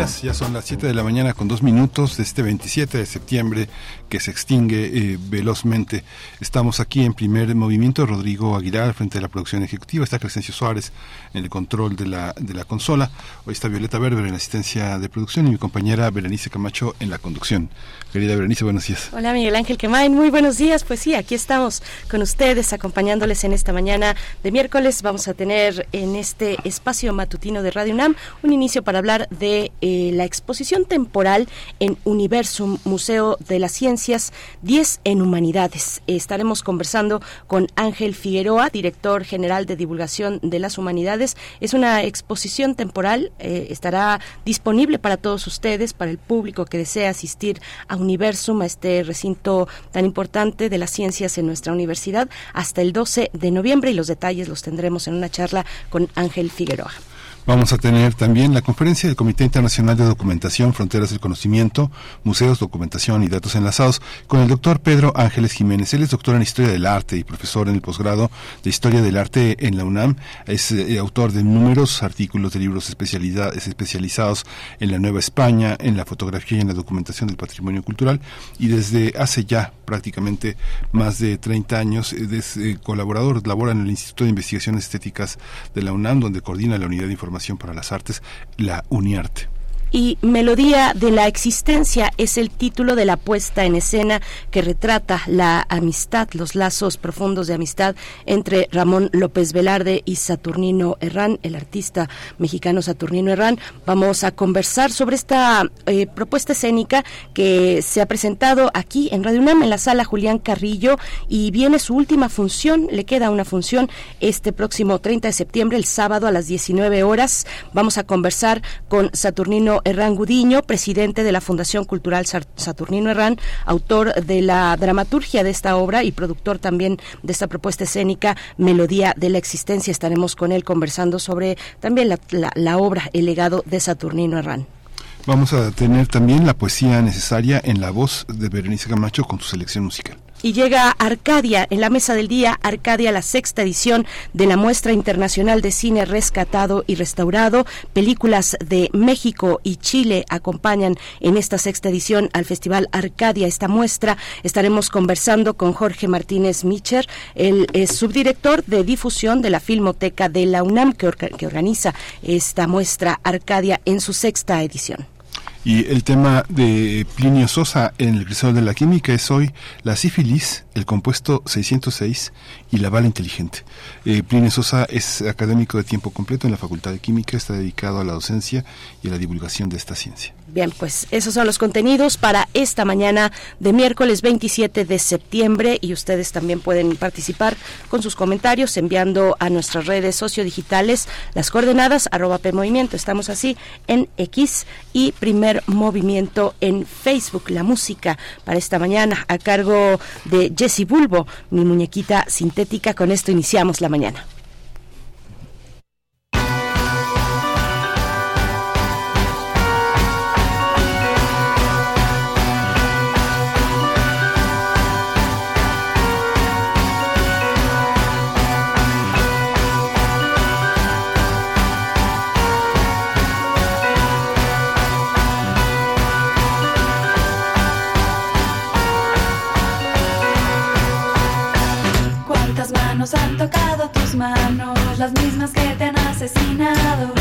Ya son las 7 de la mañana con dos minutos de este 27 de septiembre que se extingue eh, velozmente. Estamos aquí en primer movimiento. Rodrigo Aguilar frente a la producción ejecutiva. Está Crescencio Suárez en el control de la, de la consola. Hoy está Violeta Berber en la asistencia de producción y mi compañera Berenice Camacho en la conducción. Querida Berenice, buenos días. Hola Miguel Ángel Quemain, muy buenos días. Pues sí, aquí estamos con ustedes acompañándoles en esta mañana de miércoles. Vamos a tener en este espacio matutino de Radio UNAM un inicio para hablar de eh, la exposición temporal en Universum, Museo de las Ciencias, 10 en Humanidades. estaremos conversando con Ángel Figueroa, director general de divulgación de las humanidades. Es una exposición temporal, eh, estará disponible para todos ustedes, para el público que desea asistir a Universum, a este recinto tan importante de las ciencias en nuestra universidad, hasta el 12 de noviembre y los detalles los tendremos en una charla con Ángel Figueroa. Vamos a tener también la conferencia del Comité Internacional de Documentación, Fronteras del Conocimiento, Museos, Documentación y Datos Enlazados con el doctor Pedro Ángeles Jiménez. Él es doctor en Historia del Arte y profesor en el posgrado de Historia del Arte en la UNAM. Es eh, autor de numerosos artículos de libros especializados en la Nueva España, en la fotografía y en la documentación del patrimonio cultural. Y desde hace ya prácticamente más de 30 años es eh, colaborador, labora en el Instituto de Investigaciones Estéticas de la UNAM, donde coordina la Unidad de Información para las Artes, la UNIARTE y Melodía de la Existencia es el título de la puesta en escena que retrata la amistad, los lazos profundos de amistad entre Ramón López Velarde y Saturnino Herrán, el artista mexicano Saturnino Herrán. Vamos a conversar sobre esta eh, propuesta escénica que se ha presentado aquí en Radio UNAM en la sala Julián Carrillo y viene su última función, le queda una función este próximo 30 de septiembre, el sábado a las 19 horas. Vamos a conversar con Saturnino Herrán Gudiño, presidente de la Fundación Cultural Saturnino Herrán, autor de la dramaturgia de esta obra y productor también de esta propuesta escénica Melodía de la Existencia. Estaremos con él conversando sobre también la, la obra, el legado de Saturnino Herrán. Vamos a tener también la poesía necesaria en la voz de Berenice Camacho con su selección musical y llega Arcadia en la mesa del día, Arcadia la sexta edición de la muestra internacional de cine rescatado y restaurado. Películas de México y Chile acompañan en esta sexta edición al Festival Arcadia esta muestra. Estaremos conversando con Jorge Martínez Micher, el subdirector de difusión de la Filmoteca de la UNAM que organiza esta muestra Arcadia en su sexta edición. Y el tema de Plinio Sosa en el Crisol de la Química es hoy la sífilis, el compuesto 606 y la bala inteligente. Eh, Plinio Sosa es académico de tiempo completo en la Facultad de Química, está dedicado a la docencia y a la divulgación de esta ciencia. Bien, pues esos son los contenidos para esta mañana de miércoles 27 de septiembre y ustedes también pueden participar con sus comentarios enviando a nuestras redes sociodigitales las coordenadas arroba PMovimiento. Estamos así en X y primer movimiento en Facebook. La música para esta mañana a cargo de Jessie Bulbo, mi muñequita sintética. Con esto iniciamos la mañana. Han tocado tus manos, las mismas que te han asesinado.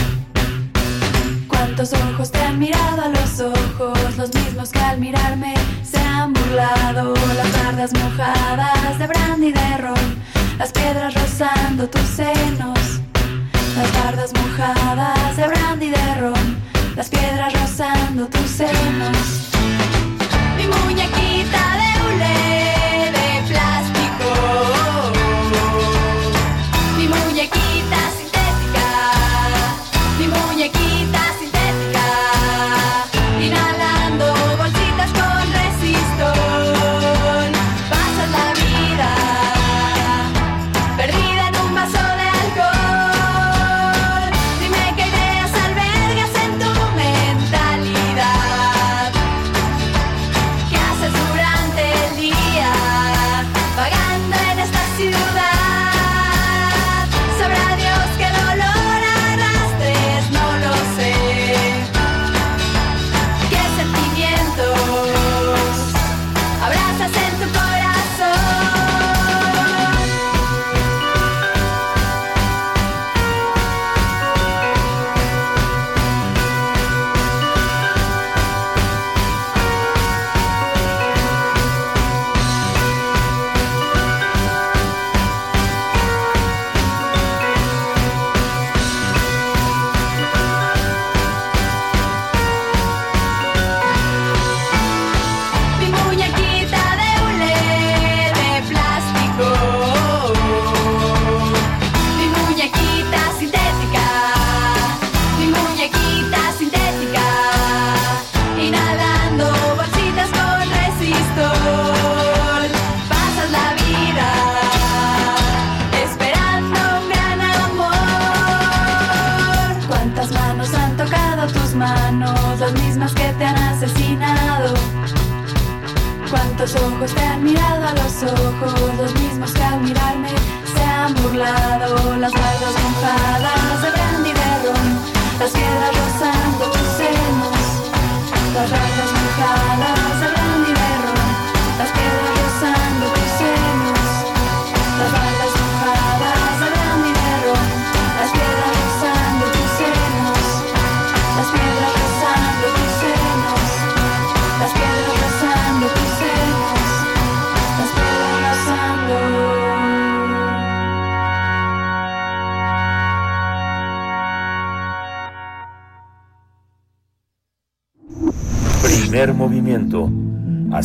¿Cuántos ojos te han mirado a los ojos, los mismos que al mirarme se han burlado? Las tardas mojadas de brandy de ron, las piedras rozando tus senos. Las bardas mojadas de brandy de ron, las piedras rozando tus senos. Mi muñequita de hule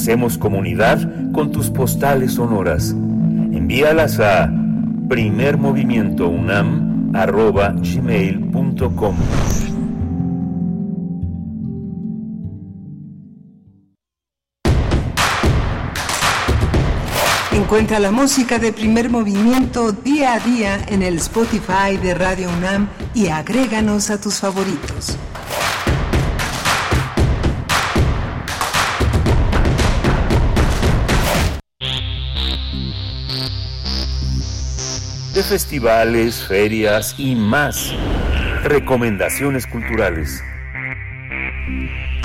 Hacemos comunidad con tus postales sonoras. Envíalas a primermovimientounam.gmail.com Encuentra la música de primer movimiento día a día en el Spotify de Radio UNAM y agréganos a tus favoritos. Festivales, ferias y más. Recomendaciones culturales.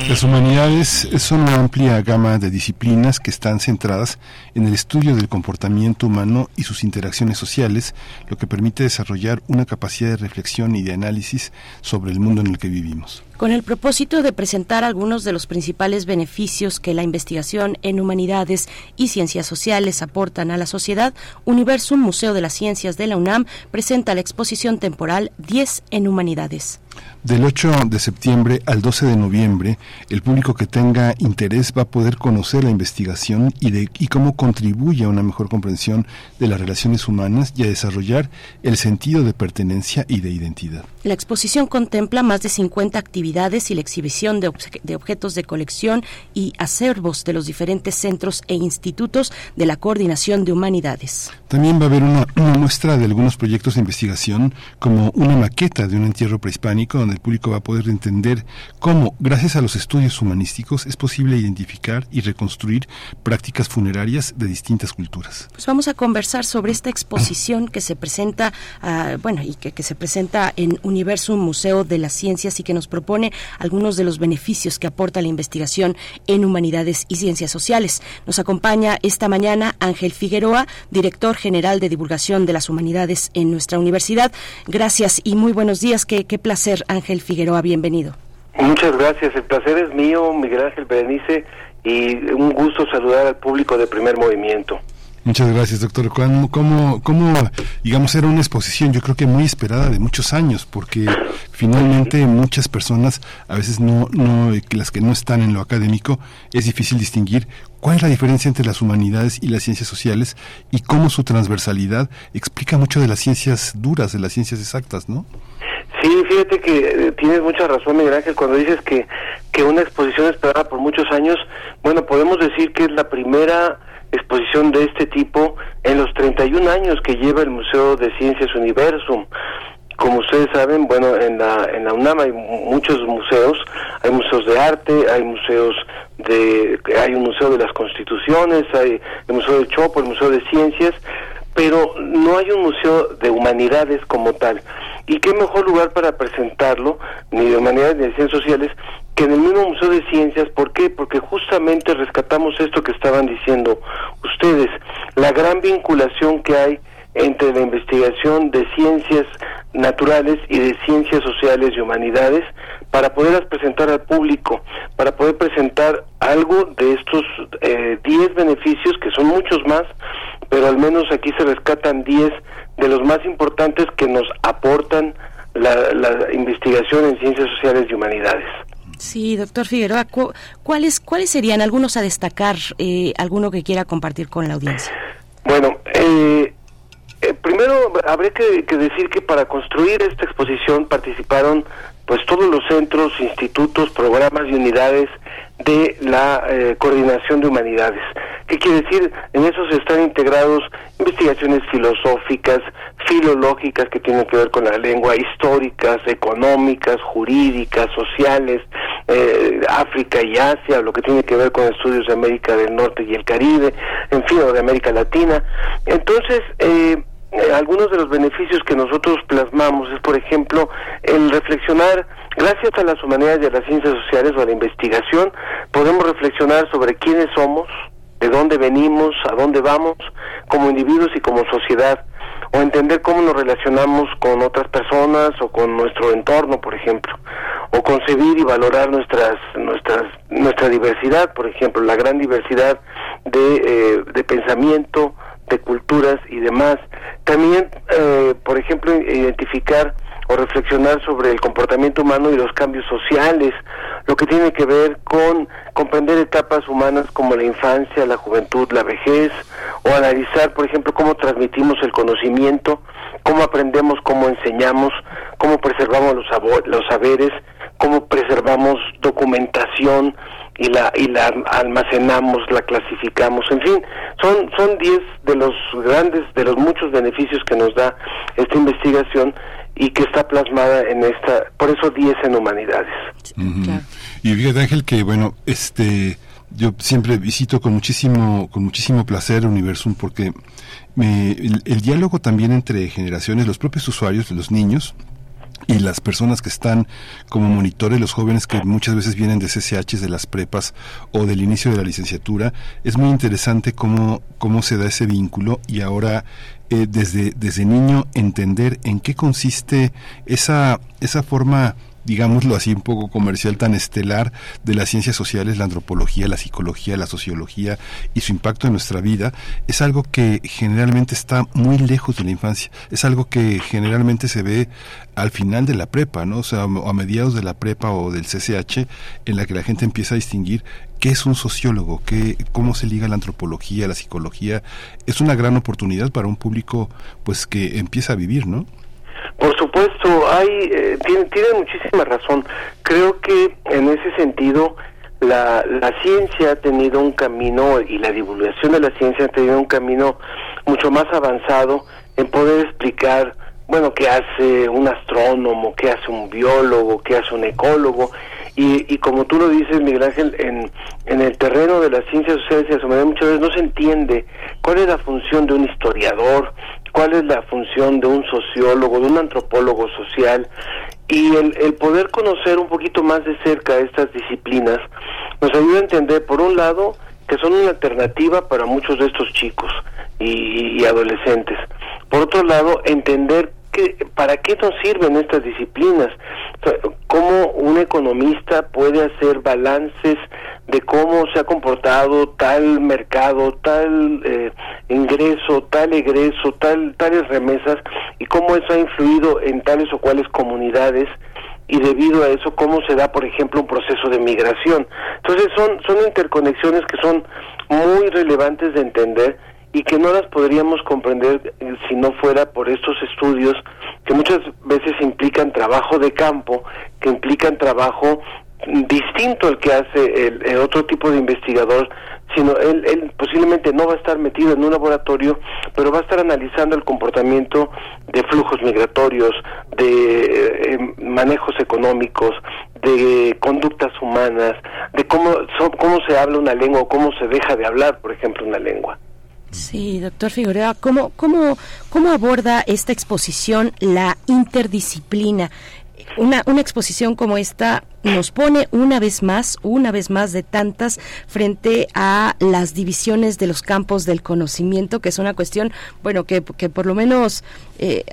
Las humanidades son una amplia gama de disciplinas que están centradas en el estudio del comportamiento humano y sus interacciones sociales, lo que permite desarrollar una capacidad de reflexión y de análisis sobre el mundo en el que vivimos. Con el propósito de presentar algunos de los principales beneficios que la investigación en humanidades y ciencias sociales aportan a la sociedad, Universum Museo de las Ciencias de la UNAM presenta la exposición temporal 10 en humanidades. Del 8 de septiembre al 12 de noviembre, el público que tenga interés va a poder conocer la investigación y, de, y cómo contribuye a una mejor comprensión de las relaciones humanas y a desarrollar el sentido de pertenencia y de identidad. La exposición contempla más de 50 actividades y la exhibición de, obje- de objetos de colección y acervos de los diferentes centros e institutos de la Coordinación de Humanidades. También va a haber una, una muestra de algunos proyectos de investigación, como una maqueta de un entierro prehispánico, donde el público va a poder entender cómo, gracias a los estudios humanísticos, es posible identificar y reconstruir prácticas funerarias de distintas culturas. Pues vamos a conversar sobre esta exposición que se presenta, ah, bueno, y que, que se presenta en Universum Museo de las Ciencias y que nos propone algunos de los beneficios que aporta la investigación en humanidades y ciencias sociales. Nos acompaña esta mañana Ángel Figueroa, director general de divulgación de las humanidades en nuestra universidad. Gracias y muy buenos días. Qué, qué placer, Ángel Figueroa. Bienvenido. Muchas gracias, el placer es mío, Miguel Ángel Berenice, y un gusto saludar al público de primer movimiento. Muchas gracias, doctor. ¿Cómo, cómo, cómo, digamos, era una exposición, yo creo que muy esperada de muchos años, porque finalmente muchas personas, a veces no, no, las que no están en lo académico, es difícil distinguir cuál es la diferencia entre las humanidades y las ciencias sociales y cómo su transversalidad explica mucho de las ciencias duras, de las ciencias exactas, ¿no? Sí, fíjate que eh, tienes mucha razón, Miguel Ángel, cuando dices que, que una exposición esperada por muchos años, bueno, podemos decir que es la primera exposición de este tipo en los 31 años que lleva el Museo de Ciencias Universum. Como ustedes saben, bueno, en la, en la UNAM hay mu- muchos museos, hay museos de arte, hay museos de, hay un museo de las constituciones, hay el Museo del Chopo, el Museo de Ciencias, pero no hay un museo de humanidades como tal. Y qué mejor lugar para presentarlo, ni de humanidades ni de ciencias sociales, que en el mismo Museo de Ciencias. ¿Por qué? Porque justamente rescatamos esto que estaban diciendo ustedes, la gran vinculación que hay entre la investigación de ciencias naturales y de ciencias sociales y humanidades para poderlas presentar al público, para poder presentar algo de estos eh, 10 beneficios, que son muchos más, pero al menos aquí se rescatan 10 de los más importantes que nos aportan la investigación en ciencias sociales y humanidades. Sí, doctor Figueroa, cu- ¿cuáles, ¿cuáles serían algunos a destacar, eh, alguno que quiera compartir con la audiencia? Bueno, eh, eh, primero habría que, que decir que para construir esta exposición participaron pues todos los centros, institutos, programas y unidades de la eh, coordinación de humanidades, ¿Qué quiere decir? En eso se están integrados investigaciones filosóficas, filológicas que tienen que ver con la lengua, históricas, económicas, jurídicas, sociales, eh, África y Asia, lo que tiene que ver con estudios de América del Norte y el Caribe, en fin, o de América Latina. Entonces, eh, eh, algunos de los beneficios que nosotros plasmamos es, por ejemplo, el reflexionar, gracias a las humanidades y a las ciencias sociales o a la investigación, podemos reflexionar sobre quiénes somos, de dónde venimos, a dónde vamos, como individuos y como sociedad, o entender cómo nos relacionamos con otras personas o con nuestro entorno, por ejemplo, o concebir y valorar nuestras, nuestras, nuestra diversidad, por ejemplo, la gran diversidad de, eh, de pensamiento, de culturas y demás. También, eh, por ejemplo, identificar o reflexionar sobre el comportamiento humano y los cambios sociales, lo que tiene que ver con comprender etapas humanas como la infancia, la juventud, la vejez, o analizar, por ejemplo, cómo transmitimos el conocimiento, cómo aprendemos, cómo enseñamos, cómo preservamos los, los saberes, cómo preservamos documentación, y la y la almacenamos, la clasificamos, en fin, son son 10 de los grandes de los muchos beneficios que nos da esta investigación y que está plasmada en esta, por eso 10 en humanidades. Y fíjate Ángel que bueno, este yo siempre visito con muchísimo con muchísimo placer Universum porque me, el diálogo también entre generaciones, los propios usuarios, los niños, y las personas que están como monitores, los jóvenes que muchas veces vienen de CCH, de las prepas o del inicio de la licenciatura, es muy interesante cómo, cómo se da ese vínculo y ahora eh, desde, desde niño entender en qué consiste esa, esa forma digámoslo así, un poco comercial tan estelar de las ciencias sociales, la antropología, la psicología, la sociología y su impacto en nuestra vida, es algo que generalmente está muy lejos de la infancia. Es algo que generalmente se ve al final de la prepa, ¿no? O sea, a mediados de la prepa o del CCH, en la que la gente empieza a distinguir qué es un sociólogo, qué, cómo se liga la antropología, la psicología. Es una gran oportunidad para un público, pues, que empieza a vivir, ¿no? Por supuesto, hay eh, tiene, muchísima razón. Creo que en ese sentido la, la ciencia ha tenido un camino y la divulgación de la ciencia ha tenido un camino mucho más avanzado en poder explicar, bueno, qué hace un astrónomo, qué hace un biólogo, qué hace un ecólogo. Y, y como tú lo dices, Miguel Ángel, en, en el terreno de las ciencias sociales y la muchas veces no se entiende cuál es la función de un historiador, cuál es la función de un sociólogo, de un antropólogo social y el, el, poder conocer un poquito más de cerca estas disciplinas nos ayuda a entender, por un lado, que son una alternativa para muchos de estos chicos y, adolescentes. Por otro lado, entender que, para qué nos sirven estas disciplinas, cómo un economista puede hacer balances de cómo se ha comportado tal mercado, tal eh, ingreso, tal egreso, tal, tales remesas y cómo eso ha influido en tales o cuales comunidades y debido a eso cómo se da, por ejemplo, un proceso de migración. Entonces son, son interconexiones que son muy relevantes de entender y que no las podríamos comprender eh, si no fuera por estos estudios que muchas veces implican trabajo de campo, que implican trabajo distinto al que hace el, otro tipo de investigador, sino él, posiblemente no va a estar metido en un laboratorio, pero va a estar analizando el comportamiento de flujos migratorios, de eh, manejos económicos, de conductas humanas, de cómo, cómo se habla una lengua o cómo se deja de hablar, por ejemplo, una lengua. Sí, doctor Figueroa, ¿cómo, cómo, ¿cómo aborda esta exposición la interdisciplina? Una, una exposición como esta nos pone una vez más, una vez más de tantas, frente a las divisiones de los campos del conocimiento, que es una cuestión, bueno, que, que por lo menos, eh,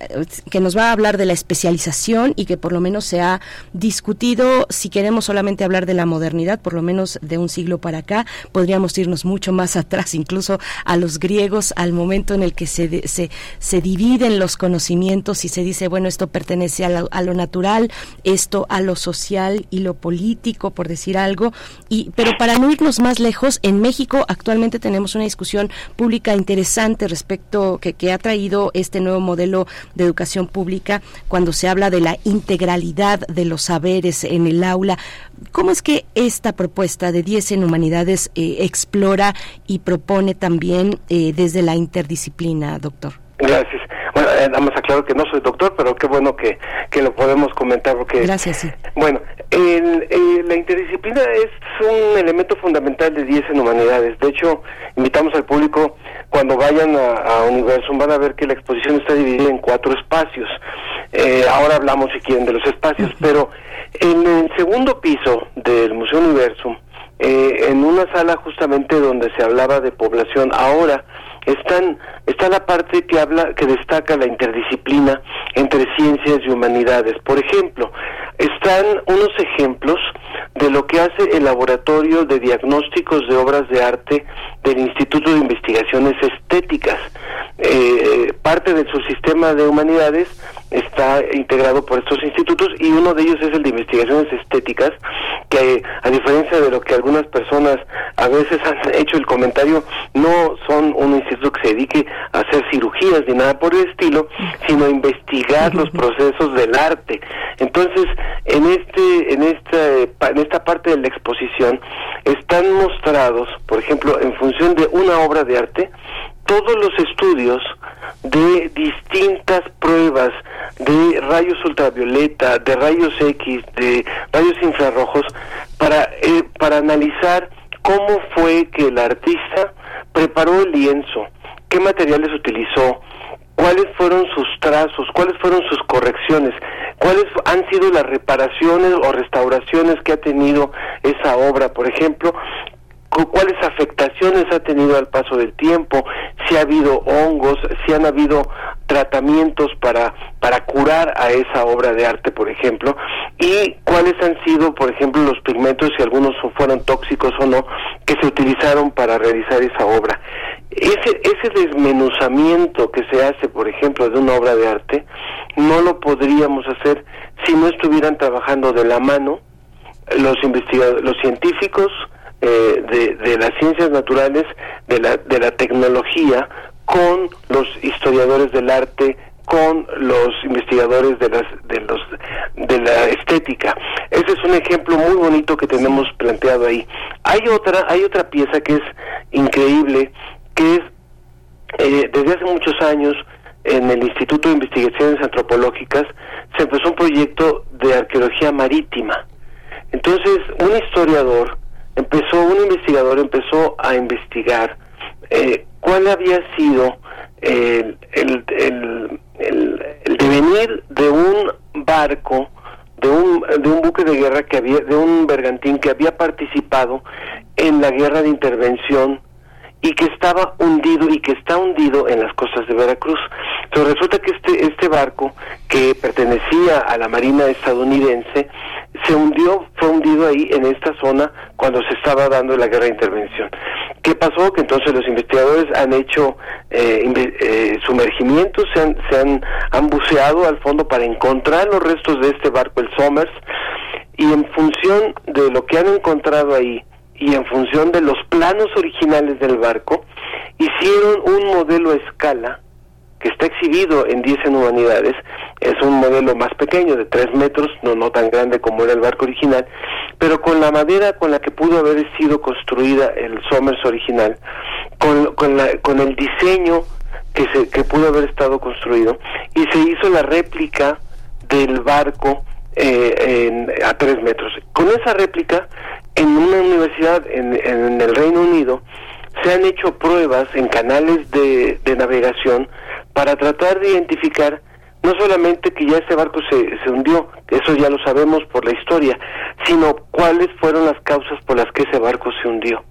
que nos va a hablar de la especialización y que por lo menos se ha discutido, si queremos solamente hablar de la modernidad, por lo menos de un siglo para acá, podríamos irnos mucho más atrás, incluso a los griegos, al momento en el que se, se, se dividen los conocimientos y se dice, bueno, esto pertenece a, a lo natural, esto a lo social lo político, por decir algo. Y, pero para no irnos más lejos, en México actualmente tenemos una discusión pública interesante respecto que, que ha traído este nuevo modelo de educación pública cuando se habla de la integralidad de los saberes en el aula. ¿Cómo es que esta propuesta de 10 en humanidades eh, explora y propone también eh, desde la interdisciplina, doctor? Gracias. Eh, nada más aclaro que no soy doctor, pero qué bueno que, que lo podemos comentar porque... Gracias, sí. Bueno, el, la interdisciplina es un elemento fundamental de 10 en humanidades. De hecho, invitamos al público, cuando vayan a, a Universum, van a ver que la exposición está dividida en cuatro espacios. ahora hablamos, si quieren, de los espacios, pero en el segundo piso del Museo Universum, eh, una sala justamente donde se hablaba de población, ahora están está la parte que habla que destaca la interdisciplina entre ciencias y humanidades. Por ejemplo, están unos ejemplos de lo que hace el laboratorio de diagnósticos de obras de arte del Instituto de Investigaciones Estéticas. Eh, parte de su sistema de humanidades está integrado por estos institutos y uno de ellos es el de investigaciones estéticas, que a diferencia de lo que algunas personas a veces han hecho el comentario, no son un instituto que se dedique a hacer cirugías ni nada por el estilo, sino a investigar los procesos del arte. Entonces, en este en esta en esta parte de la exposición están mostrados, por ejemplo, en función de una obra de arte, todos los estudios de distintas pruebas de rayos ultravioleta, de rayos X, de rayos infrarrojos, para, eh, para analizar cómo fue que el artista preparó el lienzo, qué materiales utilizó, cuáles fueron sus trazos, cuáles fueron sus correcciones, cuáles han sido las reparaciones o restauraciones que ha tenido esa obra, por ejemplo, cuáles afectaciones ha tenido al paso del tiempo, si ha habido hongos, si han habido tratamientos para, para curar a esa obra de arte, por ejemplo, y cuáles han sido, por ejemplo, los pigmentos, si algunos fueron tóxicos o no, que se utilizaron para realizar esa obra. Ese, ese desmenuzamiento que se hace, por ejemplo, de una obra de arte, no lo podríamos hacer si no estuvieran trabajando de la mano los investigadores, los científicos, eh, de, de, las ciencias naturales, de la, de la tecnología, con los historiadores del arte, con los investigadores de las de los de la estética. Ese es un ejemplo muy bonito que tenemos planteado ahí. Hay otra hay otra pieza que es increíble, que es eh, desde hace muchos años en el Instituto de Investigaciones Antropológicas se empezó un proyecto de arqueología marítima. Entonces, un historiador empezó, un investigador empezó a investigar eh, cuál había sido el, el, el, el, devenir de un barco, de un, de un buque de guerra que había, de un bergantín que había participado en la guerra de intervención y que estaba hundido y que está hundido en las costas de Veracruz. Entonces resulta que este, este barco, que pertenecía a la Marina estadounidense, se hundió, fue hundido ahí en esta zona cuando se estaba dando la guerra de intervención. ¿Qué pasó? Que entonces los investigadores han hecho eh, eh, sumergimientos, se, han, se han, han buceado al fondo para encontrar los restos de este barco, el Somers, y en función de lo que han encontrado ahí, y en función de los planos originales del barco, hicieron un modelo a escala que está exhibido en 10 en humanidades, es un modelo más pequeño, de 3 metros, no, no tan grande como era el barco original, pero con la madera con la que pudo haber sido construida el Somers original, con, con, el diseño que, se, que pudo haber estado construido, y se hizo la réplica del barco eh, en, a 3 metros. Con esa réplica en una universidad en, el Reino Unido se han hecho pruebas en canales de, navegación para tratar de identificar no solamente que ya este barco se, se hundió, eso ya lo sabemos por la historia, sino cuáles fueron las causas por las que ese barco se hundió.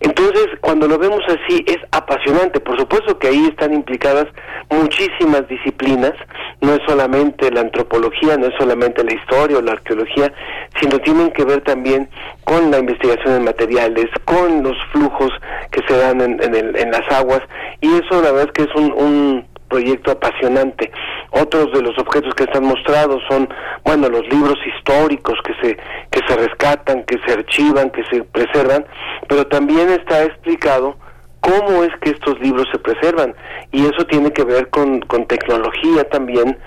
Entonces, cuando lo vemos así, es apasionante. Por supuesto que ahí están implicadas muchísimas disciplinas, no es solamente la antropología, no es solamente la historia o la arqueología, sino tienen que ver también con la investigación de materiales, con los flujos que se dan en, en, las aguas, y eso la verdad es que es un, un proyecto apasionante. Otros de los objetos que están mostrados son, bueno, los libros históricos que se, que se rescatan, que se archivan, que se preservan, pero también está explicado cómo es que estos libros se preservan. Y eso tiene que ver con, con tecnología también,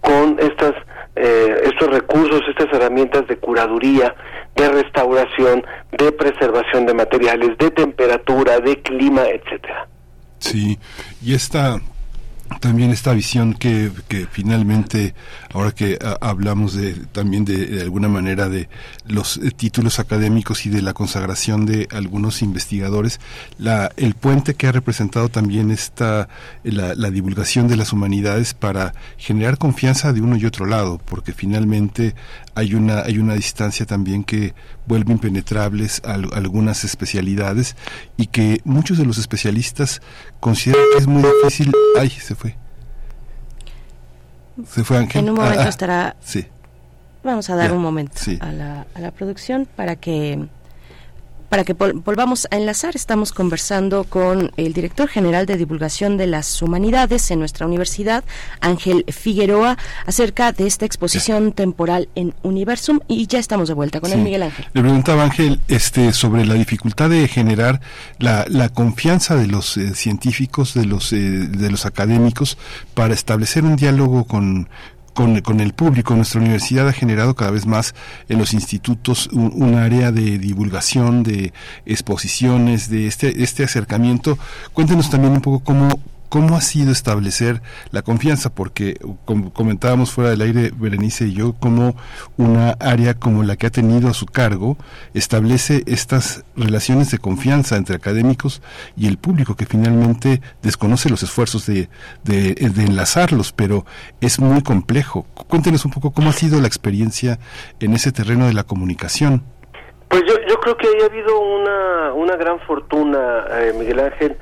con estas eh, estos recursos, estas herramientas de curaduría, de restauración, de preservación de materiales, de temperatura, de clima, etcétera. Sí, y esta también esta visión que, que finalmente, ahora que ah, hablamos de también de, alguna manera de los eh, títulos académicos y de la consagración de algunos investigadores, la, el puente que ha representado también esta, la, la divulgación de las humanidades para generar confianza de uno y otro lado, porque finalmente hay una, hay una distancia también que vuelve impenetrables a, algunas especialidades y que muchos de los especialistas consideran que es muy difícil. ¡Ay, se fue! Se fue Ángel. En un momento Ah, ah, estará. Sí. Vamos a dar Ya, un momento sí. a, la, a la producción para que para que vol- volvamos a enlazar. Estamos conversando con el director general de divulgación de las humanidades en nuestra universidad, Ángel Figueroa, acerca de esta exposición temporal en Universum y ya estamos de vuelta con Sí. el Miguel Ángel. Le preguntaba Ángel este, sobre la dificultad de generar la, la confianza de los eh, científicos, de los, eh, de los académicos, para establecer un diálogo con, con, con el público. Nuestra universidad ha generado cada vez más en los institutos un, un área de divulgación, de exposiciones, de este, este acercamiento. Cuéntenos también un poco cómo, ¿Cómo ha sido establecer la confianza? Porque como comentábamos fuera del aire, Berenice y yo, cómo una área como la que ha tenido a su cargo establece estas relaciones de confianza entre académicos y el público, que finalmente desconoce los esfuerzos de, de, enlazarlos, pero es muy complejo. Cuéntenos un poco cómo ha sido la experiencia en ese terreno de la comunicación. Pues yo, yo creo que ha habido una, una gran fortuna, eh, Miguel Ángel,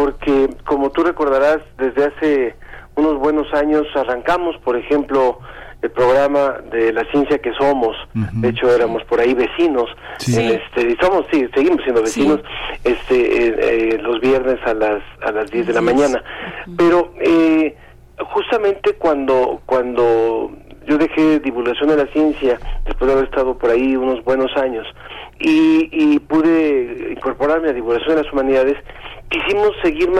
porque como tú recordarás, desde hace unos buenos años arrancamos, por ejemplo, el programa de la ciencia que somos. De hecho, éramos por ahí vecinos. Sí. Este, y somos, sí, seguimos siendo vecinos. Este, eh, eh, los viernes a las a las 10 de la mañana. Pero eh, justamente cuando cuando yo dejé divulgación de la ciencia después de haber estado por ahí unos buenos años y, y pude incorporarme a divulgación de las humanidades. Quisimos seguir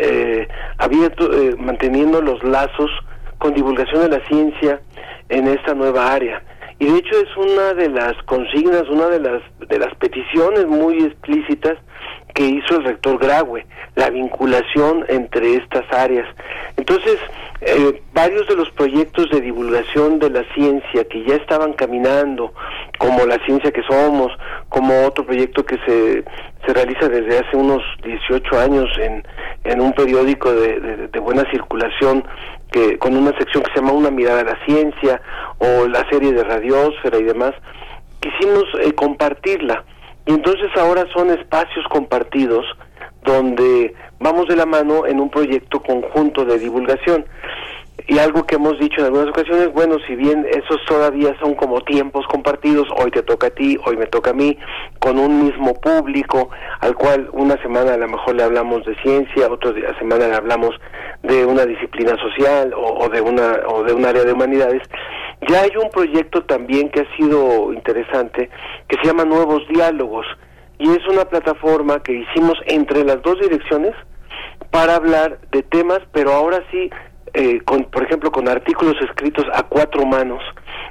eh, abierto eh, manteniendo los lazos con divulgación de la ciencia en esta nueva área. Y de hecho es una de las consignas una de las de las peticiones muy explícitas que hizo el rector Graue, la vinculación entre estas áreas. Entonces, eh, varios de los proyectos de divulgación de la ciencia que ya estaban caminando, como la ciencia que somos, como otro proyecto que se, se realiza desde hace unos 18 años en, en un periódico de, de- buena circulación, que con una sección que se llama Una mirada a la ciencia, o la serie de Radiosfera y demás, quisimos eh, compartirla. Y entonces ahora son espacios compartidos donde vamos de la mano en un proyecto conjunto de divulgación. Y algo que hemos dicho en algunas ocasiones, bueno, si bien esos todavía son como tiempos compartidos, hoy te toca a ti, hoy me toca a mí, con un mismo público, al cual una semana a lo mejor le hablamos de ciencia, otra semana le hablamos de una disciplina social o, o de una o de un área de humanidades. Ya hay un proyecto también que ha sido interesante que se llama Nuevos Diálogos y es una plataforma que hicimos entre las dos direcciones para hablar de temas, pero ahora sí, eh, con, por ejemplo, con artículos escritos a cuatro manos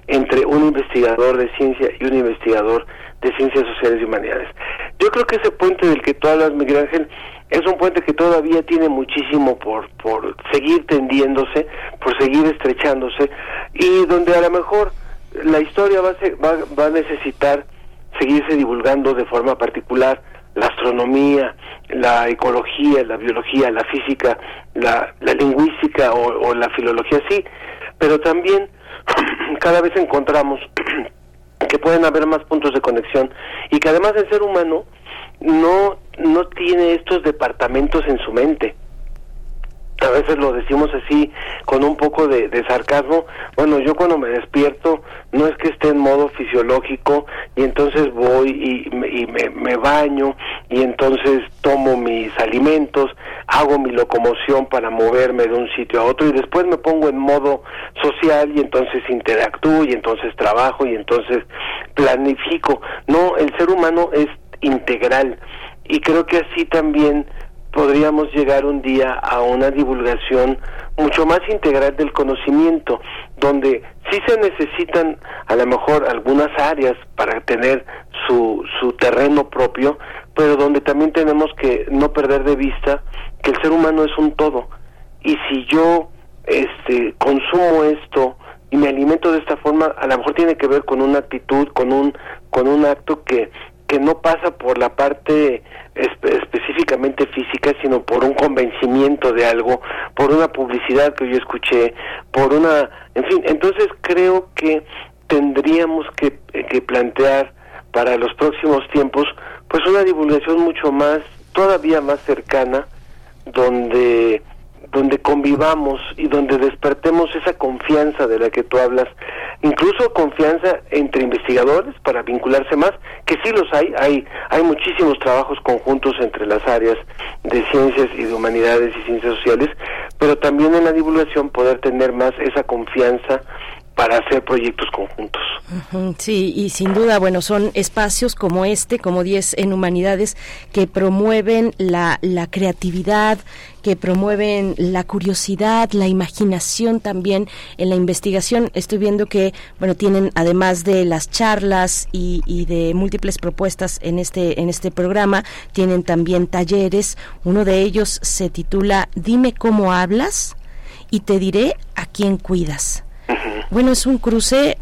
entre un investigador de ciencia y un investigador de ciencias sociales y humanidades. Yo creo que ese puente del que tú hablas, Miguel Ángel, es un puente que todavía tiene muchísimo por, por seguir tendiéndose, por seguir estrechándose, y donde a lo mejor la historia va a, se- va, va a necesitar seguirse divulgando de forma particular la astronomía, la ecología, la biología, la física, la, lingüística o, o la filología, sí, pero también cada vez encontramos que pueden haber más puntos de conexión y que además el ser humano no, no tiene estos departamentos en su mente a veces lo decimos así con un poco de, sarcasmo. Bueno, yo cuando me despierto no es que esté en modo fisiológico y entonces voy y, y me baño y entonces tomo mis alimentos. hago mi locomoción para moverme de un sitio a otro y después me pongo en modo social y entonces interactúo y entonces trabajo y entonces planifico. No, el ser humano es integral y creo que así también podríamos llegar un día a una divulgación mucho más integral del conocimiento, donde sí se necesitan a lo mejor algunas áreas para tener su, su terreno propio, pero donde también tenemos que no perder de vista que el ser humano es un todo. Y si yo este consumo esto y me alimento de esta forma, a lo mejor tiene que ver con una actitud, con un con un acto que que no pasa por la parte específicamente física, sino por un convencimiento de algo, por una publicidad que yo escuché, por una, en fin, entonces creo que tendríamos que, que plantear para los próximos tiempos, pues una divulgación mucho más, todavía más cercana, donde donde convivamos y donde despertemos esa confianza de la que tú hablas, incluso confianza entre investigadores para vincularse más, que sí los hay, hay, hay muchísimos trabajos conjuntos entre las áreas de ciencias y de humanidades y ciencias sociales, pero también en la divulgación poder tener más esa confianza para hacer proyectos conjuntos. Sí, y sin duda, bueno, son espacios como este, como 10 en Humanidades, que promueven la, la creatividad, que promueven la curiosidad, la imaginación también en la investigación. Estoy viendo que, bueno, tienen además de las charlas y, y, de múltiples propuestas en este en este programa, tienen también talleres. Uno de ellos se titula Dime cómo hablas y te diré a quién cuidas. Bueno, es un cruce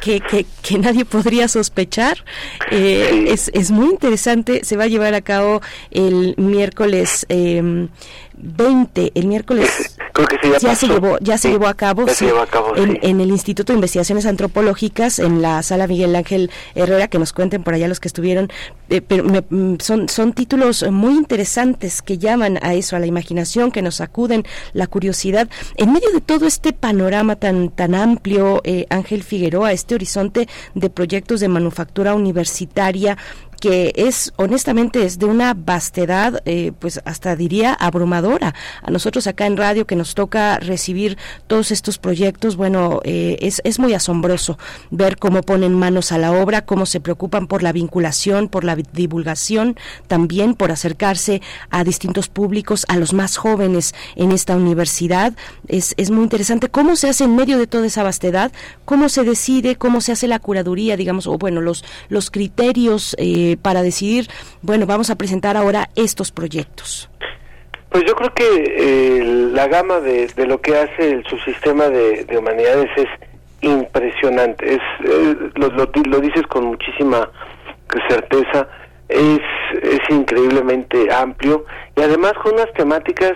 que, que, que, nadie podría sospechar. Eh, es, es muy interesante. Se va a llevar a cabo el miércoles eh, 20, el miércoles. Creo que sí, ya, ya se llevó, ya se Sí, llevó a cabo, sí, llevó a cabo, en, sí. en el Instituto de Investigaciones Antropológicas, en la sala Miguel Ángel Herrera, que nos cuenten por allá los que estuvieron. Eh, pero me- mm, son, son títulos muy interesantes que llaman a eso, a la imaginación, que nos sacuden la curiosidad. En medio de todo este panorama tan, tan amplio, eh, Ángel Figueroa, este horizonte de proyectos de manufactura universitaria, que es honestamente es de una vastedad eh, pues hasta diría abrumadora. A nosotros acá en radio que nos toca recibir todos estos proyectos bueno eh, es, es muy asombroso ver cómo ponen manos a la obra cómo se preocupan por la vinculación por la divulgación también por acercarse a distintos públicos a los más jóvenes en esta universidad. Es, es muy interesante cómo se hace en medio de toda esa vastedad cómo se decide cómo se hace la curaduría digamos o bueno los los criterios eh, para decidir bueno vamos a presentar ahora estos proyectos Pues yo creo que eh, la gama de, lo que hace el subsistema de, de humanidades es impresionante. Es, eh, lo, lo lo dices con muchísima certeza. Es, es increíblemente amplio y además con unas temáticas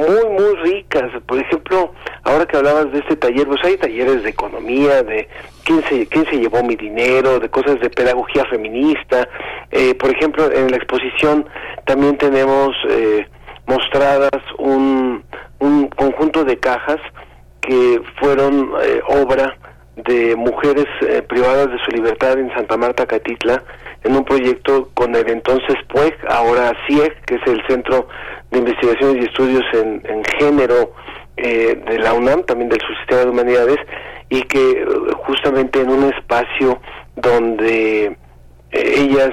muy, muy ricas. Por ejemplo, ahora que hablabas de este taller, pues hay talleres de economía, de quién se, quién se llevó mi dinero, de cosas de pedagogía feminista. Eh, por ejemplo, en la exposición también tenemos eh, mostradas un, un conjunto de cajas que fueron eh, obra de mujeres eh, privadas de su libertad en Santa Marta, Catitla, en un proyecto con el entonces PUEG, ahora CIEG, que es el Centro de Investigaciones y Estudios en, en Género eh, de la UNAM, también del Subsistema de Humanidades, y que eh, justamente en un espacio donde eh, ellas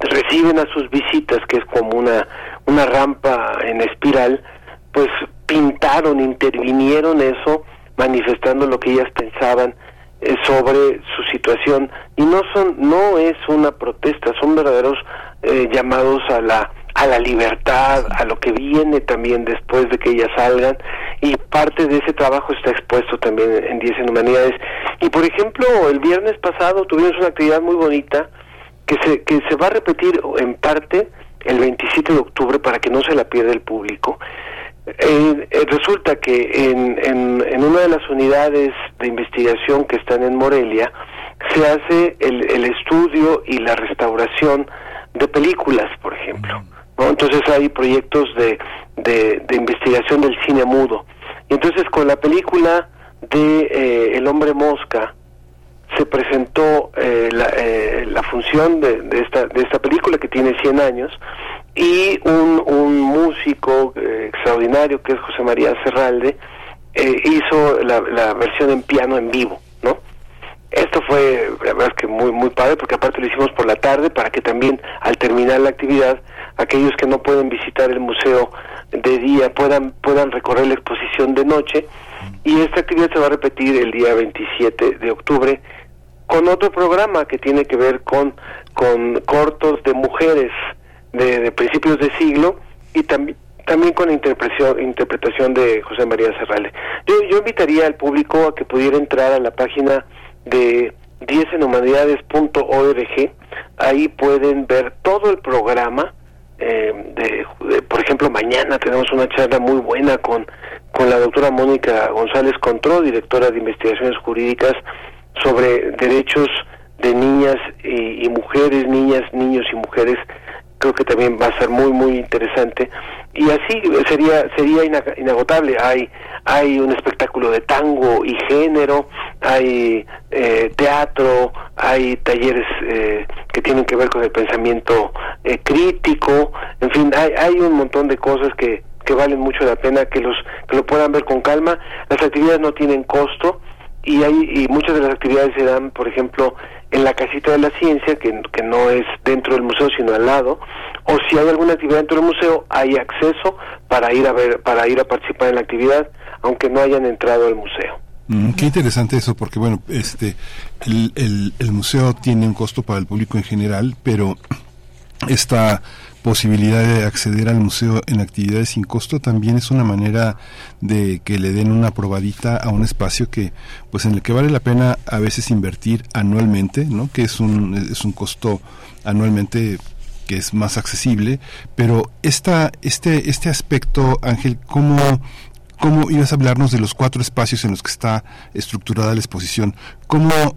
reciben a sus visitas, que es como una, una rampa en espiral, pues pintaron, intervinieron eso, manifestando lo que ellas pensaban eh, sobre su situación. Y no son, no es una protesta, son verdaderos eh, llamados a la a la libertad, a lo que viene también después de que ellas salgan y parte de ese trabajo está expuesto también en 10 en Humanidades. Y por ejemplo, el viernes pasado tuvimos una actividad muy bonita que se, que se va a repetir en parte el 27 de octubre para que no se la pierda el público. Eh, eh, resulta que en, en, una de las unidades de investigación que están en Morelia se hace el, el estudio y la restauración de películas, por ejemplo. ¿no? Entonces hay proyectos de, de, de investigación del cine mudo. Y entonces con la película de eh, El hombre mosca, se presentó eh, la, la función de, de esta de esta película que tiene 100 años y un, un músico eh, extraordinario que es José María Serralde, eh, hizo la, la, versión en piano en vivo, ¿no? Esto fue, que muy, muy padre, porque aparte lo hicimos por la tarde para que también al terminar la actividad, aquellos que no pueden visitar el museo de día puedan, puedan recorrer la exposición de noche. Y esta actividad se va a repetir el día 27 de octubre con otro programa que tiene que ver con, con cortos de mujeres de, principios de siglo y también también con la interpretación, interpretación de José María Serrales. Yo, yo invitaría al público a que pudiera entrar a la página de 10enhumanidades.org, ahí pueden ver todo el programa, eh, de, por ejemplo, mañana tenemos una charla muy buena con, con la doctora Mónica González Contró, directora de investigaciones jurídicas sobre derechos de niñas y, mujeres, niñas, niños y mujeres, creo que también va a ser muy muy interesante. Y así sería sería inagotable. Hay hay un espectáculo de tango y género hay eh, teatro hay talleres eh, que tienen que ver con el pensamiento eh, crítico. En fin hay hay un montón de cosas que que valen mucho la pena que los que lo puedan ver con calma. Las actividades no tienen costo y hay y muchas de las actividades se dan, por ejemplo, en la casita de la ciencia, que, que no es dentro del museo, sino al lado, o si hay alguna actividad dentro del museo, hay acceso para ir a ver, para ir a participar en la actividad, aunque no hayan entrado al museo. Mm, qué interesante eso, porque bueno, este, el, el, museo tiene un costo para el público en general, pero esta posibilidad de acceder al museo en actividades sin costo también es una manera de que le den una probadita a un espacio que pues en el que vale la pena a veces invertir anualmente no que es un es un costo anualmente que es más accesible. Pero esta este este aspecto Ángel cómo cómo ibas a hablarnos de los cuatro espacios en los que está estructurada la exposición cómo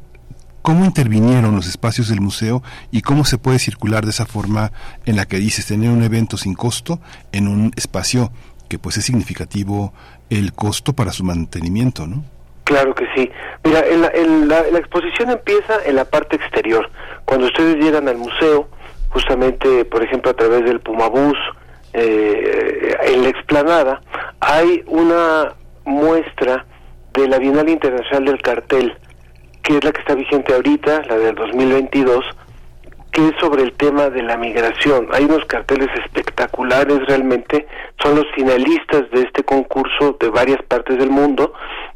¿Cómo intervinieron los espacios del museo y cómo se puede circular de esa forma en la que dices tener un evento sin costo en un espacio que pues es significativo el costo para su mantenimiento, ¿no? Claro que sí. Mira, la, exposición empieza en la parte exterior. Cuando ustedes llegan al museo, justamente, por ejemplo, a través del Pumabús, eh, en la explanada, hay una muestra de la Bienal Internacional del Cartel, que es la que está vigente ahorita, la del 2022, que es sobre el tema de la migración. Hay unos carteles espectaculares realmente, son los finalistas de este concurso de varias partes del mundo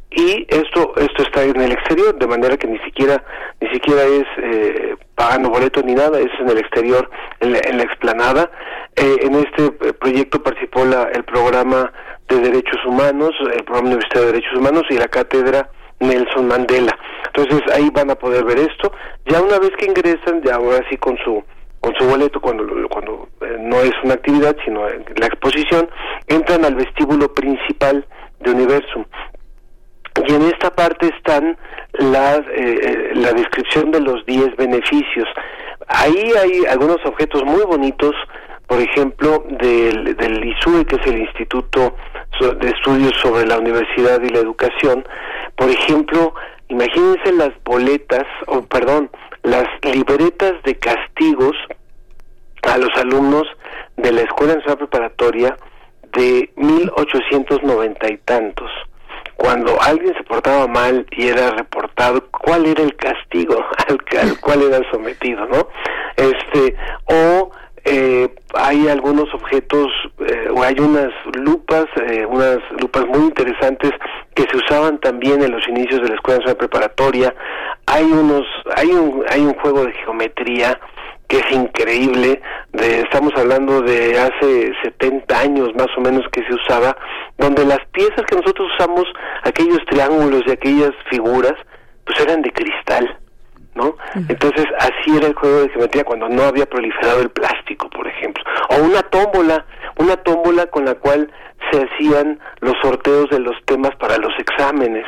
y esto esto está en el exterior de manera que ni siquiera ni siquiera es eh, pagando boleto ni nada es en el exterior en la, explanada eh, en este eh, proyecto participó la, el programa de derechos humanos el programa universitario de derechos humanos y la cátedra Nelson Mandela. Entonces ahí van a poder ver esto. Ya una vez que ingresan, ya ahora sí con su con su boleto cuando cuando eh, no es una actividad sino la exposición entran al vestíbulo principal de Universum y en esta parte están las, eh, eh, la descripción de los 10 beneficios. Ahí hay algunos objetos muy bonitos, por ejemplo, del, del ISUE, que es el Instituto de Estudios sobre la Universidad y la Educación, por ejemplo, imagínense las boletas, o perdón, las libretas de castigos a los alumnos de la Escuela Nacional Preparatoria de 1890 y tantos. Cuando alguien se portaba mal y era reportado, ¿cuál era el castigo al, al cual era sometido, no? Este, o eh, hay algunos objetos eh, o hay unas lupas, eh, unas lupas muy interesantes que se usaban también en los inicios de la escuela preparatoria. Hay unos, hay un, hay un juego de geometría que es increíble. De, estamos hablando de hace 70 años más o menos que se usaba, donde las piezas que nosotros usamos, aquellos triángulos y aquellas figuras, pues eran de cristal ¿no? Entonces, así era el juego de geometría cuando no había proliferado el plástico, por ejemplo. O una tómbola, una tómbola con la cual se hacían los sorteos de los temas para los exámenes.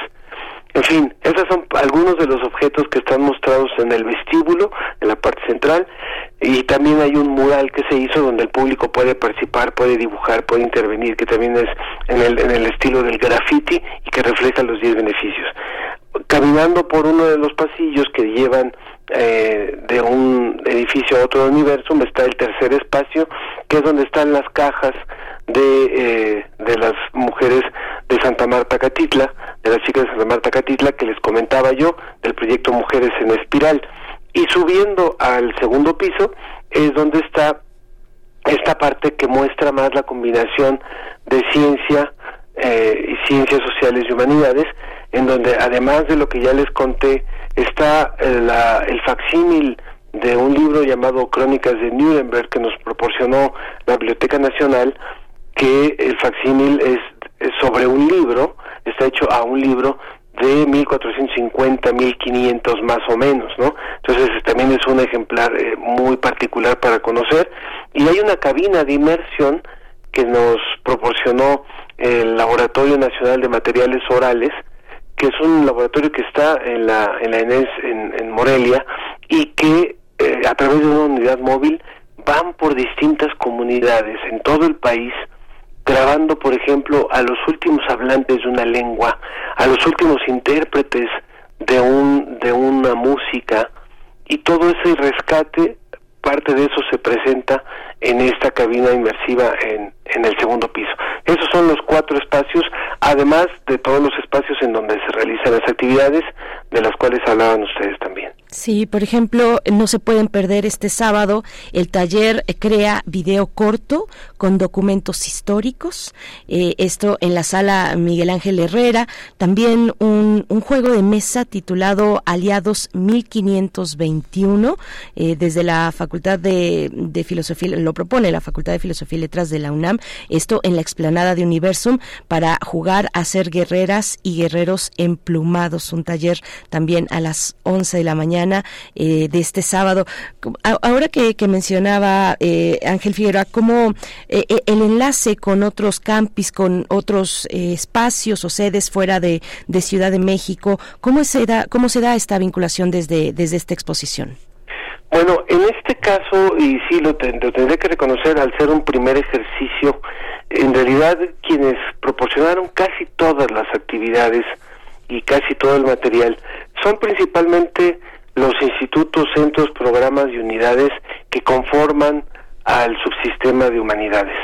En fin, esos son algunos de los objetos que están mostrados en el vestíbulo, en la parte central, y también hay un mural que se hizo donde el público puede participar, puede dibujar, puede intervenir, que también es en el, en el estilo del graffiti y que refleja los 10 beneficios caminando por uno de los pasillos que llevan eh, de un edificio a otro universo, está el tercer espacio, que es donde están las cajas de, eh, de las mujeres de Santa Marta Catitla, de las chicas de Santa Marta Catitla que les comentaba yo, del proyecto Mujeres en Espiral. Y subiendo al segundo piso es donde está esta parte que muestra más la combinación de ciencia eh, y ciencias sociales y humanidades, en donde además de lo que ya les conté, está eh, el facsímil de un libro llamado Crónicas de Nuremberg que nos proporcionó la Biblioteca Nacional, que el facsímil es, sobre un libro, está hecho a un libro de 1450, 1500 más o menos, ¿no? Entonces también es un ejemplar eh, muy particular para conocer y hay una cabina de inmersión que nos proporcionó el Laboratorio Nacional de Materiales Orales, que es un laboratorio que está en la en la ENES en Morelia y que eh, a través de una unidad móvil van por distintas comunidades en todo el país grabando, por ejemplo, a los últimos hablantes de una lengua, a los últimos intérpretes de un de una música y todo ese rescate parte de eso se presenta en esta cabina inmersiva en, en el segundo piso. Esos son los cuatro espacios, además de todos los espacios en donde se realizan las actividades, de las cuales hablaban ustedes también. Sí, por ejemplo, no se pueden perder este sábado el taller eh, Crea Video Corto con documentos históricos. Eh, esto en la sala Miguel Ángel Herrera. También un, un juego de mesa titulado Aliados 1521 eh, desde la Facultad de, de, Filosofía, lo propone la Facultad de Filosofía y Letras de la UNAM. Esto en la explanada de Universum para jugar a ser guerreras y guerreros emplumados. Un taller también a las 11 de la mañana eh, de este sábado. Ahora que, mencionaba eh, Ángel Figueroa, ¿cómo eh, el enlace con otros campis, con otros espacios o sedes fuera de, Ciudad de México, ¿cómo se da, cómo se da esta vinculación desde, esta exposición? Bueno, en este caso, y sí lo, tendré que reconocer al ser un primer ejercicio, en realidad quienes proporcionaron casi todas las actividades y casi todo el material son principalmente los institutos, centros, programas y unidades que conforman al subsistema de humanidades.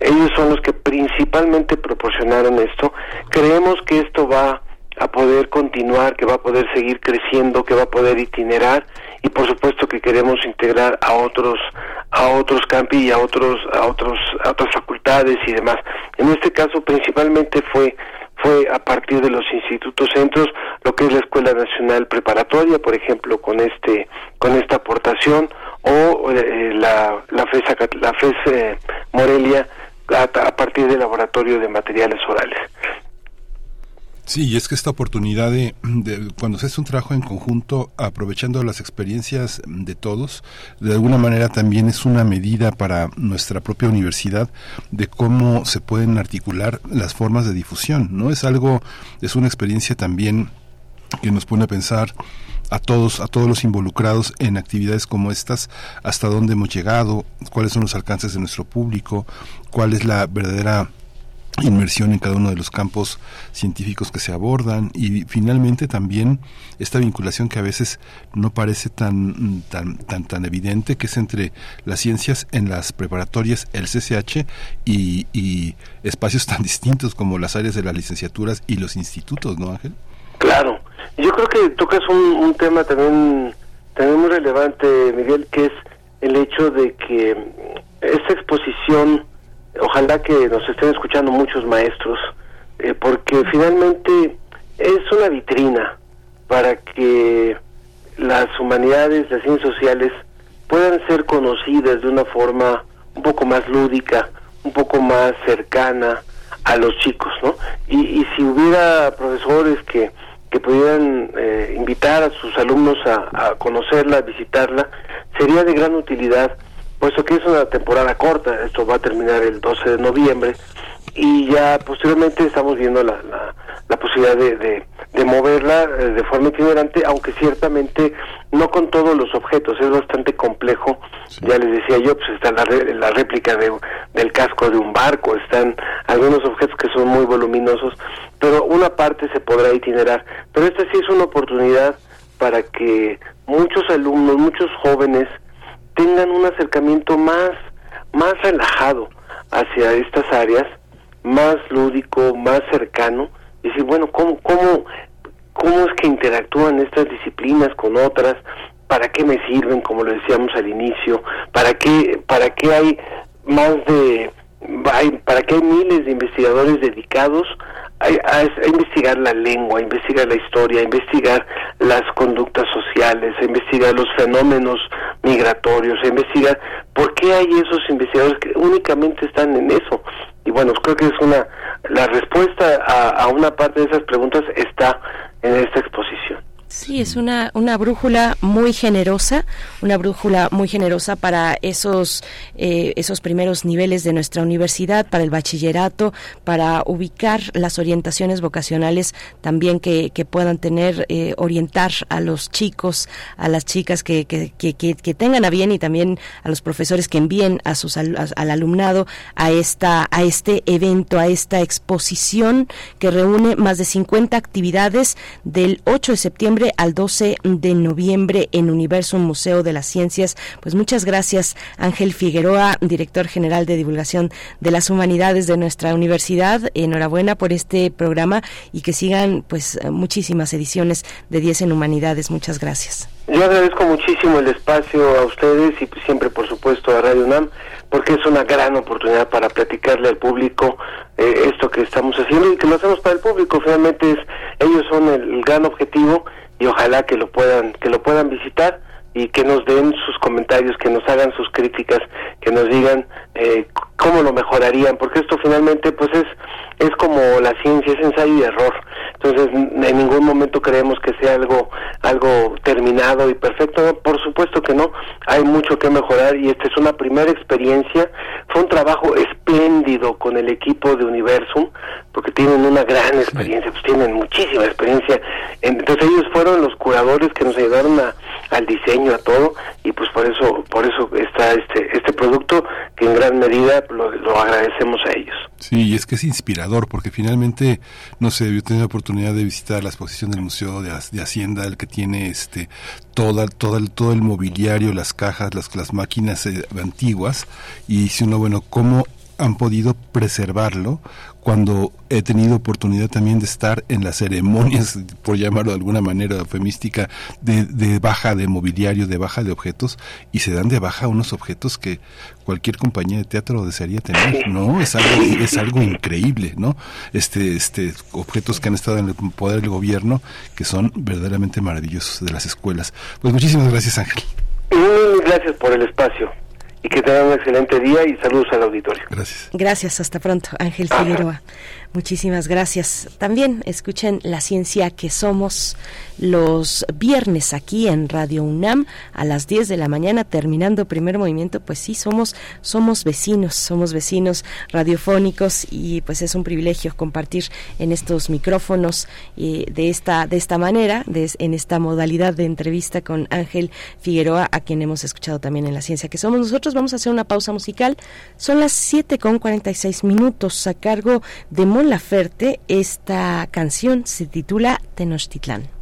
Ellos son los que principalmente proporcionaron esto. Creemos que esto va a poder continuar, que va a poder seguir creciendo, que va a poder itinerar y por supuesto que queremos integrar a otros a otros campi y a otros a otros a otras facultades y demás. En este caso principalmente fue fue a partir de los institutos centros, lo que es la Escuela Nacional Preparatoria, por ejemplo, con este con esta aportación o eh, la la FES, la FES eh, Morelia a, a, partir del Laboratorio de Materiales Orales. Sí, y es que esta oportunidad de, cuando se hace un trabajo en conjunto, aprovechando las experiencias de todos, de alguna manera también es una medida para nuestra propia universidad de cómo se pueden articular las formas de difusión, ¿no? Es algo, es una experiencia también que nos pone a pensar a todos, a todos los involucrados en actividades como estas, hasta dónde hemos llegado, cuáles son los alcances de nuestro público, cuál es la verdadera inmersión en cada uno de los campos científicos que se abordan y finalmente también esta vinculación que a veces no parece tan tan tan tan evidente que es entre las ciencias en las preparatorias el CCH y, espacios tan distintos como las áreas de las licenciaturas y los institutos no Ángel claro. Yo creo que tocas un, un tema también también muy relevante Miguel que es el hecho de que esta exposición ojalá que nos estén escuchando muchos maestros, eh, porque finalmente es una vitrina para que las humanidades, las ciencias sociales puedan ser conocidas de una forma un poco más lúdica, un poco más cercana a los chicos, ¿no? Y, si hubiera profesores que, que pudieran eh, invitar a sus alumnos a, a conocerla, a visitarla, sería de gran utilidad puesto que es una temporada corta, esto va a terminar el 12 de noviembre, y ya posteriormente estamos viendo la, la, posibilidad de, de, moverla eh, de forma itinerante, aunque ciertamente no con todos los objetos, es bastante complejo, ya les decía yo, pues está la, la réplica de, del casco de un barco, están algunos objetos que son muy voluminosos, pero una parte se podrá itinerar, pero esta sí es una oportunidad para que muchos alumnos, muchos jóvenes, tengan un acercamiento más, más relajado hacia estas áreas, más lúdico, más cercano, y decir, bueno, ¿cómo, cómo, cómo es que interactúan estas disciplinas con otras? ¿Para qué me sirven, como lo decíamos al inicio? ¿Para qué, para qué hay más de, hay, para qué hay miles de investigadores dedicados a, investigar la lengua, a investigar la historia, a investigar las conductas sociales, a investigar los fenómenos migratorios, a investigar por qué hay esos investigadores que únicamente están en eso. Y bueno, creo que es una la respuesta a, a una parte de esas preguntas está en esta exposición. Sí, es una, una brújula muy generosa, una brújula muy generosa para esos, eh, esos primeros niveles de nuestra universidad, para el bachillerato, para ubicar las orientaciones vocacionales también que, que puedan tener, eh, orientar a los chicos, a las chicas que, que, que, tengan a bien y también a los profesores que envíen a sus, al alumnado a, esta, a este evento, a esta exposición que reúne más de 50 actividades del 8 de septiembre al 12 de noviembre en Universum Museo de las Ciencias. Pues muchas gracias, Ángel Figueroa, director general de divulgación de las humanidades de nuestra universidad. Enhorabuena por este programa y que sigan pues muchísimas ediciones de 10 en humanidades. Muchas gracias. Yo agradezco muchísimo el espacio a ustedes y siempre, por supuesto, a Radio UNAM, porque es una gran oportunidad para platicarle al público eh, esto que estamos haciendo y que lo hacemos para el público. Finalmente, es, ellos son el gran objetivo y ojalá que lo puedan que lo puedan visitar y que nos den sus comentarios, que nos hagan sus críticas, que nos digan eh, cómo lo mejorarían, porque esto finalmente pues es es como la ciencia, es ensayo y error. Entonces, en ningún momento creemos que sea algo algo terminado y perfecto. por supuesto que no. Hay mucho que mejorar y esta es una primera experiencia. Fue un trabajo espléndido con el equipo de Universum, porque tienen una gran experiencia, pues tienen muchísima experiencia. Entonces, ellos fueron los curadores que nos ayudaron a, al diseño, a todo, y pues por eso por eso está este este producto que en gran medida lo, lo agradecemos a ellos. Sí, y es que es inspirador porque finalmente, no sé, yo tengo la oportunidad de visitar la exposición del Museo de, Hacienda, el que tiene este toda, toda todo el mobiliario, las cajas, las, las máquinas eh, antiguas, y si uno, bueno, cómo han podido preservarlo cuando he tenido oportunidad también de estar en las ceremonias, por llamarlo de alguna manera eufemística, de, de, baja de mobiliario, de baja de objetos, y se dan de baja unos objetos que cualquier compañía de teatro desearía tener, ¿no? Es algo, es algo increíble, ¿no? Este, este, objetos que han estado en el poder del gobierno, que son verdaderamente maravillosos de las escuelas. Pues muchísimas gracias, Ángel. gracias por el espacio y que tengan un excelente día y saludos al auditorio. Gracias. Gracias, hasta pronto, Ángel Figueroa. Muchísimas gracias. También escuchen La Ciencia que Somos los viernes aquí en Radio UNAM a las 10 de la mañana terminando primer movimiento. Pues sí, somos, somos vecinos, somos vecinos radiofónicos y pues es un privilegio compartir en estos micrófonos eh, de, esta, de esta manera, de, en esta modalidad de entrevista con Ángel Figueroa, a quien hemos escuchado también en La Ciencia que Somos. Nosotros vamos a hacer una pausa musical. Son las 7 con 46 minutos a cargo de Laferte, esta canción se titula Tenochtitlán.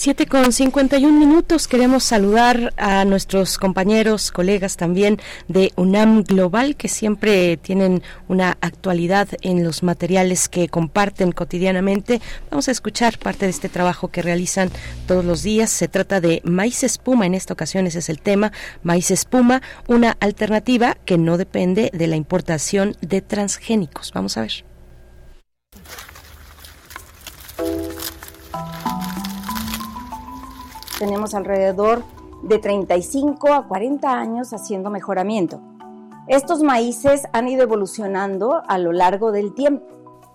7 con 51 minutos. Queremos saludar a nuestros compañeros, colegas también de UNAM Global, que siempre tienen una actualidad en los materiales que comparten cotidianamente. Vamos a escuchar parte de este trabajo que realizan todos los días. Se trata de maíz espuma, en esta ocasión ese es el tema. Maíz espuma, una alternativa que no depende de la importación de transgénicos. Vamos a ver. Tenemos alrededor de 35 a 40 años haciendo mejoramiento. Estos maíces han ido evolucionando a lo largo del tiempo.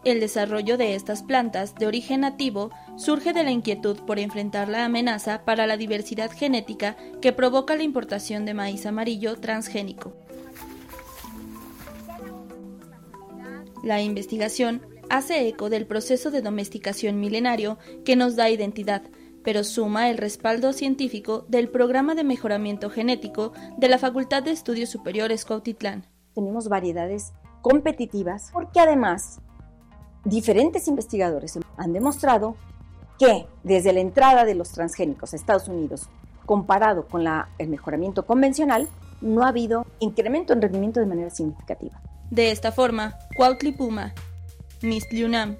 El desarrollo de estas plantas de origen nativo surge de la inquietud por enfrentar la amenaza para la diversidad genética que provoca la importación de maíz amarillo transgénico. La investigación hace eco del proceso de domesticación milenario que nos da identidad, pero suma el respaldo científico del Programa de Mejoramiento Genético de la Facultad de Estudios Superiores Cuautitlán. Tenemos variedades competitivas porque además diferentes investigadores han demostrado que desde la entrada de los transgénicos a Estados Unidos, comparado con la, el mejoramiento convencional, no ha habido incremento en rendimiento de manera significativa. De esta forma, Cuautlipuma, Mistliunam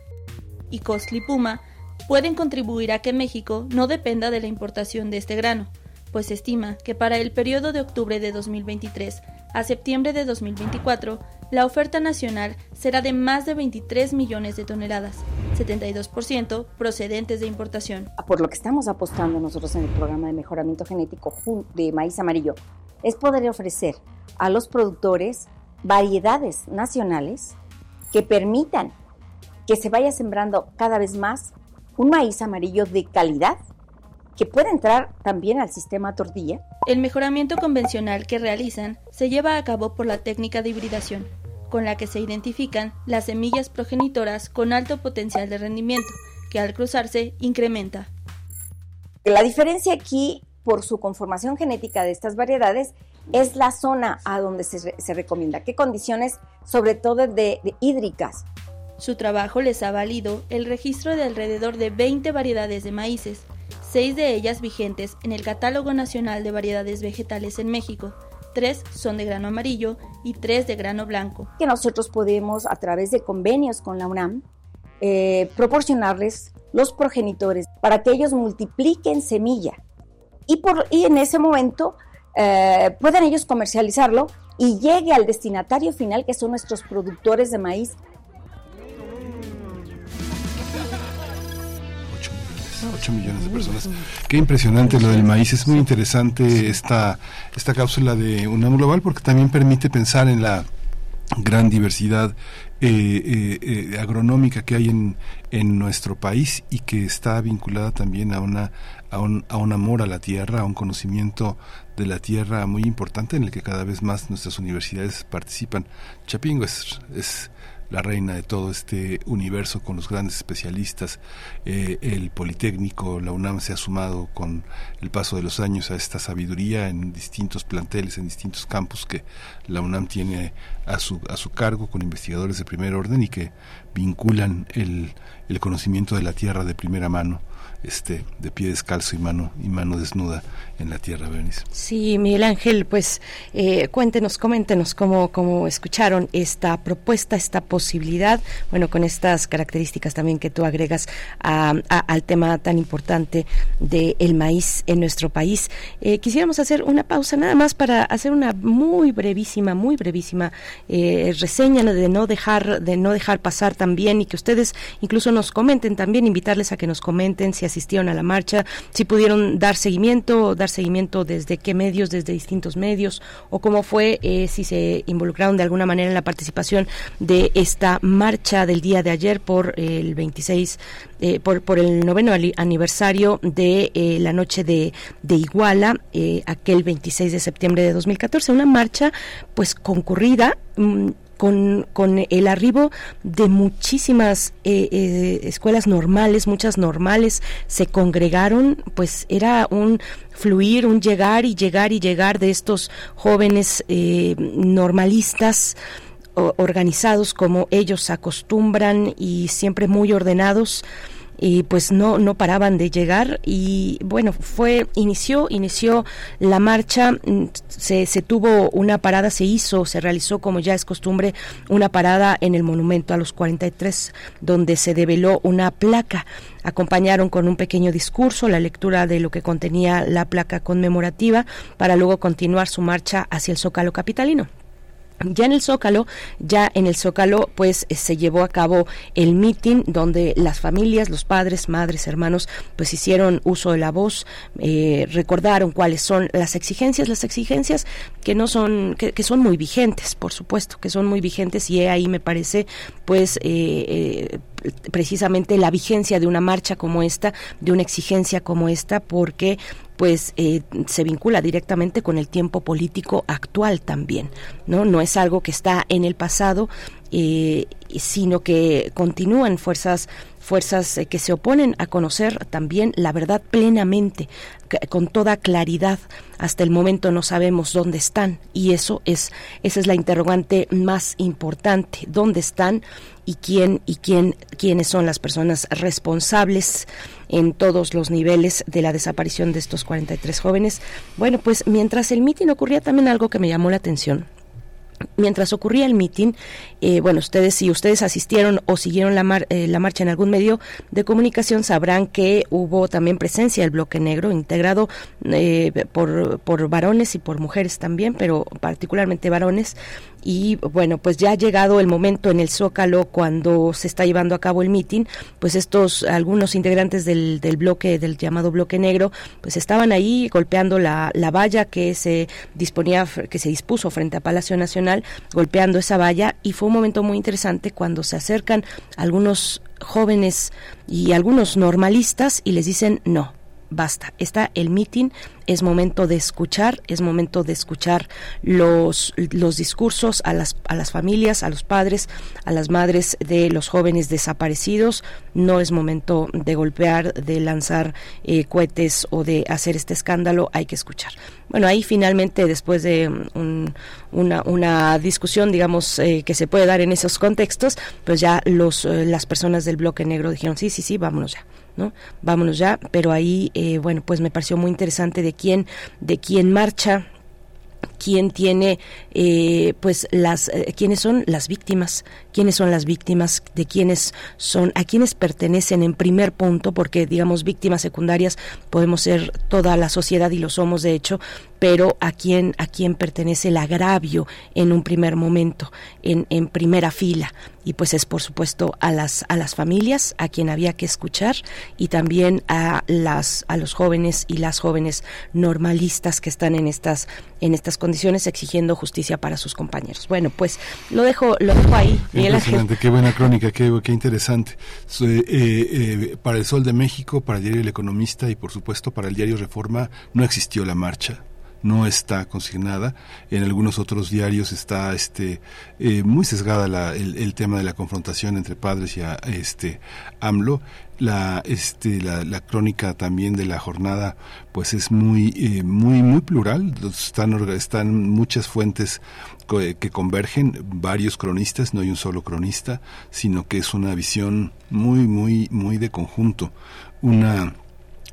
y Costlipuma pueden contribuir a que México no dependa de la importación de este grano, pues se estima que para el periodo de octubre de 2023 a septiembre de 2024, la oferta nacional será de más de 23 millones de toneladas, 72% procedentes de importación. Por lo que estamos apostando nosotros en el programa de mejoramiento genético de maíz amarillo, es poder ofrecer a los productores variedades nacionales que permitan que se vaya sembrando cada vez más un maíz amarillo de calidad que puede entrar también al sistema tortilla. El mejoramiento convencional que realizan se lleva a cabo por la técnica de hibridación, con la que se identifican las semillas progenitoras con alto potencial de rendimiento, que al cruzarse incrementa. La diferencia aquí, por su conformación genética de estas variedades, es la zona a donde se, se recomienda, qué condiciones, sobre todo de, de hídricas, su trabajo les ha valido el registro de alrededor de 20 variedades de maíces, seis de ellas vigentes en el Catálogo Nacional de Variedades Vegetales en México. Tres son de grano amarillo y tres de grano blanco. Que nosotros podemos, a través de convenios con la UNAM, eh, proporcionarles los progenitores para que ellos multipliquen semilla y, por, y en ese momento eh, puedan ellos comercializarlo y llegue al destinatario final que son nuestros productores de maíz 8 millones de personas. Qué impresionante lo del maíz. Es muy interesante esta, esta cápsula de UNAM Global porque también permite pensar en la gran diversidad eh, eh, eh, agronómica que hay en, en nuestro país y que está vinculada también a una a un, a un amor a la tierra, a un conocimiento de la tierra muy importante en el que cada vez más nuestras universidades participan. Chapingo es, es la reina de todo este universo con los grandes especialistas. Eh, el Politécnico, la UNAM se ha sumado con el paso de los años a esta sabiduría en distintos planteles, en distintos campos que la UNAM tiene a su, a su cargo con investigadores de primer orden y que vinculan el, el conocimiento de la tierra de primera mano este, de pie descalzo y mano, y mano desnuda en la tierra, Berenice. Sí, Miguel Ángel, pues eh, cuéntenos, coméntenos cómo, cómo escucharon esta propuesta, esta posibilidad, bueno, con estas características también que tú agregas al tema tan importante del maíz en nuestro país. Eh, quisiéramos hacer una pausa nada más para hacer una muy brevísima, muy brevísima eh, reseña de no dejar, de no dejar pasar también y que ustedes incluso nos comenten también, invitarles a que nos comenten si asistieron a la marcha, si pudieron dar seguimiento, dar seguimiento desde qué medios, desde distintos medios, o cómo fue, eh, si se involucraron de alguna manera en la participación de esta marcha del día de ayer por el 26, eh, por, el noveno aniversario de eh, la noche de, de Iguala, aquel 26 de septiembre de 2014, una marcha pues concurrida, mm, con, con el arribo de muchísimas eh, eh, escuelas normales, muchas normales, se congregaron, pues era un fluir, un llegar y llegar y llegar de estos jóvenes eh, normalistas organizados como ellos acostumbran y siempre muy ordenados y pues no no paraban de llegar. Y bueno fue inició inició la marcha mm, se, se tuvo una parada se hizo se realizó como ya es costumbre una parada en el monumento a los 43 donde se develó una placa. Acompañaron con un pequeño discurso la lectura de lo que contenía la placa conmemorativa para luego continuar su marcha hacia el Zócalo capitalino ya en el Zócalo, ya en el Zócalo, pues eh, se llevó a cabo el mitin donde las familias, los padres, madres, hermanos, pues hicieron uso de la voz, eh, recordaron cuáles son las exigencias, las exigencias que no son, que, son muy vigentes, por supuesto, que son muy vigentes y ahí me parece, pues, eh, precisamente la vigencia de una marcha como esta, de una exigencia como esta, porque pues eh, se vincula directamente con el tiempo político actual también, ¿no? No es algo que está en el pasado, eh, sino que continúan fuerzas fuerzas eh, que se oponen a conocer también la verdad plenamente, con toda claridad. Hasta el momento no sabemos dónde están y eso es esa es la interrogante más importante, dónde están y quién y quién quiénes son las personas responsables en todos los niveles de la desaparición de estos 43 jóvenes. Bueno, pues mientras el mitin ocurría también algo que me llamó la atención Mientras ocurría el mitin, eh, bueno, ustedes si ustedes asistieron o siguieron la, eh, la marcha en algún medio de comunicación sabrán que hubo también presencia del bloque negro integrado eh, por, por varones y por mujeres también, pero particularmente varones y bueno, pues ya ha llegado el momento en el Zócalo cuando se está llevando a cabo el mitin, pues estos algunos integrantes del, del bloque, del llamado bloque negro, pues estaban ahí golpeando la, la valla que se disponía, que se dispuso frente a Palacio Nacional, golpeando esa valla y fue un momento muy interesante cuando se acercan algunos jóvenes y algunos normalistas y les dicen no, basta, está el mitin, es momento de escuchar, es momento de escuchar los, los discursos a las, a las familias, a los padres, a las madres de los jóvenes desaparecidos, no es momento de golpear, de lanzar eh, cohetes o de hacer este escándalo, hay que escuchar. Bueno, ahí finalmente, después de una, una, discusión, digamos, eh, que se puede dar en esos contextos, pues ya los, eh, las personas del bloque negro dijeron, sí, sí, sí, vámonos ya. ¿No? Vámonos ya, pero ahí, eh, bueno, pues me pareció muy interesante de quién, de quién marcha, quién tiene eh, pues las eh, quiénes son las víctimas quiénes son las víctimas de quiénes son a quiénes pertenecen en primer punto porque digamos víctimas secundarias podemos ser toda la sociedad y lo somos de hecho pero a quién a quién pertenece el agravio en un primer momento en, en primera fila. Y pues es por supuesto a las a las familias a quien había que escuchar y también a las a los jóvenes y las jóvenes normalistas que están en estas en estas condiciones exigiendo justicia para sus compañeros. Bueno, pues lo dejo lo dejo ahí. Impresionante, qué buena crónica, qué, interesante. Eh, eh, para el Sol de México, para el diario El Economista y por supuesto para el diario Reforma no existió la marcha no está consignada. En algunos otros diarios está este eh, muy sesgada la, el, tema de la confrontación entre padres y a, este AMLO. La, este, la, la, crónica también de la jornada pues es muy eh, muy muy plural están están muchas fuentes que convergen varios cronistas no hay un solo cronista sino que es una visión muy muy muy de conjunto una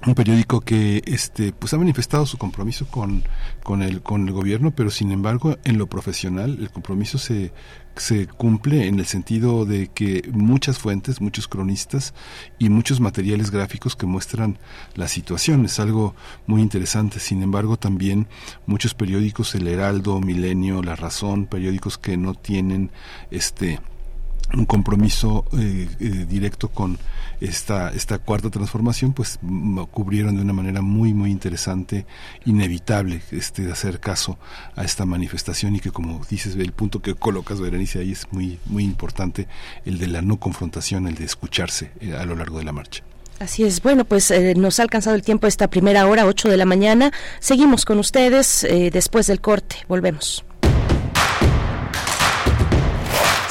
un periódico que este pues ha manifestado su compromiso con, con el con el gobierno pero sin embargo en lo profesional el compromiso se se cumple en el sentido de que muchas fuentes, muchos cronistas y muchos materiales gráficos que muestran la situación. Es algo muy interesante. Sin embargo, también muchos periódicos, El Heraldo, Milenio, La Razón, periódicos que no tienen este un compromiso eh, eh, directo con esta, esta cuarta transformación, pues cubrieron de una manera muy, muy interesante, inevitable, este, hacer caso a esta manifestación y que como dices, el punto que colocas, Berenice, ahí es muy, muy importante, el de la no confrontación, el de escucharse eh, a lo largo de la marcha. Así es. Bueno, pues nos ha alcanzado el tiempo esta primera hora, 8 de la mañana. Seguimos con ustedes después del corte. Volvemos.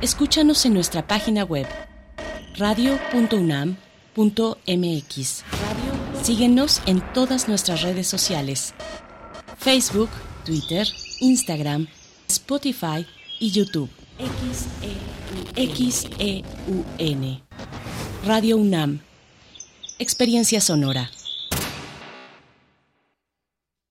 Escúchanos en nuestra página web radio.unam.mx. Síguenos en todas nuestras redes sociales: Facebook, Twitter, Instagram, Spotify y YouTube. XEUN. Radio UNAM. Experiencia sonora.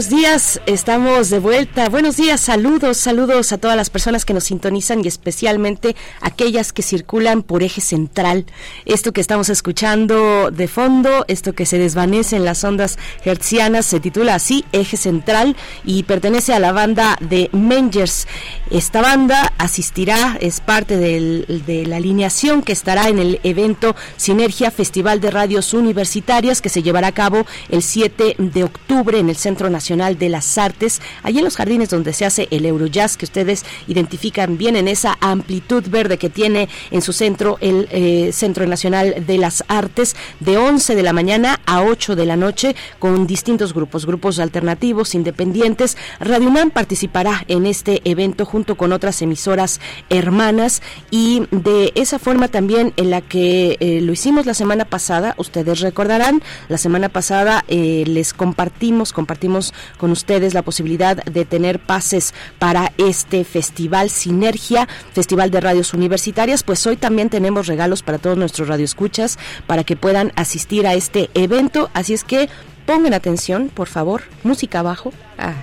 Buenos días, estamos de vuelta. Buenos días, saludos, saludos a todas las personas que nos sintonizan y especialmente aquellas que circulan por eje central. Esto que estamos escuchando de fondo, esto que se desvanece en las ondas hertzianas, se titula así, eje central y pertenece a la banda de Mengers. Esta banda asistirá, es parte de la alineación que estará en el evento Sinergia Festival de Radios Universitarias que se llevará a cabo el 7 de octubre en el Centro Centro Nacional de las Artes, allí en los jardines donde se hace el Eurojazz, que ustedes identifican bien en esa amplitud verde que tiene en su centro el eh, Centro Nacional de las Artes, de 11 de la mañana a 8 de la noche, con distintos grupos, grupos alternativos, independientes. Radio UNAM participará en este evento junto con otras emisoras hermanas y de esa forma también en la que eh, lo hicimos la semana pasada, ustedes recordarán, la semana pasada eh, les compartimos, compartimos con ustedes la posibilidad de tener pases para este festival Sinergia, Festival de Radios Universitarias, pues hoy también tenemos regalos para todos nuestros radioescuchas para que puedan asistir a este evento, así es que pongan atención, por favor, música abajo. Ah.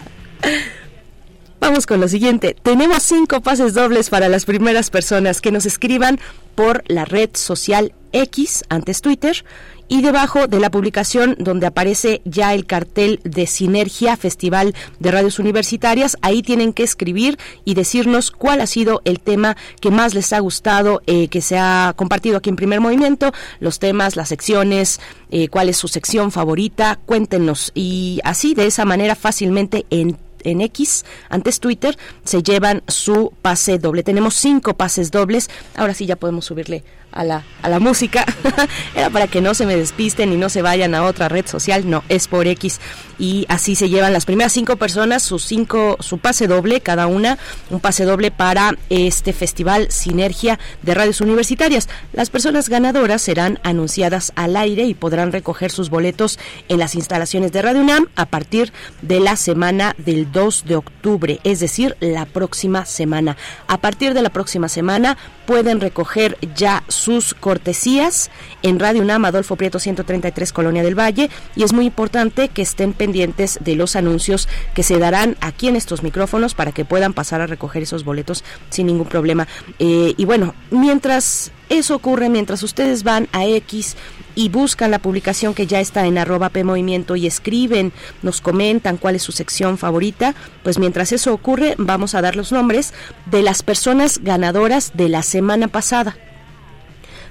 Vamos con lo siguiente. Tenemos cinco pases dobles para las primeras personas que nos escriban por la red social X, antes Twitter, y debajo de la publicación donde aparece ya el cartel de Sinergia Festival de Radios Universitarias, ahí tienen que escribir y decirnos cuál ha sido el tema que más les ha gustado, eh, que se ha compartido aquí en primer movimiento, los temas, las secciones, eh, cuál es su sección favorita, cuéntenos y así de esa manera fácilmente en en X, antes Twitter, se llevan su pase doble. Tenemos cinco pases dobles. Ahora sí ya podemos subirle a la, a la música. Era para que no se me despisten y no se vayan a otra red social. No, es por X. Y así se llevan las primeras cinco personas su, cinco, su pase doble, cada una, un pase doble para este festival Sinergia de Radios Universitarias. Las personas ganadoras serán anunciadas al aire y podrán recoger sus boletos en las instalaciones de Radio UNAM a partir de la semana del 2 de octubre, es decir, la próxima semana. A partir de la próxima semana pueden recoger ya sus cortesías en Radio UNAM Adolfo Prieto 133 Colonia del Valle y es muy importante que estén pendientes de los anuncios que se darán aquí en estos micrófonos para que puedan pasar a recoger esos boletos sin ningún problema. Eh, y bueno, mientras eso ocurre, mientras ustedes van a X y buscan la publicación que ya está en arroba P Movimiento y escriben, nos comentan cuál es su sección favorita, pues mientras eso ocurre vamos a dar los nombres de las personas ganadoras de la semana pasada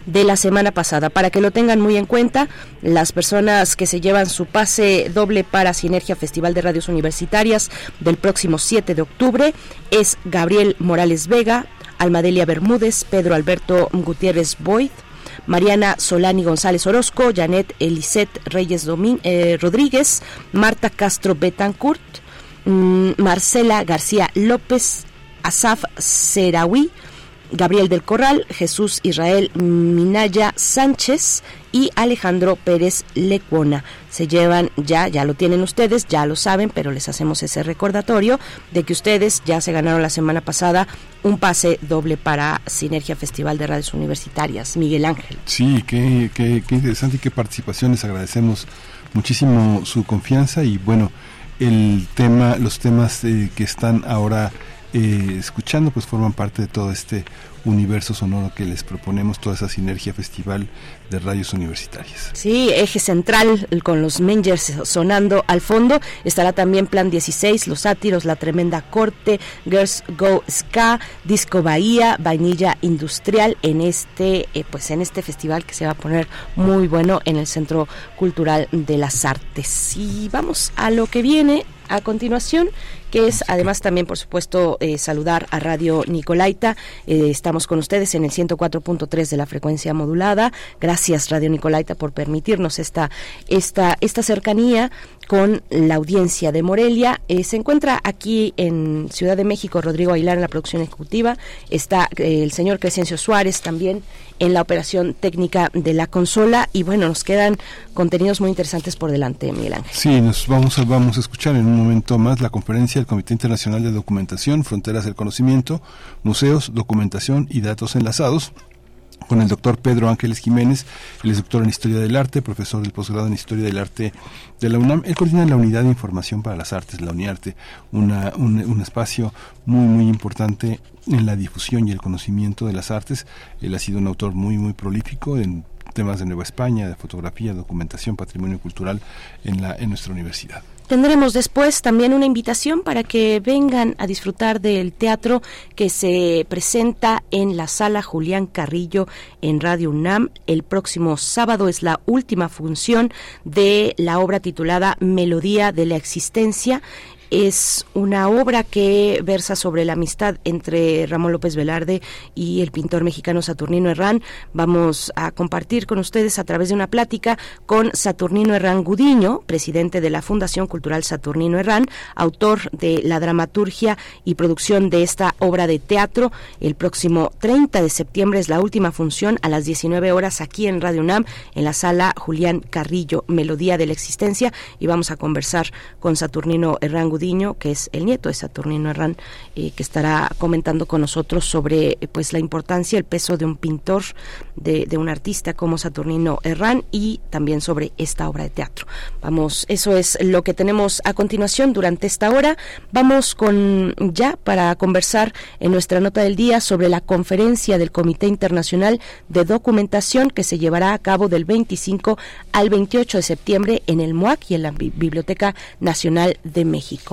de la semana pasada. Para que lo tengan muy en cuenta, las personas que se llevan su pase doble para Sinergia Festival de Radios Universitarias del próximo 7 de octubre es Gabriel Morales Vega, Almadelia Bermúdez, Pedro Alberto Gutiérrez Boyd, Mariana Solani González Orozco, Janet Elisette Reyes eh, Rodríguez, Marta Castro Betancourt, mm, Marcela García López, Asaf Serawi, Gabriel del Corral, Jesús Israel Minaya Sánchez y Alejandro Pérez Lecuona. Se llevan ya, ya lo tienen ustedes, ya lo saben, pero les hacemos ese recordatorio de que ustedes ya se ganaron la semana pasada un pase doble para Sinergia Festival de Radios Universitarias. Miguel Ángel. Sí, qué, interesante y qué participaciones. Agradecemos muchísimo su confianza y bueno, el tema, los temas eh, que están ahora eh, escuchando, pues forman parte de todo este universo sonoro que les proponemos, toda esa sinergia festival de radios universitarias. Sí, eje central con los Mengers sonando al fondo. Estará también Plan 16, Los Sátiros, La Tremenda Corte, Girls Go Ska, Disco Bahía, Vainilla Industrial en este, eh, pues en este festival que se va a poner muy bueno en el Centro Cultural de las Artes. Y vamos a lo que viene a continuación que es además también, por supuesto, eh, saludar a Radio Nicolaita. Eh, estamos con ustedes en el 104.3 de la frecuencia modulada. Gracias, Radio Nicolaita, por permitirnos esta, esta, esta cercanía con la audiencia de Morelia. Eh, se encuentra aquí en Ciudad de México Rodrigo Aguilar en la producción ejecutiva. Está el señor Crescencio Suárez también en la operación técnica de la consola. Y bueno, nos quedan contenidos muy interesantes por delante, Miguel Ángel. Sí, nos vamos a, vamos a escuchar en un momento más la conferencia del Comité Internacional de Documentación, Fronteras del Conocimiento, Museos, Documentación y Datos Enlazados con el doctor Pedro Ángeles Jiménez, él es doctor en Historia del Arte, profesor del posgrado en Historia del Arte de la UNAM. Él coordina la Unidad de Información para las Artes, la UNIARTE, una, un, un, espacio muy, muy importante en la difusión y el conocimiento de las artes. Él ha sido un autor muy, muy prolífico en temas de Nueva España, de fotografía, documentación, patrimonio cultural en, la, en nuestra universidad. Tendremos después también una invitación para que vengan a disfrutar del teatro que se presenta en la sala Julián Carrillo en Radio UNAM. El próximo sábado es la última función de la obra titulada Melodía de la Existencia es una obra que versa sobre la amistad entre Ramón López Velarde y el pintor mexicano Saturnino Herrán. Vamos a compartir con ustedes a través de una plática con Saturnino Herrán Gudiño, presidente de la Fundación Cultural Saturnino Herrán, autor de la dramaturgia y producción de esta obra de teatro. El próximo 30 de septiembre es la última función a las 19 horas aquí en Radio UNAM, en la sala Julián Carrillo, Melodía de la Existencia, y vamos a conversar con Saturnino Herrán Gudiño que es el nieto de Saturnino Herrán, eh, que estará comentando con nosotros sobre pues la importancia, el peso de un pintor, de, un artista como Saturnino Herrán y también sobre esta obra de teatro. Vamos, eso es lo que tenemos a continuación durante esta hora. Vamos con ya para conversar en nuestra nota del día sobre la conferencia del Comité Internacional de Documentación que se llevará a cabo del 25 al 28 de septiembre en el MUAC y en la Biblioteca Nacional de México.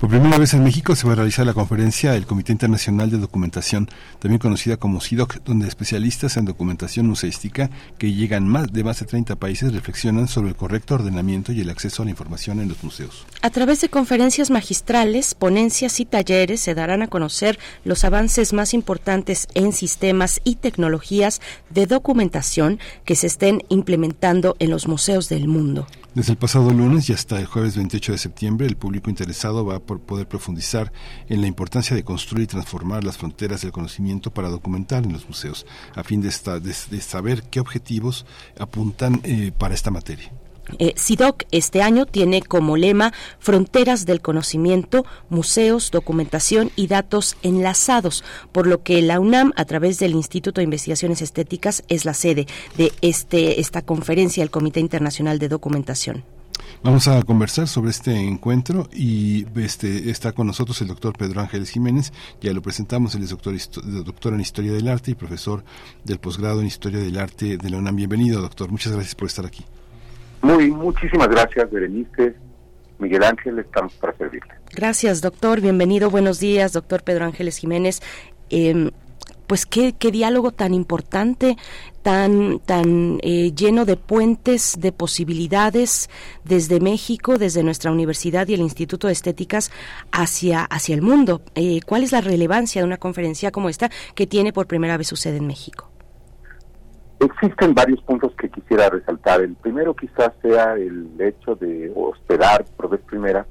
Por primera vez en México se va a realizar la conferencia del Comité Internacional de Documentación, también conocida como CIDOC, donde especialistas en documentación museística que llegan más de más de 30 países reflexionan sobre el correcto ordenamiento y el acceso a la información en los museos. A través de conferencias magistrales, ponencias y talleres se darán a conocer los avances más importantes en sistemas y tecnologías de documentación que se estén implementando en los museos del mundo. Desde el pasado lunes y hasta el jueves 28 de septiembre, el público interesado va a poder profundizar en la importancia de construir y transformar las fronteras del conocimiento para documentar en los museos, a fin de, saber qué objetivos apuntan eh, para esta materia. Eh, SIDOC este año tiene como lema Fronteras del Conocimiento, Museos, Documentación y Datos Enlazados, por lo que la UNAM, a través del Instituto de Investigaciones Estéticas, es la sede de este, esta conferencia del Comité Internacional de Documentación. Vamos a conversar sobre este encuentro y este está con nosotros el doctor Pedro Ángeles Jiménez, ya lo presentamos, él es doctor, doctor en Historia del Arte y profesor del posgrado en Historia del Arte de la UNAM. Bienvenido, doctor, muchas gracias por estar aquí. Muy, muchísimas gracias, Berenice. Miguel Ángel, estamos para servirle. Gracias, doctor. Bienvenido. Buenos días, doctor Pedro Ángeles Jiménez. Em, pues qué, qué, diálogo tan importante, tan, tan eh, lleno de puentes, de posibilidades desde México, desde nuestra universidad y el Instituto de Estéticas hacia, hacia el mundo. Eh, ¿Cuál es la relevancia de una conferencia como esta que tiene por primera vez su sede en México? Existen varios puntos que quisiera resaltar. El primero quizás sea el hecho de hospedar por vez primera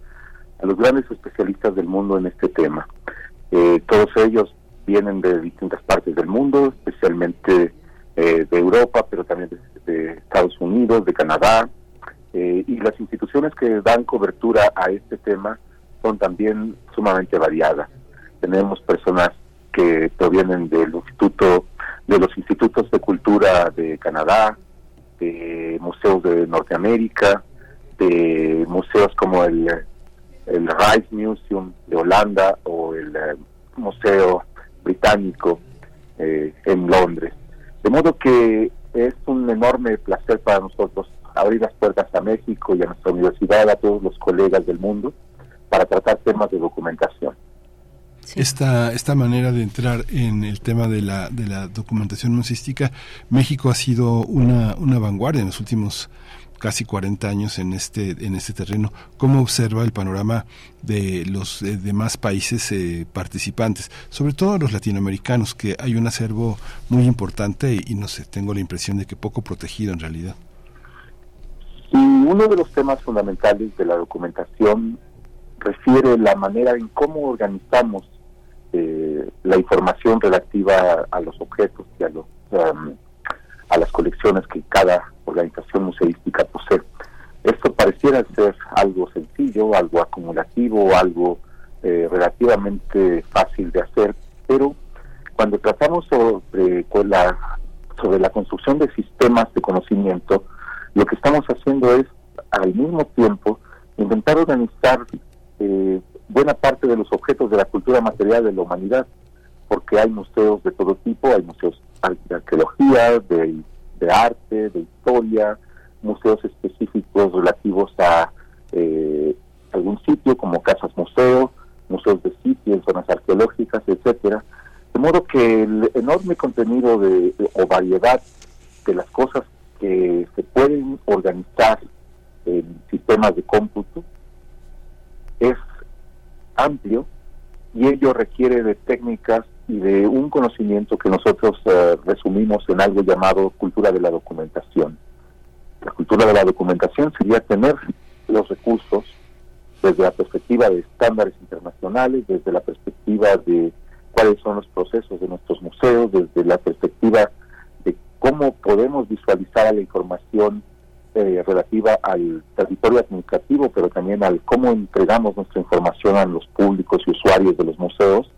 a los grandes especialistas del mundo en este tema. Eh, todos ellos vienen de distintas partes del mundo, especialmente eh, de Europa, pero también de, Estados Unidos, de Canadá, eh, y las instituciones que dan cobertura a este tema son también sumamente variadas. Tenemos personas que provienen del Instituto de los institutos de cultura de Canadá, de museos de Norteamérica, de museos como el, el Rice Museum de Holanda o el eh, Museo Británico eh, en Londres. De modo que es un enorme placer para nosotros abrir las puertas a México y a nuestra universidad, a todos los colegas del mundo, para tratar temas de documentación. Esta, esta manera de entrar en el tema de la, de la documentación musística, México ha sido una, una vanguardia en los últimos casi 40 años en este en este terreno. ¿Cómo observa el panorama de los demás países eh, participantes, sobre todo los latinoamericanos, que hay un acervo muy importante y, y, no sé, tengo la impresión de que poco protegido en realidad? Y uno de los temas fundamentales de la documentación refiere la manera en cómo organizamos eh, la información relativa a los objetos y a, los, um, a las colecciones que cada organización museística posee. Esto pareciera ser algo sencillo, algo acumulativo, algo eh, relativamente fácil de hacer, pero cuando tratamos sobre, la, sobre construcción de sistemas de conocimiento, lo que estamos haciendo es al mismo tiempo intentar organizar eh, buena parte de los objetos de la cultura material de la humanidad, porque hay museos de todo tipo, hay museos de arqueología, de, arte, de historia, museos específicos relativos a eh, algún sitio como casas museo, museos de sitios, zonas arqueológicas, etcétera. De modo que el enorme contenido de, o variedad de las cosas que se pueden organizar en sistemas de es amplio y ello requiere de técnicas y de un conocimiento que nosotros eh, resumimos en algo llamado cultura de la documentación. La cultura de la documentación sería tener los recursos desde la perspectiva de estándares internacionales, desde la perspectiva de cuáles son los procesos de nuestros museos, desde la perspectiva de cómo podemos visualizar la información eh, relativa al territorio administrativo, pero también al cómo entregamos nuestra información a los públicos y usuarios de los museos,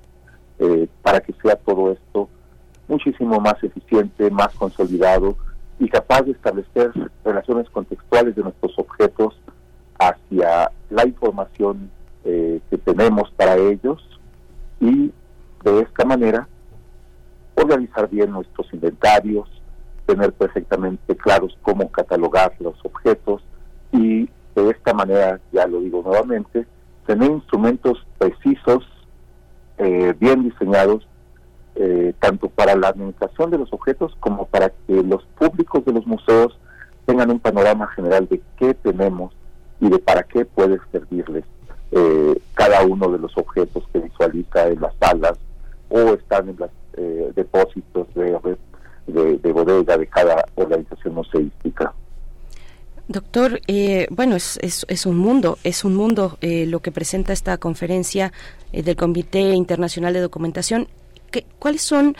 eh, para que sea todo esto muchísimo más eficiente, más consolidado y capaz de establecer relaciones contextuales de nuestros objetos hacia la información eh, que tenemos para ellos y de esta manera organizar bien nuestros inventarios, tener perfectamente claros cómo catalogar los objetos y de esta manera, ya lo digo nuevamente, tener instrumentos precisos, eh, bien diseñados, eh, tanto para la administración de los objetos como para que los públicos de los museos tengan un panorama general de qué tenemos y de para qué puede servirles eh, cada uno de los objetos que visualiza en las salas o están en los eh, depósitos de, de, bodega de cada organización museística. Doctor, eh, bueno, es, es, un mundo, es un mundo lo que presenta esta conferencia del Comité Internacional de Documentación. ¿Qué, ¿Cuáles son?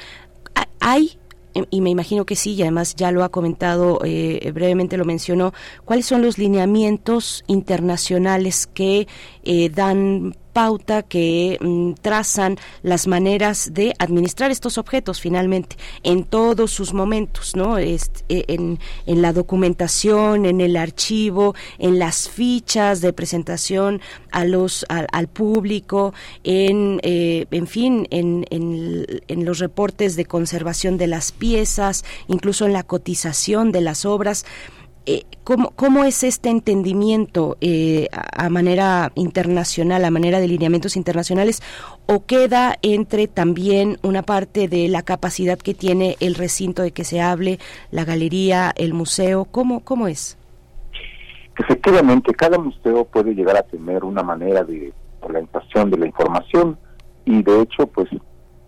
¿Hay Em, y me imagino que sí, y además ya lo ha comentado, eh, brevemente lo mencionó, cuáles son los lineamientos internacionales que eh, dan pauta que mm, trazan las maneras de administrar estos objetos finalmente en todos sus momentos, ¿no? Este, en, en, la documentación, en el archivo, en las fichas de presentación a los al, público, en eh, en fin, en, en, en los reportes de conservación de las piezas, incluso en la cotización de las obras. Eh, ¿cómo, ¿cómo, es este entendimiento eh, a, manera internacional, a manera de lineamientos internacionales, o queda entre también una parte de la capacidad que tiene el recinto de que se hable, la galería, el museo? ¿Cómo, cómo es? Efectivamente, cada museo puede llegar a tener una manera de organización de la información y de hecho, pues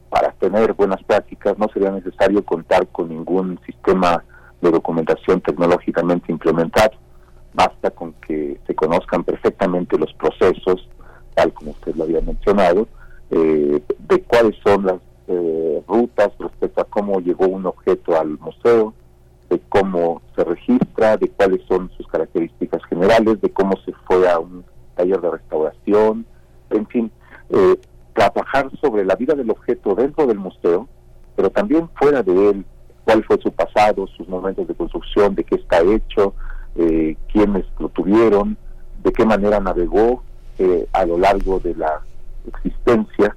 para tener buenas prácticas no sería necesario contar con ningún sistema de documentación tecnológicamente implementado. Basta con que se conozcan perfectamente los procesos, tal como usted lo había mencionado, eh, de cuáles son las eh, rutas respecto a cómo llegó un objeto al museo, de cómo se registra, de cuáles son sus características generales, de cómo se fue a un taller de restauración, en fin, eh, trabajar sobre la vida del objeto dentro del museo, pero también fuera de él, cuál fue su pasado, sus momentos de construcción, de qué está hecho, eh, quiénes lo tuvieron, de qué manera navegó eh, a lo largo de la existencia.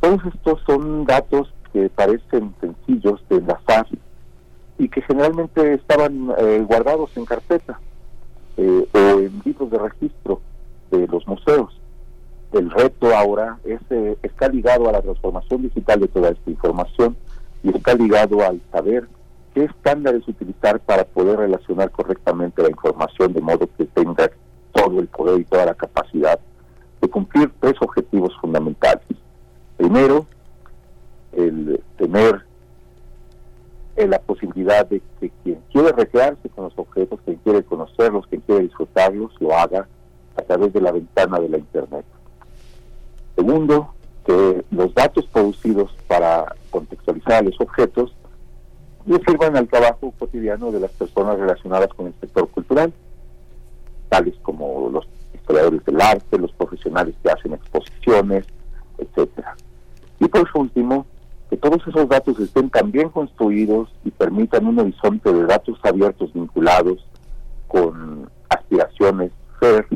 Todos estos son datos que parecen sencillos de enlazar y que generalmente estaban eh, guardados en carpeta eh, o en libros de registro de los museos. El reto ahora es, está ligado a la transformación digital de toda esta información y está ligado al saber qué estándares utilizar para poder relacionar correctamente la información de modo que tenga todo el poder y toda la capacidad de cumplir tres objetivos fundamentales. Primero, el tener eh, la posibilidad de que quien quiere recrearse con los objetos, quien quiere conocerlos, quien quiere disfrutarlos, lo haga a través de la ventana de la Internet. Segundo, que los datos producidos para contextualizar los objetos y sirvan al trabajo cotidiano de las personas relacionadas con el sector cultural, tales como los historiadores del arte, los profesionales que hacen exposiciones, etcétera. Y por último, que todos esos datos estén tan bien construidos y permitan un horizonte de datos abiertos vinculados con aspiraciones FAIR,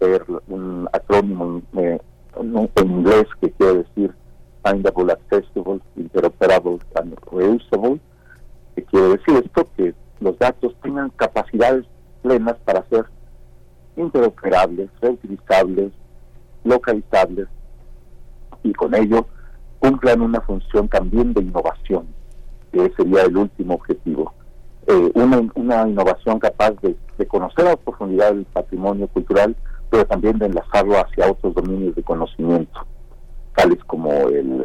FAIR un acrónimo eh, en inglés que quiere decir Findable, Accessible, Interoperable and Reusable, que quiere decir esto que los datos tengan capacidades plenas para ser interoperables, reutilizables, localizables y con ello cumplan una función también de innovación, que sería el último objetivo. Eh, una, una, innovación capaz de, conocer a profundidad el patrimonio cultural, pero también de enlazarlo hacia otros dominios de conocimiento, tales como el,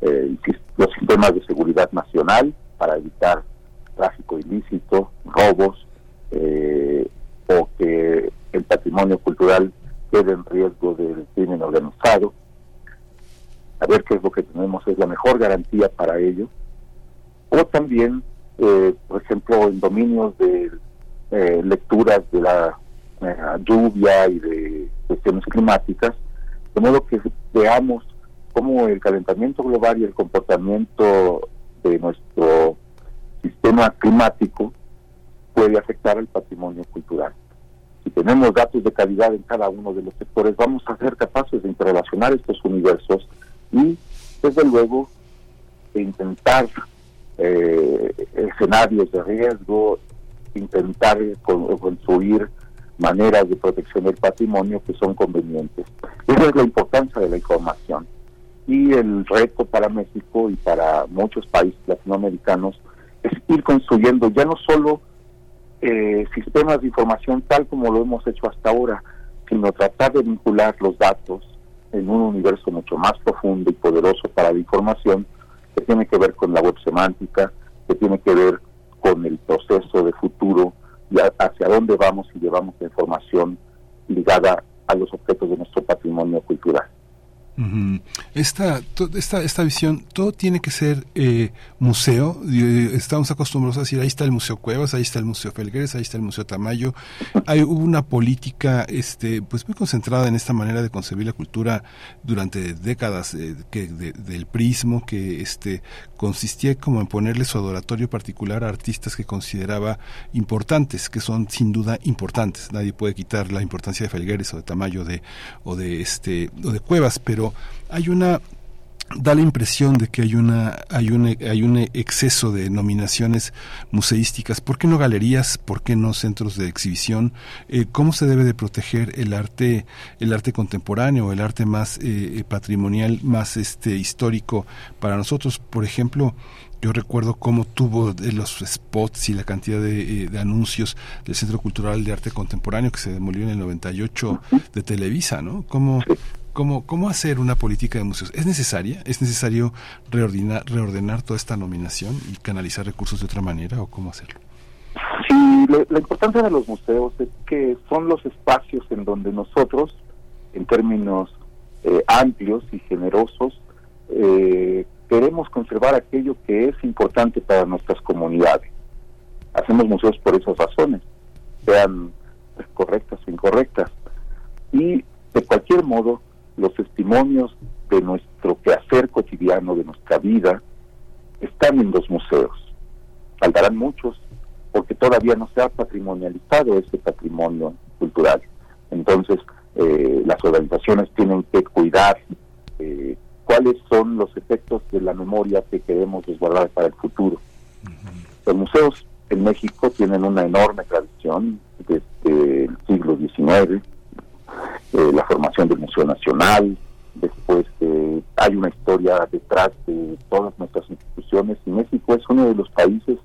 eh, los sistemas de seguridad nacional para evitar tráfico ilícito, robos, eh, o que el patrimonio cultural quede en riesgo del crimen organizado. A ver qué es lo que tenemos, es la mejor garantía para ello. O también, eh, por ejemplo, en dominios de eh, lecturas de la eh, lluvia y de cuestiones climáticas, de modo que veamos cómo el calentamiento global y el comportamiento de nuestro sistema climático puede afectar al patrimonio cultural. Si tenemos datos de calidad en cada uno de los sectores, vamos a ser capaces de interrelacionar estos universos y, desde luego, de intentar eh, escenarios de riesgo, intentar construir maneras de protección del patrimonio que son convenientes. Esa es la importancia de la información. Y el reto para México y para muchos países latinoamericanos es ir construyendo ya no solo eh, sistemas de información tal como lo hemos hecho hasta ahora, sino tratar de vincular los datos en un universo mucho más profundo y poderoso para la información que tiene que ver con la web semántica, que tiene que ver con el proceso de futuro y hacia dónde vamos y llevamos la información ligada a los objetos de nuestro patrimonio cultural. Esta, esta, esta visión, todo tiene que ser eh, museo. Eh, estamos acostumbrados a decir, ahí está el Museo Cuevas, ahí está el Museo Felgueres, ahí está el Museo Tamayo. Hay hubo una política este, pues muy concentrada en esta manera de concebir la cultura durante décadas eh, que del prismo, que este, consistía como en ponerle su adoratorio particular a artistas que consideraba importantes, que son sin duda importantes. Nadie puede quitar la importancia de Felgueres o de Tamayo de, o de, este, o de Cuevas, pero hay una da la impresión de que hay una hay un hay un exceso de nominaciones museísticas. Por qué no galerías por qué no centros de exhibición eh, cómo se debe de proteger el arte el arte contemporáneo el arte más eh, patrimonial más este histórico para nosotros por ejemplo yo recuerdo cómo tuvo los spots y la cantidad de, eh, de, anuncios del Centro Cultural de Arte Contemporáneo que se demolió en el 98 de Televisa, ¿no? Cómo, ¿Cómo, ¿Cómo hacer una política de museos? ¿Es necesaria? ¿Es necesario reordenar, reordenar toda esta nominación y canalizar recursos de otra manera o cómo hacerlo? Sí, la, importancia de los museos es que son los espacios en donde nosotros, en términos eh, amplios y generosos, eh, queremos conservar aquello que es importante para nuestras comunidades. Hacemos museos por esas razones, sean correctas o incorrectas. Y de cualquier modo, los testimonios de nuestro quehacer cotidiano, de nuestra vida, están en los museos. Faltarán muchos porque todavía no se ha patrimonializado este patrimonio cultural. Entonces, eh, las organizaciones tienen que cuidar eh, cuáles son los efectos de la memoria que queremos resguardar para el futuro. Los museos en México tienen una enorme tradición desde el siglo XIX, eh, la formación del Museo Nacional, después eh, hay una historia detrás de todas nuestras instituciones y México es uno de los países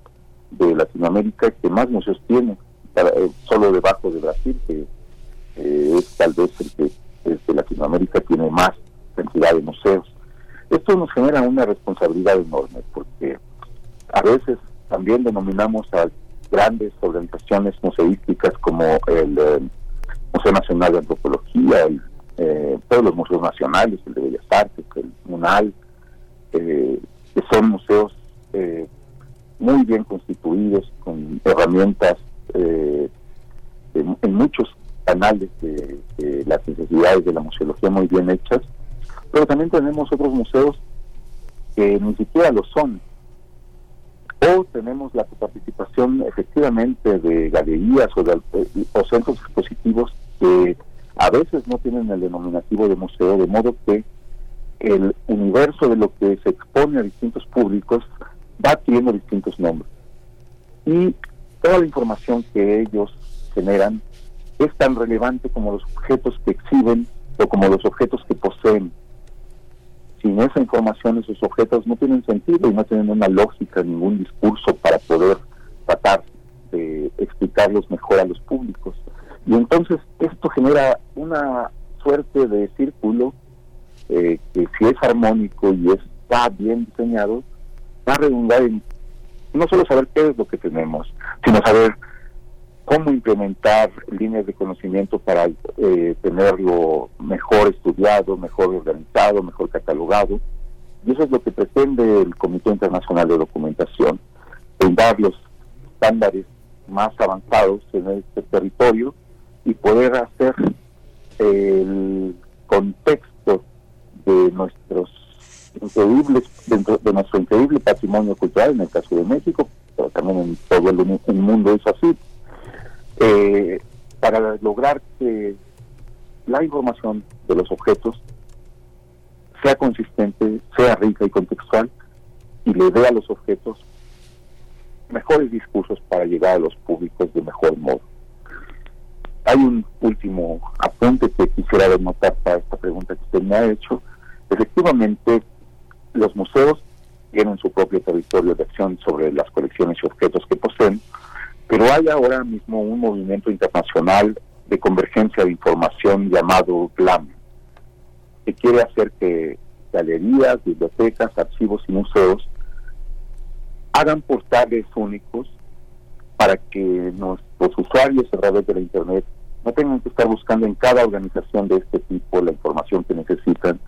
de Latinoamérica que más museos tiene, eh, solo debajo de Brasil, que es tal vez el que desde Latinoamérica tiene más cantidad de museos. Esto nos genera una responsabilidad enorme porque a veces también denominamos a grandes organizaciones museísticas como el Museo Nacional de Antropología, eh, todos los museos nacionales, el de Bellas Artes, el MUNAL, eh, que son museos eh, muy bien constituidos, con herramientas en, muchos canales de, las necesidades de la museología muy bien hechas, pero también tenemos otros museos que ni siquiera lo son. O tenemos la participación efectivamente de galerías o, de, o centros expositivos que a veces no tienen el denominativo de museo, de modo que el universo de lo que se expone a distintos públicos va adquiriendo distintos nombres. Y toda la información que ellos generan es tan relevante como los objetos que exhiben o como los objetos que poseen. Sin esa información, esos objetos no tienen sentido y no tienen una lógica, ningún discurso para poder tratar de explicarlos mejor a los públicos. Y entonces esto genera una suerte de círculo eh, que si es armónico y está bien diseñado, va a redundar en no solo saber qué es lo que tenemos, sino saber cómo implementar líneas de conocimiento para eh, tenerlo mejor estudiado, mejor organizado, mejor catalogado. Y eso es lo que pretende el Comité Internacional de Documentación, brindar los estándares más avanzados en este territorio y poder hacer el contexto de nuestros increíbles, dentro de nuestro increíble patrimonio cultural, en el caso de México, pero también en todo el mundo es así, eh, para lograr que la información de los objetos sea consistente, sea rica y contextual y le dé a los objetos mejores discursos para llegar a los públicos de mejor modo. Hay un último apunte que quisiera notar para esta pregunta que usted me ha hecho. Efectivamente, los museos tienen su propio territorio de acción sobre las colecciones y objetos que poseen, pero hay ahora mismo un movimiento internacional de convergencia de información llamado GLAM, que quiere hacer que galerías, bibliotecas, archivos y museos hagan portales únicos para que nuestros usuarios a través de la Internet no tengan que estar buscando en cada organización de este tipo la información que necesitan,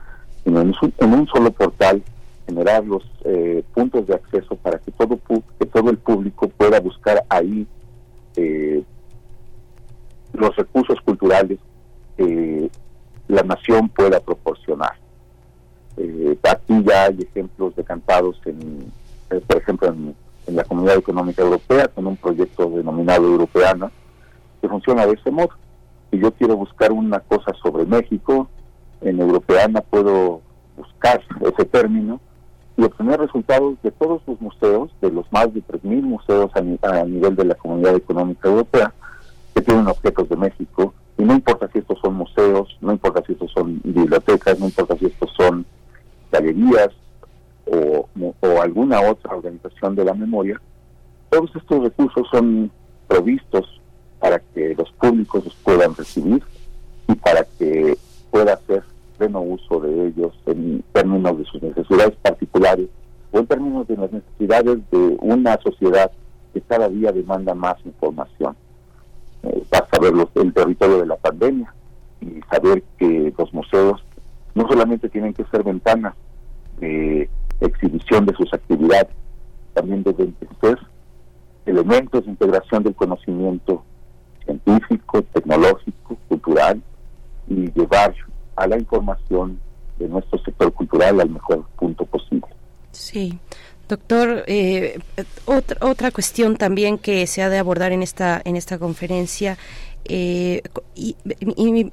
sino en un, solo portal generar los eh, puntos de acceso para que todo, que todo el público pueda buscar ahí eh, los recursos culturales que la nación pueda proporcionar. Eh, aquí ya hay ejemplos decantados, en, eh, por ejemplo, en, la Comunidad Económica Europea, con un proyecto denominado Europeana, que funciona de ese modo. Si yo quiero buscar una cosa sobre México, en Europeana puedo buscar ese término y obtener resultados de todos los museos, de los más de 3.000 museos a, nivel de la Comunidad Económica Europea, que tienen objetos de México, y no importa si estos son museos, no importa si estos son bibliotecas, no importa si estos son galerías o, o alguna otra organización de la memoria, todos estos recursos son provistos para que los públicos los puedan recibir y para que pueda ser pleno uso de ellos en términos de sus necesidades particulares o en términos de las necesidades de una sociedad que cada día demanda más información. Eh, basta ver el territorio de la pandemia y saber que los museos no solamente tienen que ser ventanas de exhibición de sus actividades, también deben ser elementos de integración del conocimiento científico, tecnológico, cultural y llevar a la información de nuestro sector cultural al mejor punto posible. Sí. Doctor, eh, otra, otra cuestión también que se ha de abordar en esta, en esta conferencia eh, y,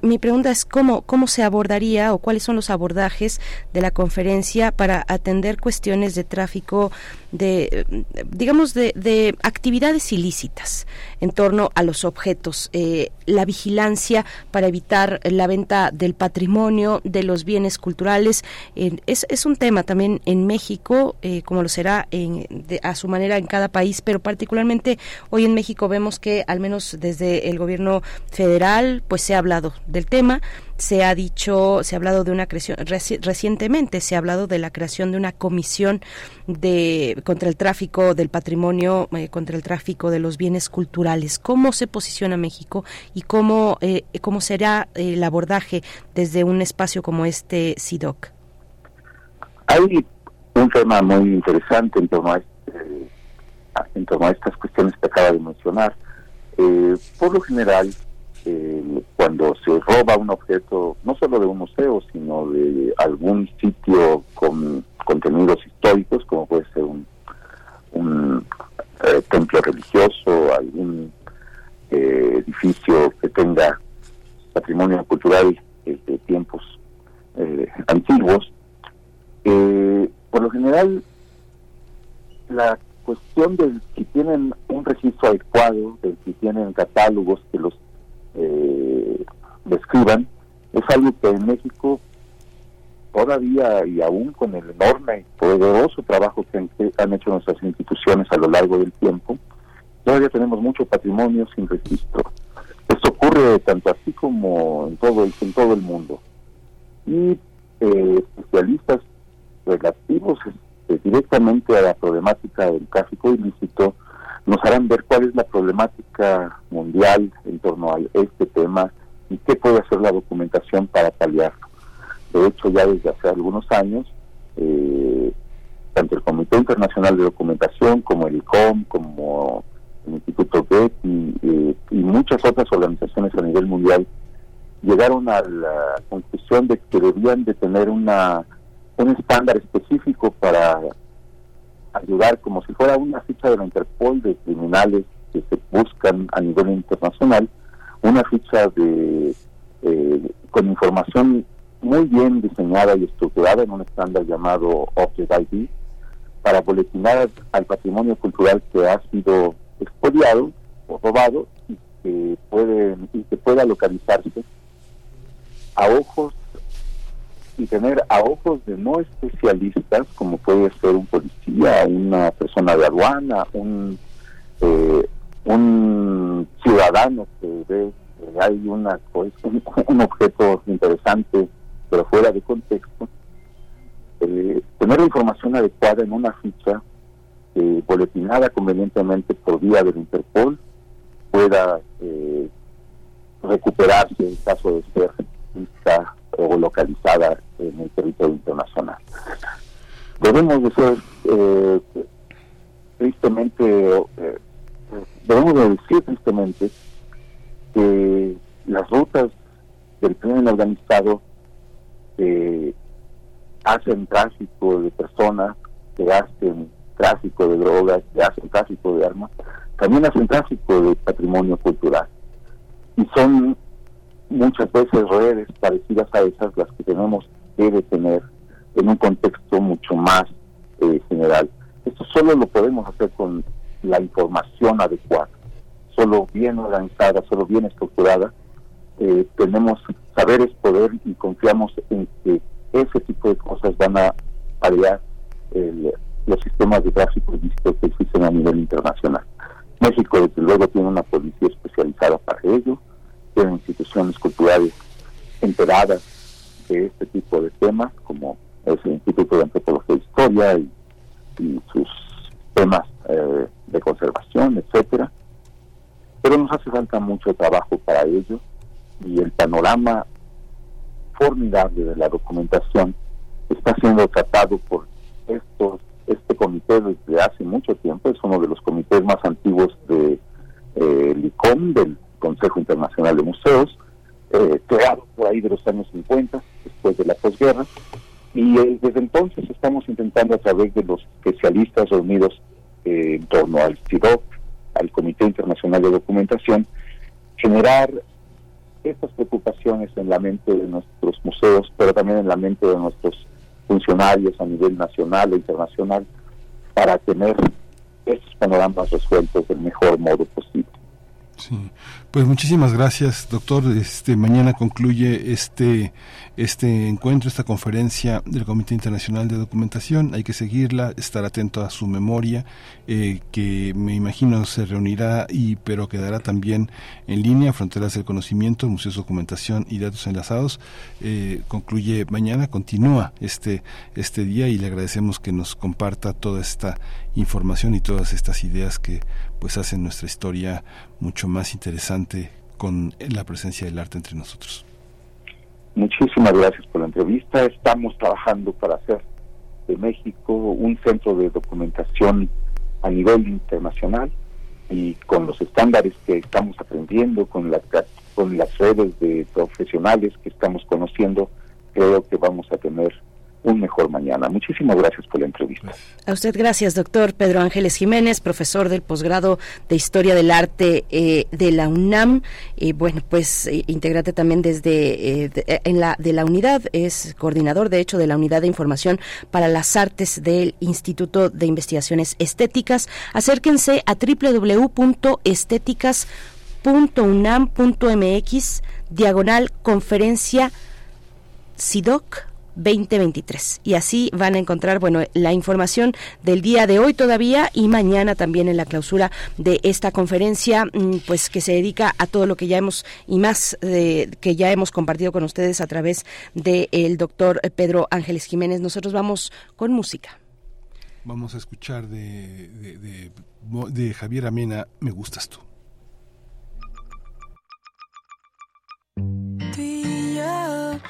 mi, pregunta es cómo, cómo se abordaría o cuáles son los abordajes de la conferencia para atender cuestiones de tráfico de, digamos, de, actividades ilícitas en torno a los objetos, eh, la vigilancia para evitar la venta del patrimonio, de los bienes culturales. es, es, un tema también en México, eh, como lo será en, a su manera en cada país, pero particularmente hoy en México vemos que al menos desde el gobierno federal, pues se ha hablado del tema, se ha dicho, se ha hablado de una creación, recientemente se ha hablado de la creación de una comisión de contra el tráfico del patrimonio, eh, contra el tráfico de los bienes culturales. ¿Cómo se posiciona México y cómo, eh, cómo será el abordaje desde un espacio como este SIDOC? Hay un tema muy interesante en torno a, este, en torno a estas cuestiones que acaba de mencionar. Eh, por lo general, eh, cuando se roba un objeto, no solo de un museo, sino de algún sitio con contenidos históricos, como puede ser un, eh, templo religioso, algún eh, edificio que tenga patrimonio cultural de tiempos eh, antiguos, eh, por lo general la cuestión del si tienen un registro adecuado, del si tienen catálogos que los eh, describan, es algo que en México todavía y aún con el enorme y poderoso trabajo que han, hecho nuestras instituciones a lo largo del tiempo, todavía tenemos mucho patrimonio sin registro. Esto ocurre tanto así como en todo el, en todo el mundo. Y eh, especialistas relativos este, directamente a la problemática del tráfico ilícito nos harán ver cuál es la problemática mundial en torno a este tema y qué puede hacer la documentación para paliarlo. De hecho, ya desde hace algunos años, eh, tanto el Comité Internacional de Documentación como el ICOM, como el Instituto Getty eh, y muchas otras organizaciones a nivel mundial llegaron a la conclusión de que debían de tener una un estándar específico para ayudar como si fuera una ficha de la Interpol de criminales que se buscan a nivel internacional, una ficha de eh, con información muy bien diseñada y estructurada en un estándar llamado Object ID para boletinar al patrimonio cultural que ha sido expoliado o robado y que puede y que pueda localizarse a ojos y tener a ojos de no especialistas como puede ser un policía, una persona de aduana, un eh, un ciudadano que ve que hay una pues, un objeto interesante pero fuera de contexto, eh, tener información adecuada en una ficha eh, boletinada convenientemente por vía del Interpol pueda eh, recuperarse en caso de ser o localizada en el territorio internacional. Debemos de ser eh, tristemente, eh, debemos de decir tristemente que las rutas del crimen organizado que hacen tráfico de personas, que hacen tráfico de drogas, que hacen tráfico de armas, también hacen tráfico de patrimonio cultural. Y son muchas veces redes parecidas a esas las que tenemos que detener en un contexto mucho más eh, general. Esto solo lo podemos hacer con la información adecuada, solo bien organizada, solo bien estructurada. Eh, tenemos saber es poder y confiamos en que ese tipo de cosas van a paliar los sistemas de tráfico que existen a nivel internacional. México, desde luego, tiene una policía especializada para ello, tiene instituciones culturales enteradas de este tipo de temas, como es el Instituto de Antropología e Historia y, sus temas eh, de conservación, etcétera. Pero nos hace falta mucho trabajo para ello y el panorama formidable de la documentación está siendo tratado por estos este comité desde hace mucho tiempo, es uno de los comités más antiguos de eh, ICOM, del Consejo Internacional de Museos, eh, creado por ahí de los años 50, después de la posguerra, y eh, desde entonces estamos intentando a través de los especialistas reunidos eh, en torno al CIDOC, al Comité Internacional de Documentación, generar estas preocupaciones en la mente de nuestros museos, pero también en la mente de nuestros funcionarios a nivel nacional e internacional, para tener estos panoramas resueltos del mejor modo posible. Sí. Pues muchísimas gracias, doctor. Este mañana concluye este este encuentro, esta conferencia del Comité Internacional de Documentación. Hay que seguirla, estar atento a su memoria, eh, que me imagino se reunirá y pero quedará también en línea. Fronteras del Conocimiento, Museos, Documentación y Datos Enlazados. Eh, concluye mañana, continúa este este día y le agradecemos que nos comparta toda esta información y todas estas ideas que pues hacen nuestra historia mucho más interesante con la presencia del arte entre nosotros. Muchísimas gracias por la entrevista. Estamos trabajando para hacer de México un centro de documentación a nivel internacional y con los estándares que estamos aprendiendo, con, la, con las redes de profesionales que estamos conociendo, creo que vamos a tener un mejor mañana. Muchísimas gracias por la entrevista. A usted gracias, doctor Pedro Ángeles Jiménez, profesor del posgrado de Historia del Arte eh, de la UNAM. Y bueno, pues eh, integrante también desde de, en la de la unidad, es coordinador de hecho de la unidad de información para las artes del Instituto de Investigaciones Estéticas. Acérquense a www.estéticas.unam.mx diagonal conferencia SIDOC 2023. Y así van a encontrar, bueno, la información del día de hoy todavía y mañana también en la clausura de esta conferencia, mm, pues que se dedica a todo lo que ya hemos y más eh, que ya hemos compartido con ustedes a través del el doctor Pedro Ángeles Jiménez. Nosotros vamos con música. Vamos a escuchar de, de, de, de Javier Amena, Me gustas tú.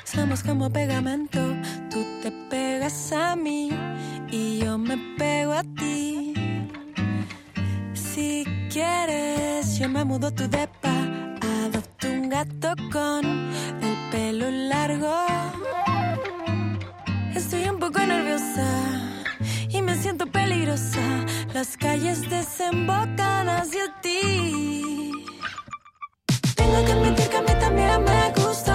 Somos como pegamento. Tú te pegas a mí y yo me pego a ti. Si quieres, yo me mudo tu depa. Adopto un gato con el pelo largo. Estoy un poco nerviosa y me siento peligrosa. Las calles desembocan hacia ti. Tengo que admitir que a mí también me gustas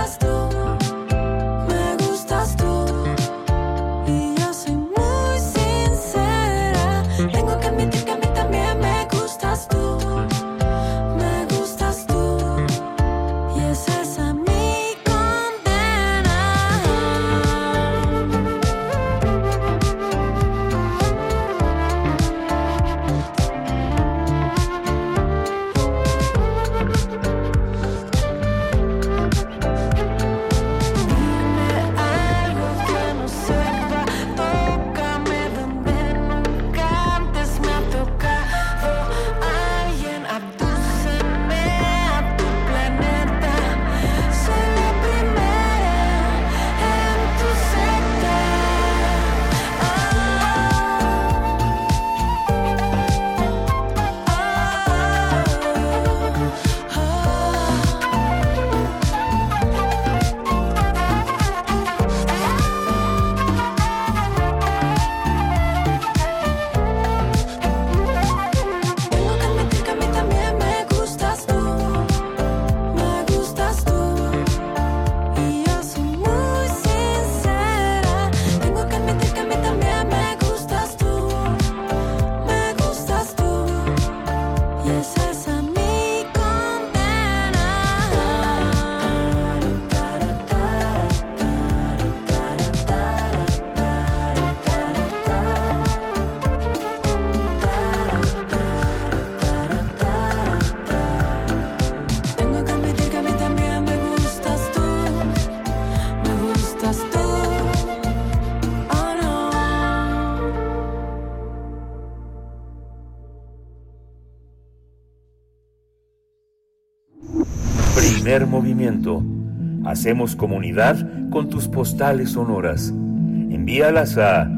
Hacemos comunidad con tus postales sonoras. Envíalas a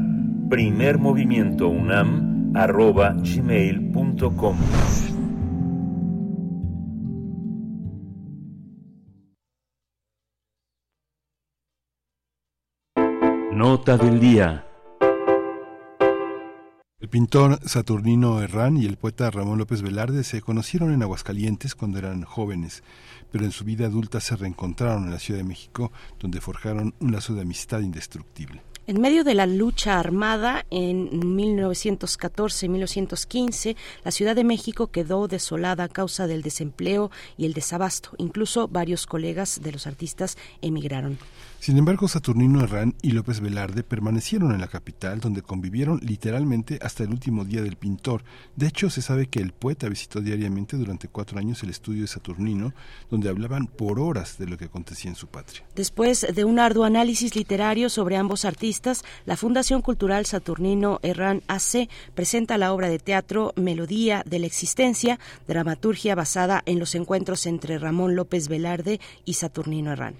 primermovimientounam.gmail.com Nota del día. El pintor Saturnino Herrán y el poeta Ramón López Velarde se conocieron en Aguascalientes cuando eran jóvenes, pero en su vida adulta se reencontraron en la Ciudad de México, donde forjaron un lazo de amistad indestructible. En medio de la lucha armada en 1914-1915, la Ciudad de México quedó desolada a causa del desempleo y el desabasto. Incluso varios colegas de los artistas emigraron. Sin embargo, Saturnino Herrán y López Velarde permanecieron en la capital, donde convivieron literalmente hasta el último día del pintor. De hecho, se sabe que el poeta visitó diariamente durante cuatro años el estudio de Saturnino, donde hablaban por horas de lo que acontecía en su patria. Después de un arduo análisis literario sobre ambos artistas, la Fundación Cultural Saturnino Herrán AC presenta la obra de teatro Melodía de la Existencia, dramaturgia basada en los encuentros entre Ramón López Velarde y Saturnino Herrán.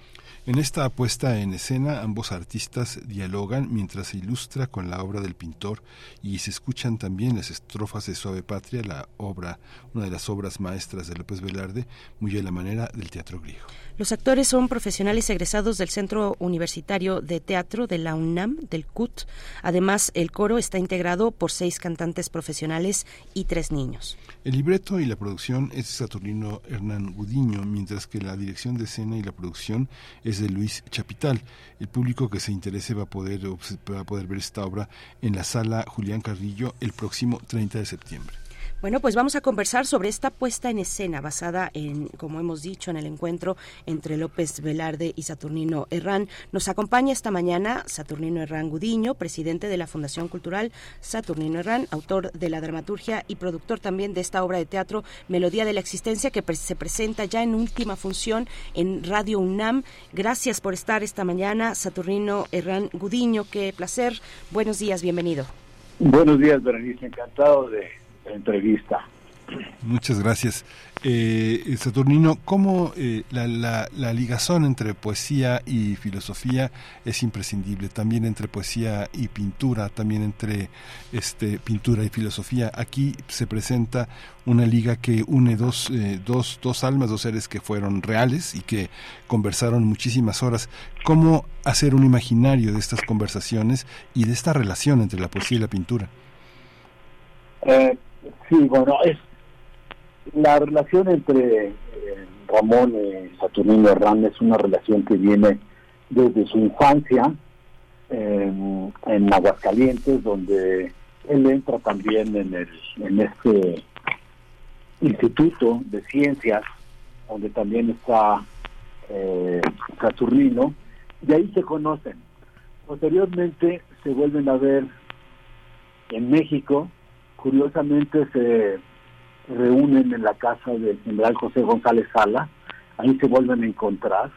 En esta puesta en escena, ambos artistas dialogan mientras se ilustra con la obra del pintor y se escuchan también las estrofas de Suave Patria, la obra, una de las obras maestras de López Velarde, muy a la manera del teatro griego. Los actores son profesionales egresados del Centro Universitario de Teatro de la UNAM, del CUT. Además, el coro está integrado por seis cantantes profesionales y tres niños. El libreto y la producción es de Saturnino Hernán Gudiño, mientras que la dirección de escena y la producción es de Luis Chapital. El público que se interese va a poder, va a poder ver esta obra en la sala Julián Carrillo el próximo 30 de septiembre. Bueno, pues vamos a conversar sobre esta puesta en escena basada en, como hemos dicho, en el encuentro entre López Velarde y Saturnino Herrán. Nos acompaña esta mañana Saturnino Herrán Gudiño, presidente de la Fundación Cultural Saturnino Herrán, autor de la dramaturgia y productor también de esta obra de teatro Melodía de la Existencia que se presenta ya en última función en Radio UNAM. Gracias por estar esta mañana, Saturnino Herrán Gudiño. Qué placer. Buenos días, bienvenido. Buenos días, Berenice. Encantado de entrevista. Muchas gracias. Eh, Saturnino, ¿cómo eh, la, la, la, ligazón entre poesía y filosofía es imprescindible? También entre poesía y pintura, también entre este, pintura y filosofía. Aquí se presenta una liga que une dos, eh, dos, dos almas, dos seres que fueron reales y que conversaron muchísimas horas. ¿Cómo hacer un imaginario de estas conversaciones y de esta relación entre la poesía y la pintura? Eh, Sí, bueno, es la relación entre eh, Ramón y Saturnino Herrán es una relación que viene desde su infancia en, en Aguascalientes, donde él entra también en, el, en este instituto de ciencias, donde también está eh, Saturnino, y ahí se conocen. Posteriormente se vuelven a ver en México, curiosamente se reúnen en la casa del general José González Sala, ahí se vuelven a encontrar,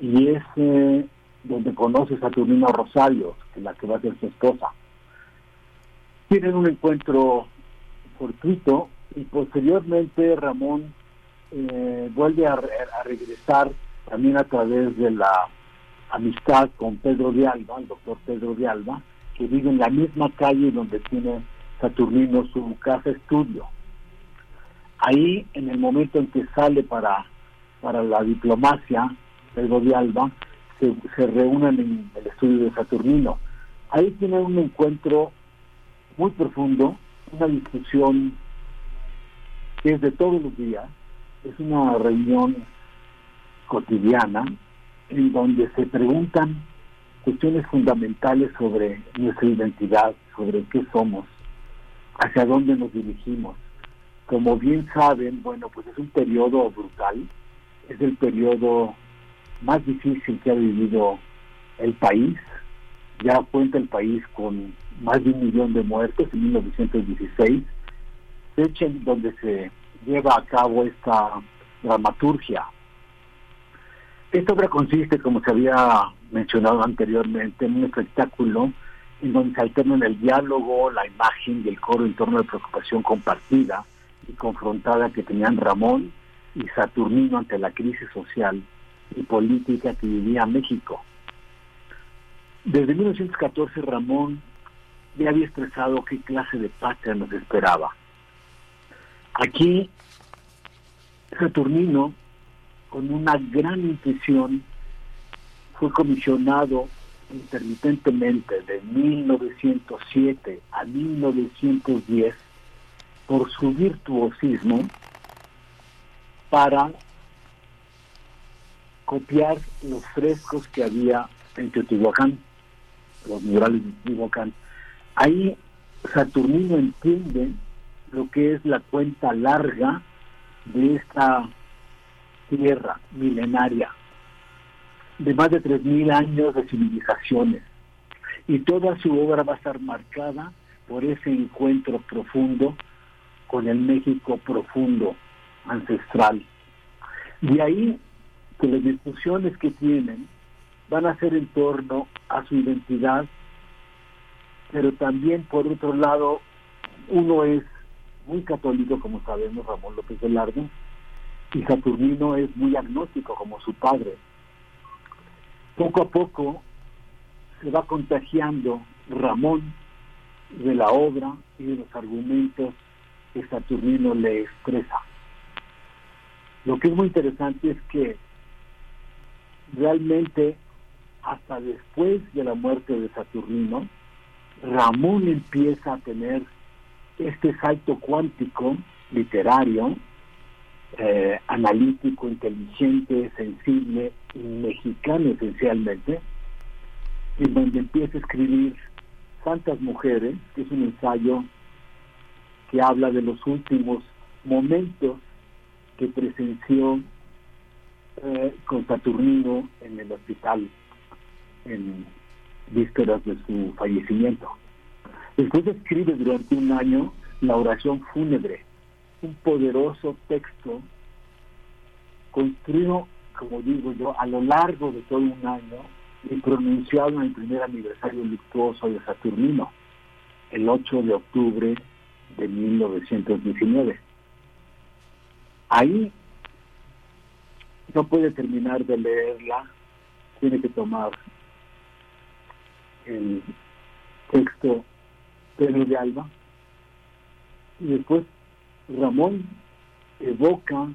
y es eh, donde conoce a Saturnino Rosario, que es la que va a ser su esposa. Tienen un encuentro fortuito y posteriormente Ramón eh, vuelve a, a, regresar también a través de la amistad con Pedro de Alba, el doctor Pedro de Alba, que vive en la misma calle donde tiene Saturnino su casa estudio. Ahí, en el momento en que sale para, para la diplomacia, Pedro de Alba, se, se reúnen en el estudio de Saturnino. Ahí tienen un encuentro muy profundo, una discusión que es de todos los días, es una reunión cotidiana en donde se preguntan cuestiones fundamentales sobre nuestra identidad, sobre qué somos, hacia dónde nos dirigimos. Como bien saben, bueno, pues es un periodo brutal, es el periodo más difícil que ha vivido el país. Ya cuenta el país con más de un millón de muertos en 1916, fecha en donde se lleva a cabo esta dramaturgia. Esta obra consiste, como se había mencionado anteriormente, en un espectáculo en donde se alternan el diálogo, la imagen y el coro en torno a preocupación compartida y confrontada que tenían Ramón y Saturnino ante la crisis social y política que vivía México. Desde 1914 Ramón ya había expresado qué clase de patria nos esperaba. Aquí Saturnino, con una gran intuición, fue comisionado intermitentemente de 1907 a 1910 por su virtuosismo para copiar los frescos que había en Teotihuacán, los murales de Teotihuacán. Ahí Saturnino entiende lo que es la cuenta larga de esta tierra milenaria de más de 3.000 años de civilizaciones. Y toda su obra va a estar marcada por ese encuentro profundo con el México profundo, ancestral. De ahí que las discusiones que tienen van a ser en torno a su identidad, pero también por otro lado, uno es muy católico, como sabemos, Ramón López Velarde, y Saturnino es muy agnóstico, como su padre poco a poco se va contagiando Ramón de la obra y de los argumentos que Saturnino le expresa. Lo que es muy interesante es que realmente hasta después de la muerte de Saturnino, Ramón empieza a tener este salto cuántico literario, eh, analítico, inteligente, sensible, mexicano esencialmente, en donde empieza a escribir Santas Mujeres, que es un ensayo que habla de los últimos momentos que presenció eh, con Saturnino en el hospital en vísperas de su fallecimiento. Después escribe durante un año la oración fúnebre, un poderoso texto construido, como digo yo, a lo largo de todo un año y pronunciado en el primer aniversario luctuoso de Saturnino, el 8 de octubre de 1919. Ahí no puede terminar de leerla, tiene que tomar el texto Pedro de Alba y después Ramón evoca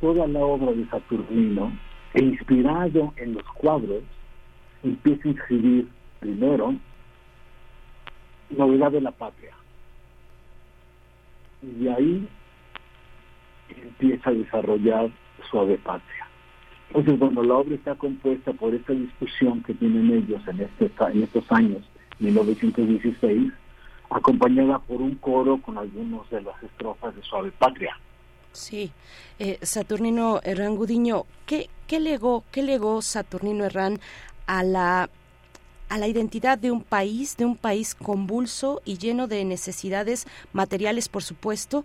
toda la obra de Saturnino e inspirado en los cuadros empieza a escribir primero Novedad de la Patria y ahí empieza a desarrollar Suave Patria. Entonces, bueno, la obra está compuesta por esta discusión que tienen ellos en, este, en estos años, 1916, acompañada por un coro con algunos de las estrofas de Suave Patria. Sí, eh, Saturnino Herrán Gudiño, ¿qué, qué, legó, ¿qué legó Saturnino Herrán a la a la identidad de un país, de un país convulso y lleno de necesidades materiales, por supuesto,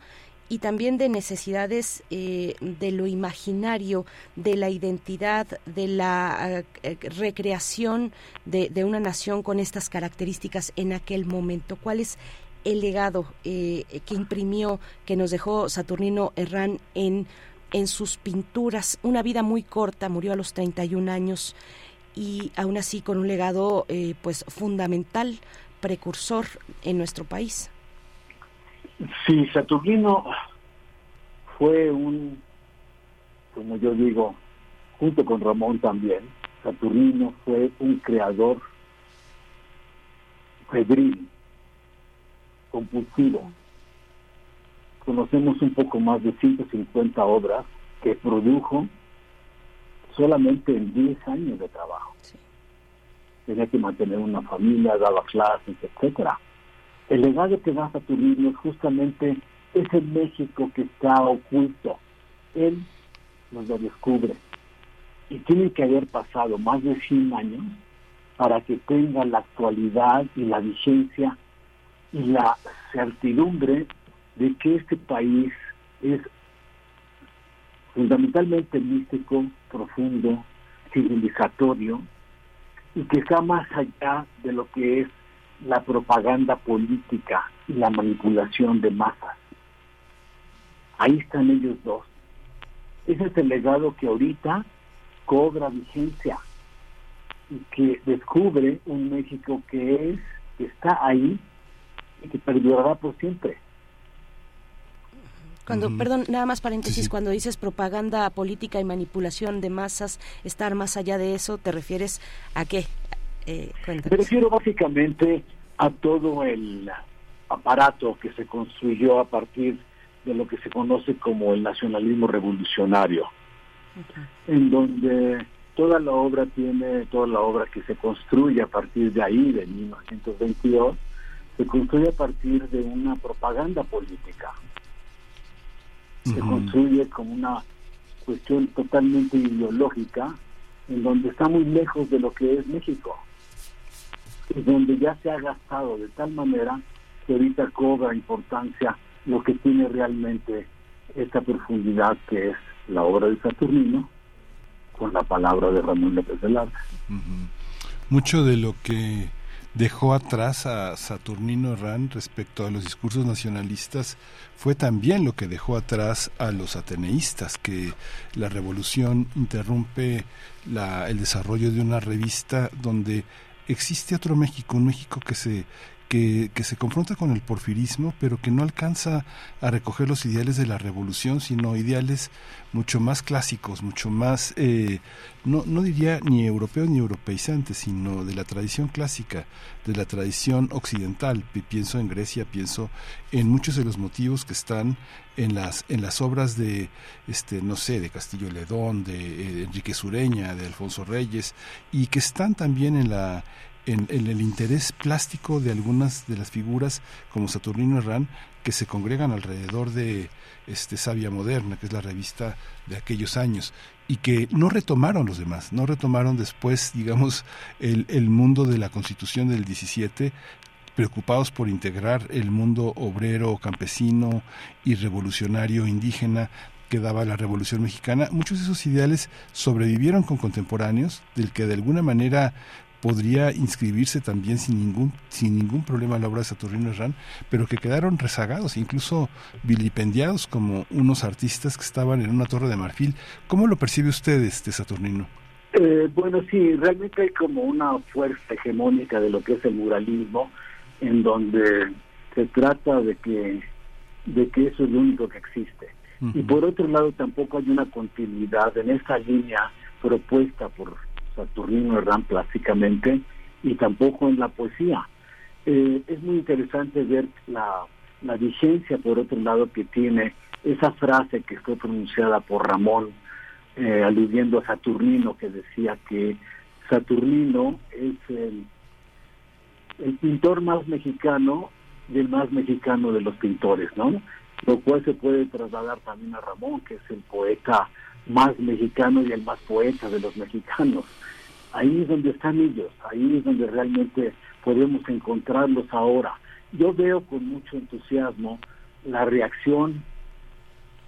y también de necesidades eh, de lo imaginario, de la identidad, de la eh, recreación de, de, una nación con estas características en aquel momento. ¿Cuál es el legado eh, que imprimió, que nos dejó Saturnino Herrán en, en sus pinturas? Una vida muy corta, murió a los 31 años y aún así con un legado pues fundamental, precursor en nuestro país. Sí, Saturnino fue un, como yo digo, junto con Ramón también, Saturnino fue un creador febril, compulsivo. Conocemos un poco más de 150 obras que produjo solamente en 10 años de trabajo. Tenía que mantener una familia, daba clases, etcétera el legado que da Saturnino es justamente ese México que está oculto. Él nos lo descubre. Y tiene que haber pasado más de 100 años para que tenga la actualidad y la vigencia y la certidumbre de que este país es fundamentalmente místico, profundo, civilizatorio, y que está más allá de lo que es la propaganda política y la manipulación de masas. Ahí están ellos dos. Ese es el legado que ahorita cobra vigencia y que descubre un México que es, que está ahí y que perdurará por siempre. Cuando, perdón, nada más paréntesis, cuando dices propaganda política y manipulación de masas, estar más allá de eso, ¿te refieres a qué? Eh, Me refiero básicamente a todo el aparato que se construyó a partir de lo que se conoce como el nacionalismo revolucionario, en donde toda la obra tiene, toda la obra que se construye a partir de ahí, de 1922, se construye a partir de una propaganda política. Se construye como una cuestión totalmente ideológica, en donde está muy lejos de lo que es México donde ya se ha gastado de tal manera que ahorita cobra importancia lo que tiene realmente esta profundidad que es la obra de Saturnino con la palabra de Ramón López Velarde. Mucho de lo que dejó atrás a Saturnino Herrán respecto a los discursos nacionalistas fue también lo que dejó atrás a los ateneístas, que la revolución interrumpe la, el desarrollo de una revista donde existe otro México, un México que se que, se confronta con el porfirismo, pero que no alcanza a recoger los ideales de la revolución, sino ideales mucho más clásicos, mucho más, eh, no, no diría ni europeos ni europeizantes, sino de la tradición clásica, de la tradición occidental. Pienso en Grecia, pienso en muchos de los motivos que están en las en las obras de este no sé de Castillo Ledón de eh, Enrique Sureña de Alfonso Reyes y que están también en la en, el interés plástico de algunas de las figuras como Saturnino Herrán que se congregan alrededor de este Sabia Moderna, que es la revista de aquellos años, y que no retomaron los demás, no retomaron después, digamos, el, el mundo de la Constitución del 17, preocupados por integrar el mundo obrero, campesino y revolucionario indígena que daba la Revolución Mexicana, muchos de esos ideales sobrevivieron con contemporáneos, del que de alguna manera podría inscribirse también sin ningún sin ningún problema la obra de Saturnino Herrán, pero que quedaron rezagados, incluso vilipendiados como unos artistas que estaban en una torre de marfil. ¿Cómo lo percibe usted, este Saturnino? Eh, bueno, sí, realmente hay como una fuerza hegemónica de lo que es el muralismo, en donde se trata de que de que eso es lo único que existe. Y por otro lado, tampoco hay una continuidad en esa línea propuesta por Saturnino Herrán plásticamente y tampoco en la poesía. Eh, es muy interesante ver la, la vigencia, por otro lado, que tiene esa frase que fue pronunciada por Ramón, eh, aludiendo a Saturnino, que decía que Saturnino es el, el pintor más mexicano y el más mexicano de los pintores, ¿no? Lo cual se puede trasladar también a Ramón, que es el poeta más mexicano y el más poeta de los mexicanos. Ahí es donde están ellos, ahí es donde realmente podemos encontrarlos ahora. Yo veo con mucho entusiasmo la reacción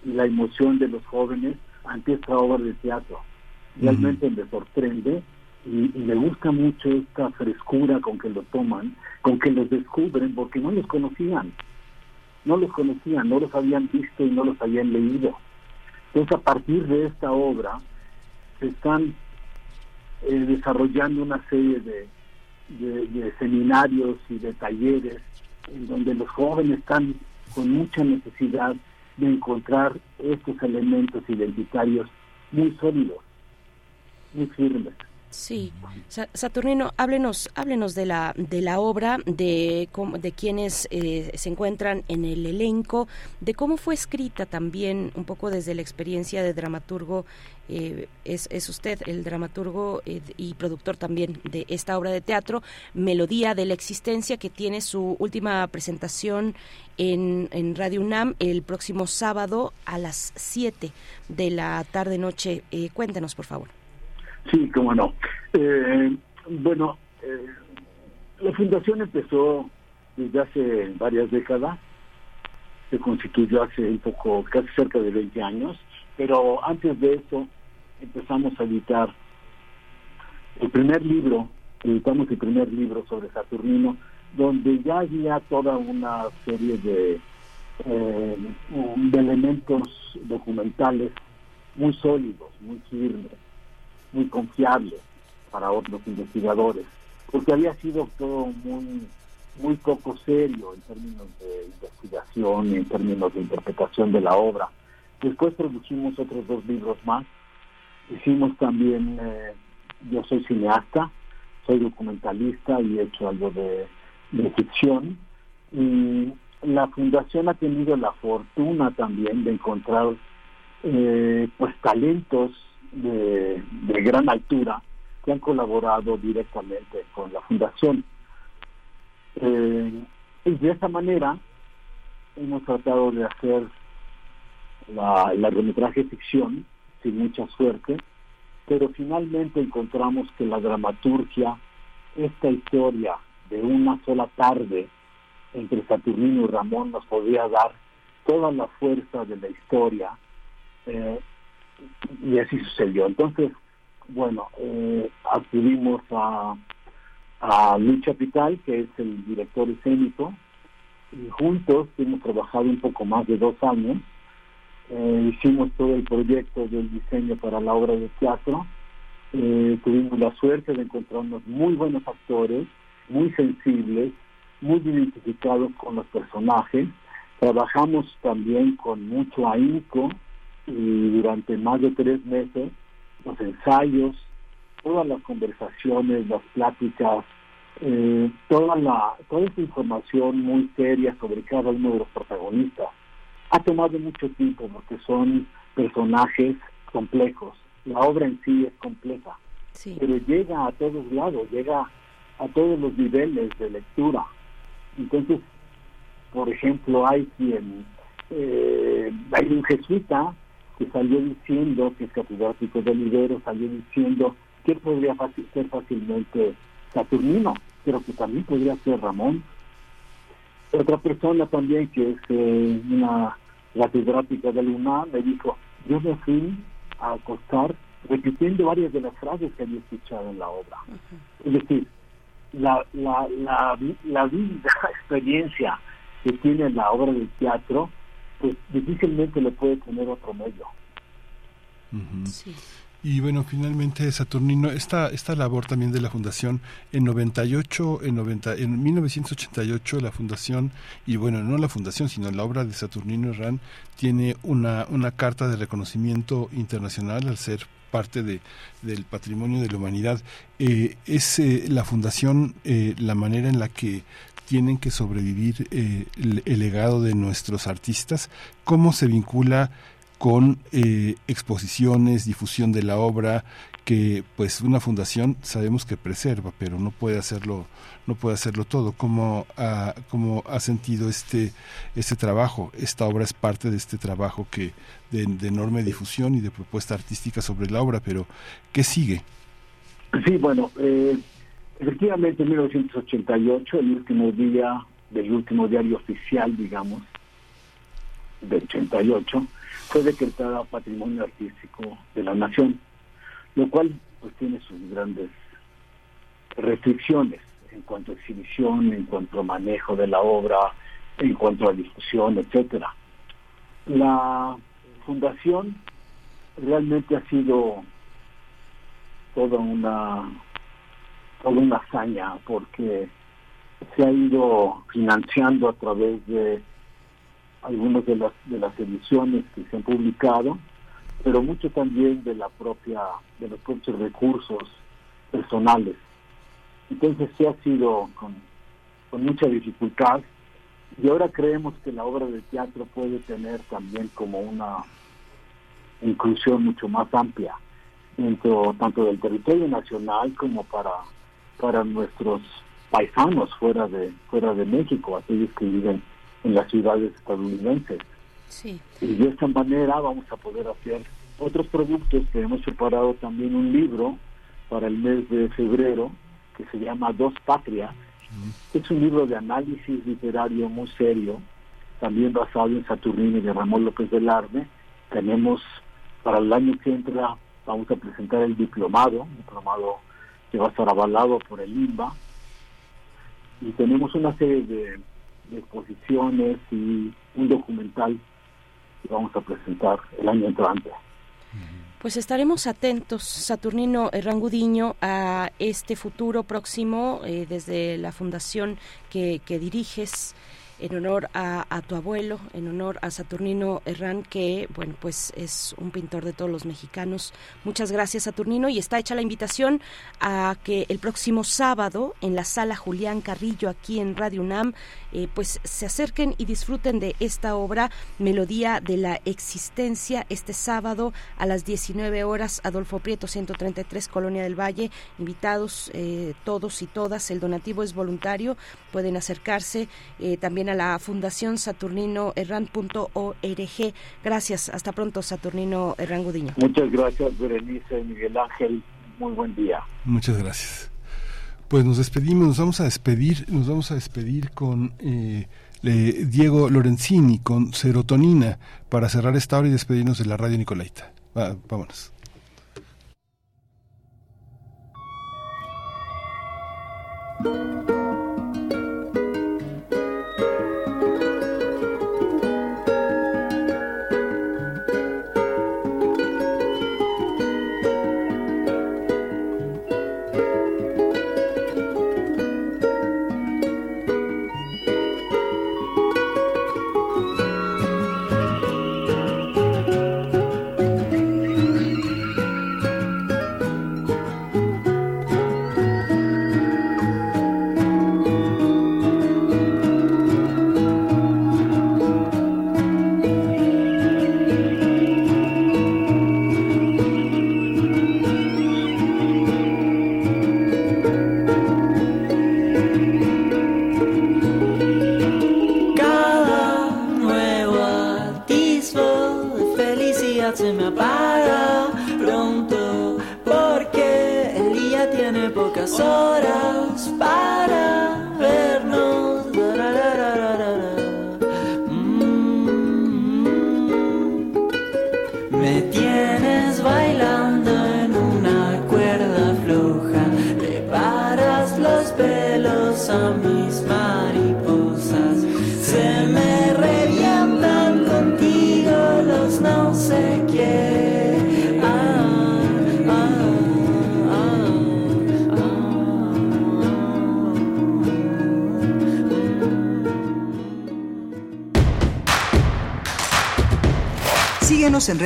y la emoción de los jóvenes ante esta obra de teatro. Realmente me sorprende y, y, me gusta mucho esta frescura con que lo toman, con que los descubren, porque no los conocían, no los conocían, no los habían visto y no los habían leído. Entonces, a partir de esta obra, se están eh, desarrollando una serie de, seminarios y de talleres en donde los jóvenes están con mucha necesidad de encontrar estos elementos identitarios muy sólidos, muy firmes. Sí, Saturnino, háblenos, háblenos de la de la obra, de de quienes eh, se encuentran en el elenco, de cómo fue escrita también, un poco desde la experiencia de dramaturgo. Eh, es, es, usted el dramaturgo eh, y productor también de esta obra de teatro, Melodía de la Existencia, que tiene su última presentación en, en Radio UNAM el próximo sábado a las 7 de la tarde-noche. cuéntanos, por favor. Sí, cómo no. Eh, bueno, eh, la fundación empezó desde hace varias décadas, se constituyó hace un poco, casi cerca de 20 años, pero antes de eso empezamos a editar el primer libro, editamos el primer libro sobre Saturnino, donde ya había toda una serie de, eh, de elementos documentales muy sólidos, muy firmes muy confiable para otros investigadores, porque había sido todo muy muy poco serio en términos de investigación y en términos de interpretación de la obra. Después produjimos otros dos libros más. Hicimos también, eh, yo soy cineasta, soy documentalista y he hecho algo de, ficción. Y la fundación ha tenido la fortuna también de encontrar eh, pues talentos de, gran altura que han colaborado directamente con la fundación. Eh, y de esa manera hemos tratado de hacer la, largometraje ficción sin mucha suerte, pero finalmente encontramos que la dramaturgia, esta historia de una sola tarde entre Saturnino y Ramón nos podía dar toda la fuerza de la historia eh, y así sucedió. Entonces, bueno, eh, acudimos a, a Luis Capital, que es el director escénico, y juntos hemos trabajado un poco más de dos años. Eh, hicimos todo el proyecto del diseño para la obra de teatro. Eh, tuvimos la suerte de encontrar unos muy buenos actores, muy sensibles, muy identificados con los personajes. Trabajamos también con mucho ahínco y durante más de tres meses los ensayos, todas las conversaciones, las pláticas, eh, toda la toda esta información muy seria sobre cada uno de los protagonistas ha tomado mucho tiempo porque son personajes complejos. La obra en sí es compleja pero llega a todos lados llega a todos los niveles de lectura. Entonces por ejemplo hay quien eh, hay un jesuita que salió diciendo que es catedrático de Libero salió diciendo que podría ser fácilmente Saturnino, pero que también podría ser Ramón. Otra persona también que es eh, una catedrática de UNAM me dijo, yo me fui a acostar repitiendo varias de las frases que había escuchado en la obra. Es decir, la, la, la, la vida, experiencia que tiene la obra del teatro, pues difícilmente le puede tener otro medio. sí. Y bueno, finalmente Saturnino, esta, esta labor también de la Fundación en 98, en, 90, en 1988 la Fundación, y bueno, no la Fundación, sino la obra de Saturnino Herrán tiene una, una carta de reconocimiento internacional al ser parte de, del patrimonio de la humanidad. Eh, es eh, la Fundación eh, la manera en la que tienen que sobrevivir el, el legado de nuestros artistas, cómo se vincula con eh, exposiciones, difusión de la obra, que pues una fundación sabemos que preserva, pero no puede hacerlo, no puede hacerlo todo. ¿Cómo ha, cómo ha sentido este, este trabajo? Esta obra es parte de este trabajo que de, enorme difusión y de propuesta artística sobre la obra, pero ¿qué sigue? Sí, bueno, eh, efectivamente en 1988, el último día del último diario oficial, digamos, de 88, fue decretada Patrimonio Artístico de la Nación, lo cual pues tiene sus grandes restricciones en cuanto a exhibición, en cuanto a manejo de la obra, en cuanto a difusión, etcétera. La fundación realmente ha sido toda una toda una hazaña porque se ha ido financiando a través de algunas de las de las ediciones que se han publicado, pero mucho también de la propia de los propios recursos personales. Entonces se ha sido con, con mucha dificultad y ahora creemos que la obra de teatro puede tener también como una inclusión mucho más amplia dentro tanto del territorio nacional como para para nuestros paisanos fuera de fuera de México, aquellos que viven en las ciudades estadounidenses. Y de esta manera vamos a poder hacer otros productos que hemos preparado también un libro para el mes de febrero que se llama Dos Patrias. Es un libro de análisis literario muy serio, también basado en Saturnino y de Ramón López Velarde. Tenemos para el año que entra, vamos a presentar el diplomado, un diplomado que va a estar avalado por el INBA. Y tenemos una serie de exposiciones y un documental que vamos a presentar el año entrante. Pues estaremos atentos, Saturnino Rangudiño, a este futuro próximo eh, desde la fundación que diriges en honor a, tu abuelo, en honor a Saturnino Herrán, que, bueno, pues es un pintor de todos los mexicanos. Muchas gracias, Saturnino, y está hecha la invitación a que el próximo sábado, en la sala Julián Carrillo, aquí en Radio UNAM, eh, pues se acerquen y disfruten de esta obra, Melodía de la Existencia, este sábado a las 19 horas, Adolfo Prieto, 133, Colonia del Valle, invitados eh, todos y todas, el donativo es voluntario, pueden acercarse eh, también a la Fundación Saturnino Herrán.org. Gracias, hasta pronto Saturnino Herrán Gudiño. Muchas gracias Berenice, Miguel Ángel, muy buen día. Muchas gracias. Pues nos despedimos, nos vamos a despedir, nos vamos a despedir con eh, eh, Diego Lorenzini, con serotonina, para cerrar esta hora y despedirnos de la radio Nicolaita. Vámonos.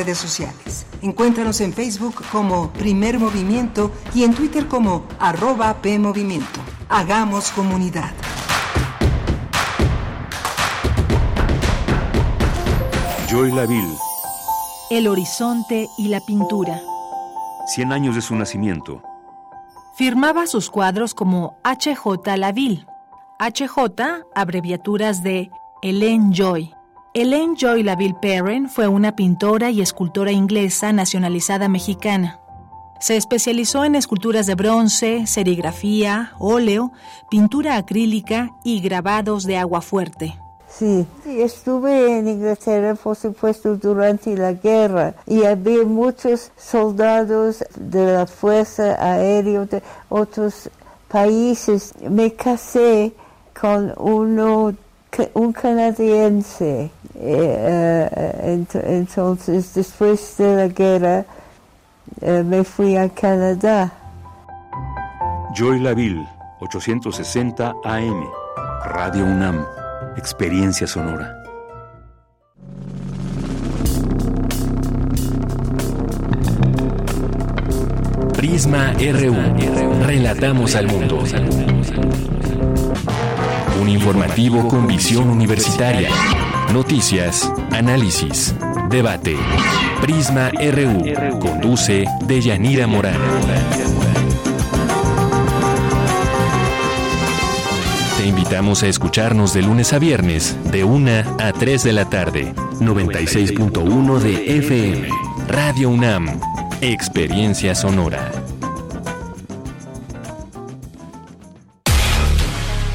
Redes sociales. Encuéntranos en Facebook como Primer Movimiento y en Twitter como arroba PMovimiento. Hagamos comunidad. Joy Laville. El horizonte y la pintura. 100 años de su nacimiento. Firmaba sus cuadros como H.J. Laville. H.J. abreviaturas de Hélène Joy. Hélène Joy Laville Perrin fue una pintora y escultora inglesa nacionalizada mexicana. Se especializó en esculturas de bronce, serigrafía, óleo, pintura acrílica y grabados de agua fuerte. Sí, estuve en Inglaterra, por supuesto, durante la guerra y había muchos soldados de la Fuerza Aérea de otros países. Me casé con uno, un canadiense. Eh, eh, entonces, después de la guerra, eh, me fui a Canadá. Joy Laville, 860 AM, Radio UNAM, Experiencia Sonora. Prisma RU. Relatamos al mundo. Un informativo con visión universitaria. Noticias, análisis, debate. Prisma RU. Conduce Deyanira Morán. Te invitamos a escucharnos de lunes a viernes, de 1 a 3 de la tarde. 96.1 de FM. Radio UNAM. Experiencia sonora.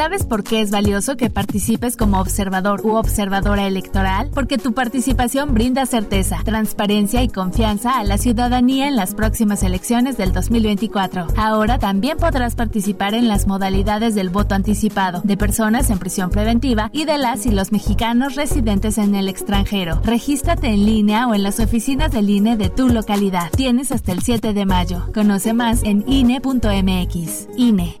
¿Sabes por qué es valioso que participes como observador u observadora electoral? Porque tu participación brinda certeza, transparencia y confianza a la ciudadanía en las próximas elecciones del 2024. Ahora también podrás participar en las modalidades del voto anticipado, de personas en prisión preventiva y de las y los mexicanos residentes en el extranjero. Regístrate en línea o en las oficinas del INE de tu localidad. Tienes hasta el 7 de mayo. Conoce más en INE.mx. INE.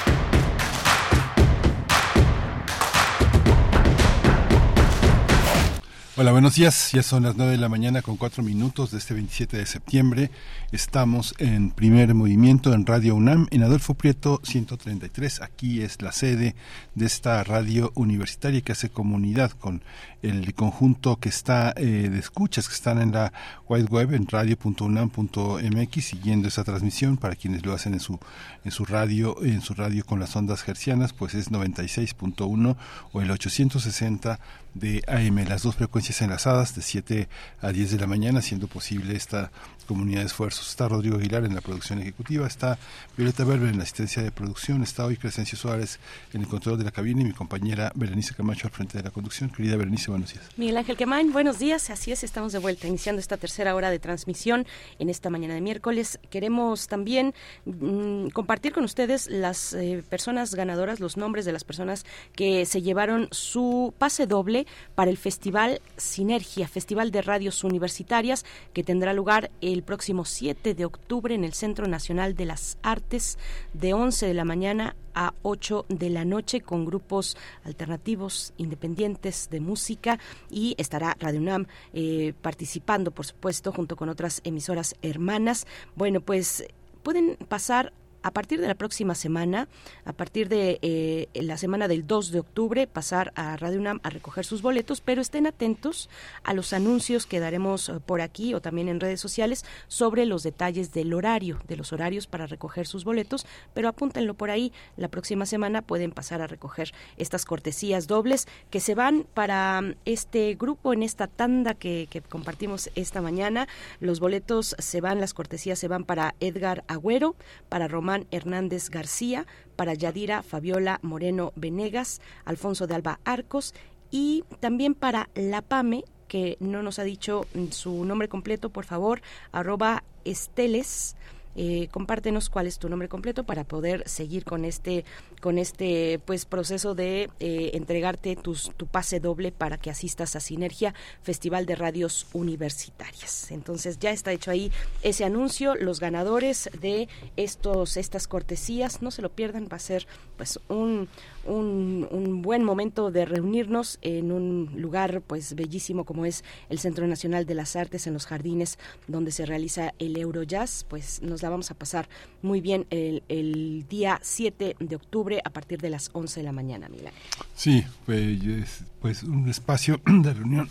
Hola, buenos días. Ya son las 9 de la mañana con 4 minutos de este 27 de septiembre. Estamos en primer movimiento en Radio UNAM, en Adolfo Prieto 133. Aquí es la sede de esta radio universitaria que hace comunidad con el conjunto que está eh, de escuchas que están en la wide web en radio.unam.mx siguiendo esa transmisión para quienes lo hacen en su en su radio en su radio con las ondas hercianas pues es 96.1 o el 860 de AM, las dos frecuencias enlazadas de 7 a 10 de la mañana, haciendo posible esta comunidad de esfuerzos. Está Rodrigo Aguilar en la producción ejecutiva, está Violeta Berber en la asistencia de producción, está hoy Crescencio Suárez en el control de la cabina y mi compañera Berenice Camacho al frente de la conducción. Querida Berenice, buenos días. Miguel Ángel Quemain, buenos días. Así es, estamos de vuelta, iniciando esta tercera hora de transmisión en esta mañana de miércoles. Queremos también mm, compartir con ustedes las eh, personas ganadoras, los nombres de las personas que se llevaron su pase doble para el festival Sinergia, Festival de Radios Universitarias, que tendrá lugar el próximo 7 de octubre en el Centro Nacional de las Artes, de 11 de la mañana a 8 de la noche, con grupos alternativos, independientes de música, y estará Radio UNAM eh, participando, por supuesto, junto con otras emisoras hermanas. Bueno, pues pueden pasar a partir de la próxima semana, a partir de eh, la semana del 2 de octubre, pasar a Radio UNAM a recoger sus boletos, pero estén atentos a los anuncios que daremos eh, por aquí o también en redes sociales sobre los detalles del horario, de los horarios para recoger sus boletos, pero apúntenlo por ahí. La próxima semana pueden pasar a recoger estas cortesías dobles que se van para mm, este grupo en esta tanda que, que compartimos esta mañana. Los boletos se van, las cortesías se van para Edgar Agüero, para Román Hernández García, para Yadira Fabiola Moreno Venegas, Alfonso de Alba Arcos y también para La Pame, que no nos ha dicho su nombre completo, por favor, arroba esteles. Eh, compártenos cuál es tu nombre completo para poder seguir con este con este pues proceso de eh, entregarte tus, tu pase doble para que asistas a Sinergia Festival de Radios Universitarias. Entonces ya está hecho ahí ese anuncio, los ganadores de estos estas cortesías, no se lo pierdan, va a ser pues un, un, un buen momento de reunirnos en un lugar pues bellísimo como es el Centro Nacional de las Artes en los Jardines donde se realiza el Eurojazz, pues nos la vamos a pasar muy bien el, el día 7 de octubre a partir de las 11 de la mañana, Milán. Sí, pues, pues un espacio de reunión,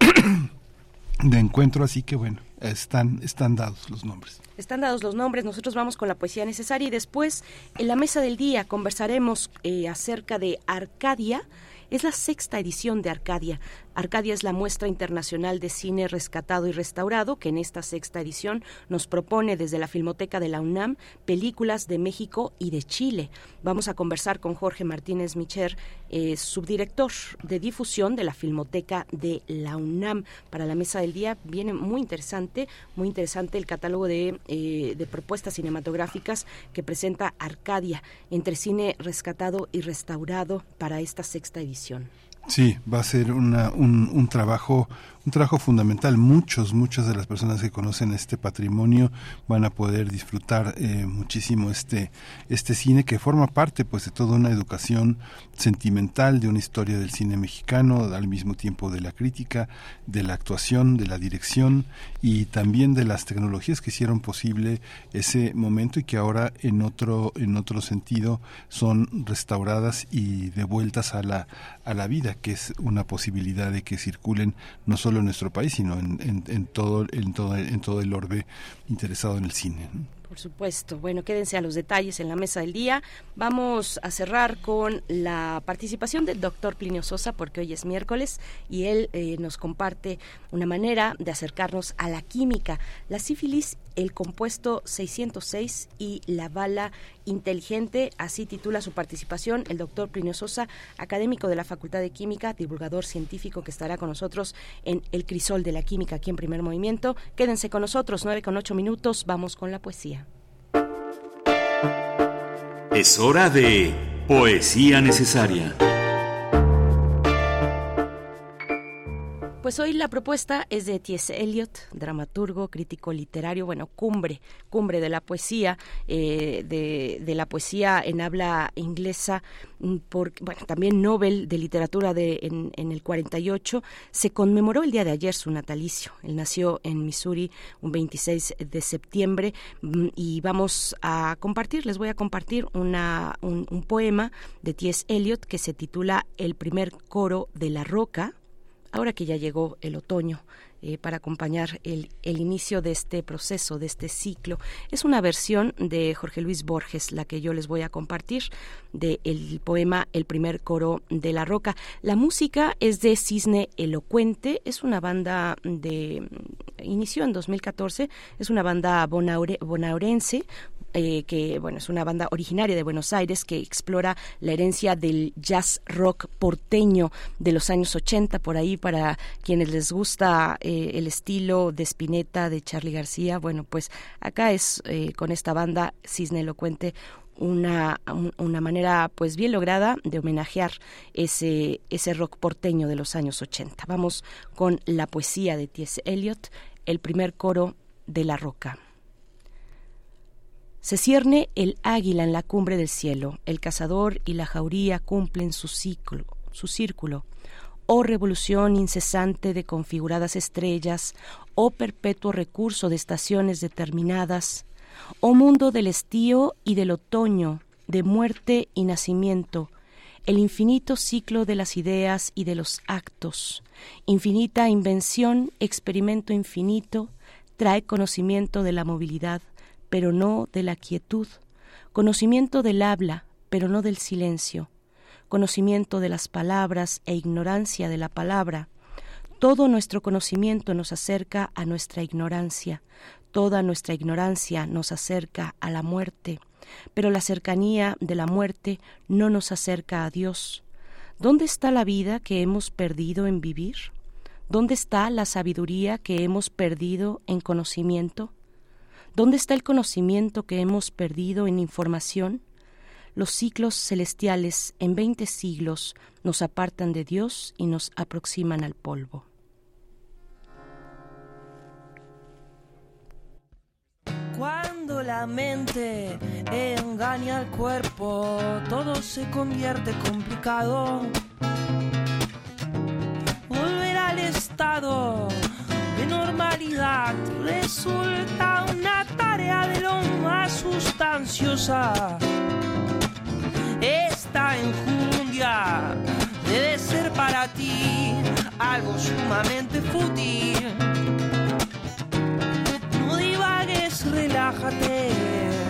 de encuentro, así que bueno, están, están dados los nombres. Están dados los nombres, nosotros vamos con la poesía necesaria y después en la mesa del día conversaremos eh, acerca de Arcadia. Es la sexta edición de Arcadia. Arcadia es la muestra internacional de cine rescatado y restaurado que en esta sexta edición nos propone desde la Filmoteca de la UNAM películas de México y de Chile. Vamos a conversar con Jorge Martínez Micher, eh, subdirector de difusión de la Filmoteca de la UNAM. Para la mesa del día viene muy interesante, muy interesante el catálogo de, eh, de propuestas cinematográficas que presenta Arcadia entre cine rescatado y restaurado para esta sexta edición. Sí, va a ser una, un, un trabajo un trabajo fundamental. Muchos, muchas de las personas que conocen este patrimonio van a poder disfrutar eh, muchísimo este, este cine que forma parte pues de toda una educación sentimental de una historia del cine mexicano, al mismo tiempo de la crítica, de la actuación, de la dirección y también de las tecnologías que hicieron posible ese momento y que ahora en otro, en otro sentido son restauradas y devueltas a la, a la vida, que es una posibilidad de que circulen no solo en nuestro país, sino en, todo, en, todo, en todo el orbe interesado en el cine. Por supuesto. Bueno, quédense a los detalles en la mesa del día. Vamos a cerrar con la participación del doctor Plinio Sosa, porque hoy es miércoles y él eh, nos comparte una manera de acercarnos a la química, la sífilis, el compuesto 606 y la bala inteligente. Así titula su participación el doctor Plinio Sosa, académico de la Facultad de Química, divulgador científico que estará con nosotros en el crisol de la química aquí en primer movimiento. Quédense con nosotros, nueve con ocho minutos. Vamos con la poesía. Es hora de Poesía Necesaria. Pues hoy la propuesta es de T.S. Eliot, dramaturgo, crítico literario, bueno, cumbre, cumbre de la poesía, eh, de, la poesía en habla inglesa, por, bueno, también Nobel de Literatura de, en, en, el 48. Se conmemoró el día de ayer su natalicio. Él nació en Missouri un 26 de septiembre y vamos a compartir, les voy a compartir una, un, un poema de T.S. Eliot que se titula El primer coro de la roca ahora que ya llegó el otoño, eh, para acompañar el, el, inicio de este proceso, de este ciclo. Es una versión de Jorge Luis Borges, la que yo les voy a compartir, del el poema El primer coro de la roca. La música es de Cisne Elocuente, es una banda de... inició en 2014, es una banda bonaure, bonaurense, eh, que bueno es una banda originaria de Buenos Aires que explora la herencia del jazz rock porteño de los años 80 por ahí para quienes les gusta eh, el estilo de Spinetta de Charlie García bueno pues acá es eh, con esta banda Cisne Elocuente una, una manera pues bien lograda de homenajear ese, ese rock porteño de los años 80. Vamos con la poesía de T.S. Eliot, el primer coro de la roca. Se cierne el águila en la cumbre del cielo, el cazador y la jauría cumplen su ciclo, su círculo. Oh revolución incesante de configuradas estrellas, oh perpetuo recurso de estaciones determinadas, Oh mundo del estío y del otoño, de muerte y nacimiento, el infinito ciclo de las ideas y de los actos, infinita invención, experimento infinito, trae conocimiento de la movilidad, pero no de la quietud, conocimiento del habla, pero no del silencio, conocimiento de las palabras e ignorancia de la palabra. Todo nuestro conocimiento nos acerca a nuestra ignorancia, Toda nuestra ignorancia nos acerca a la muerte, pero la cercanía de la muerte no nos acerca a Dios. ¿Dónde está la vida que hemos perdido en vivir? ¿Dónde está la sabiduría que hemos perdido en conocimiento? ¿Dónde está el conocimiento que hemos perdido en información? Los ciclos celestiales en veinte siglos nos apartan de Dios y nos aproximan al polvo. Cuando la mente engaña al cuerpo, todo se convierte complicado. Volver al estado normalidad. Resulta una tarea de lo más sustanciosa. Esta enjundia debe ser para ti algo sumamente fútil. Relájate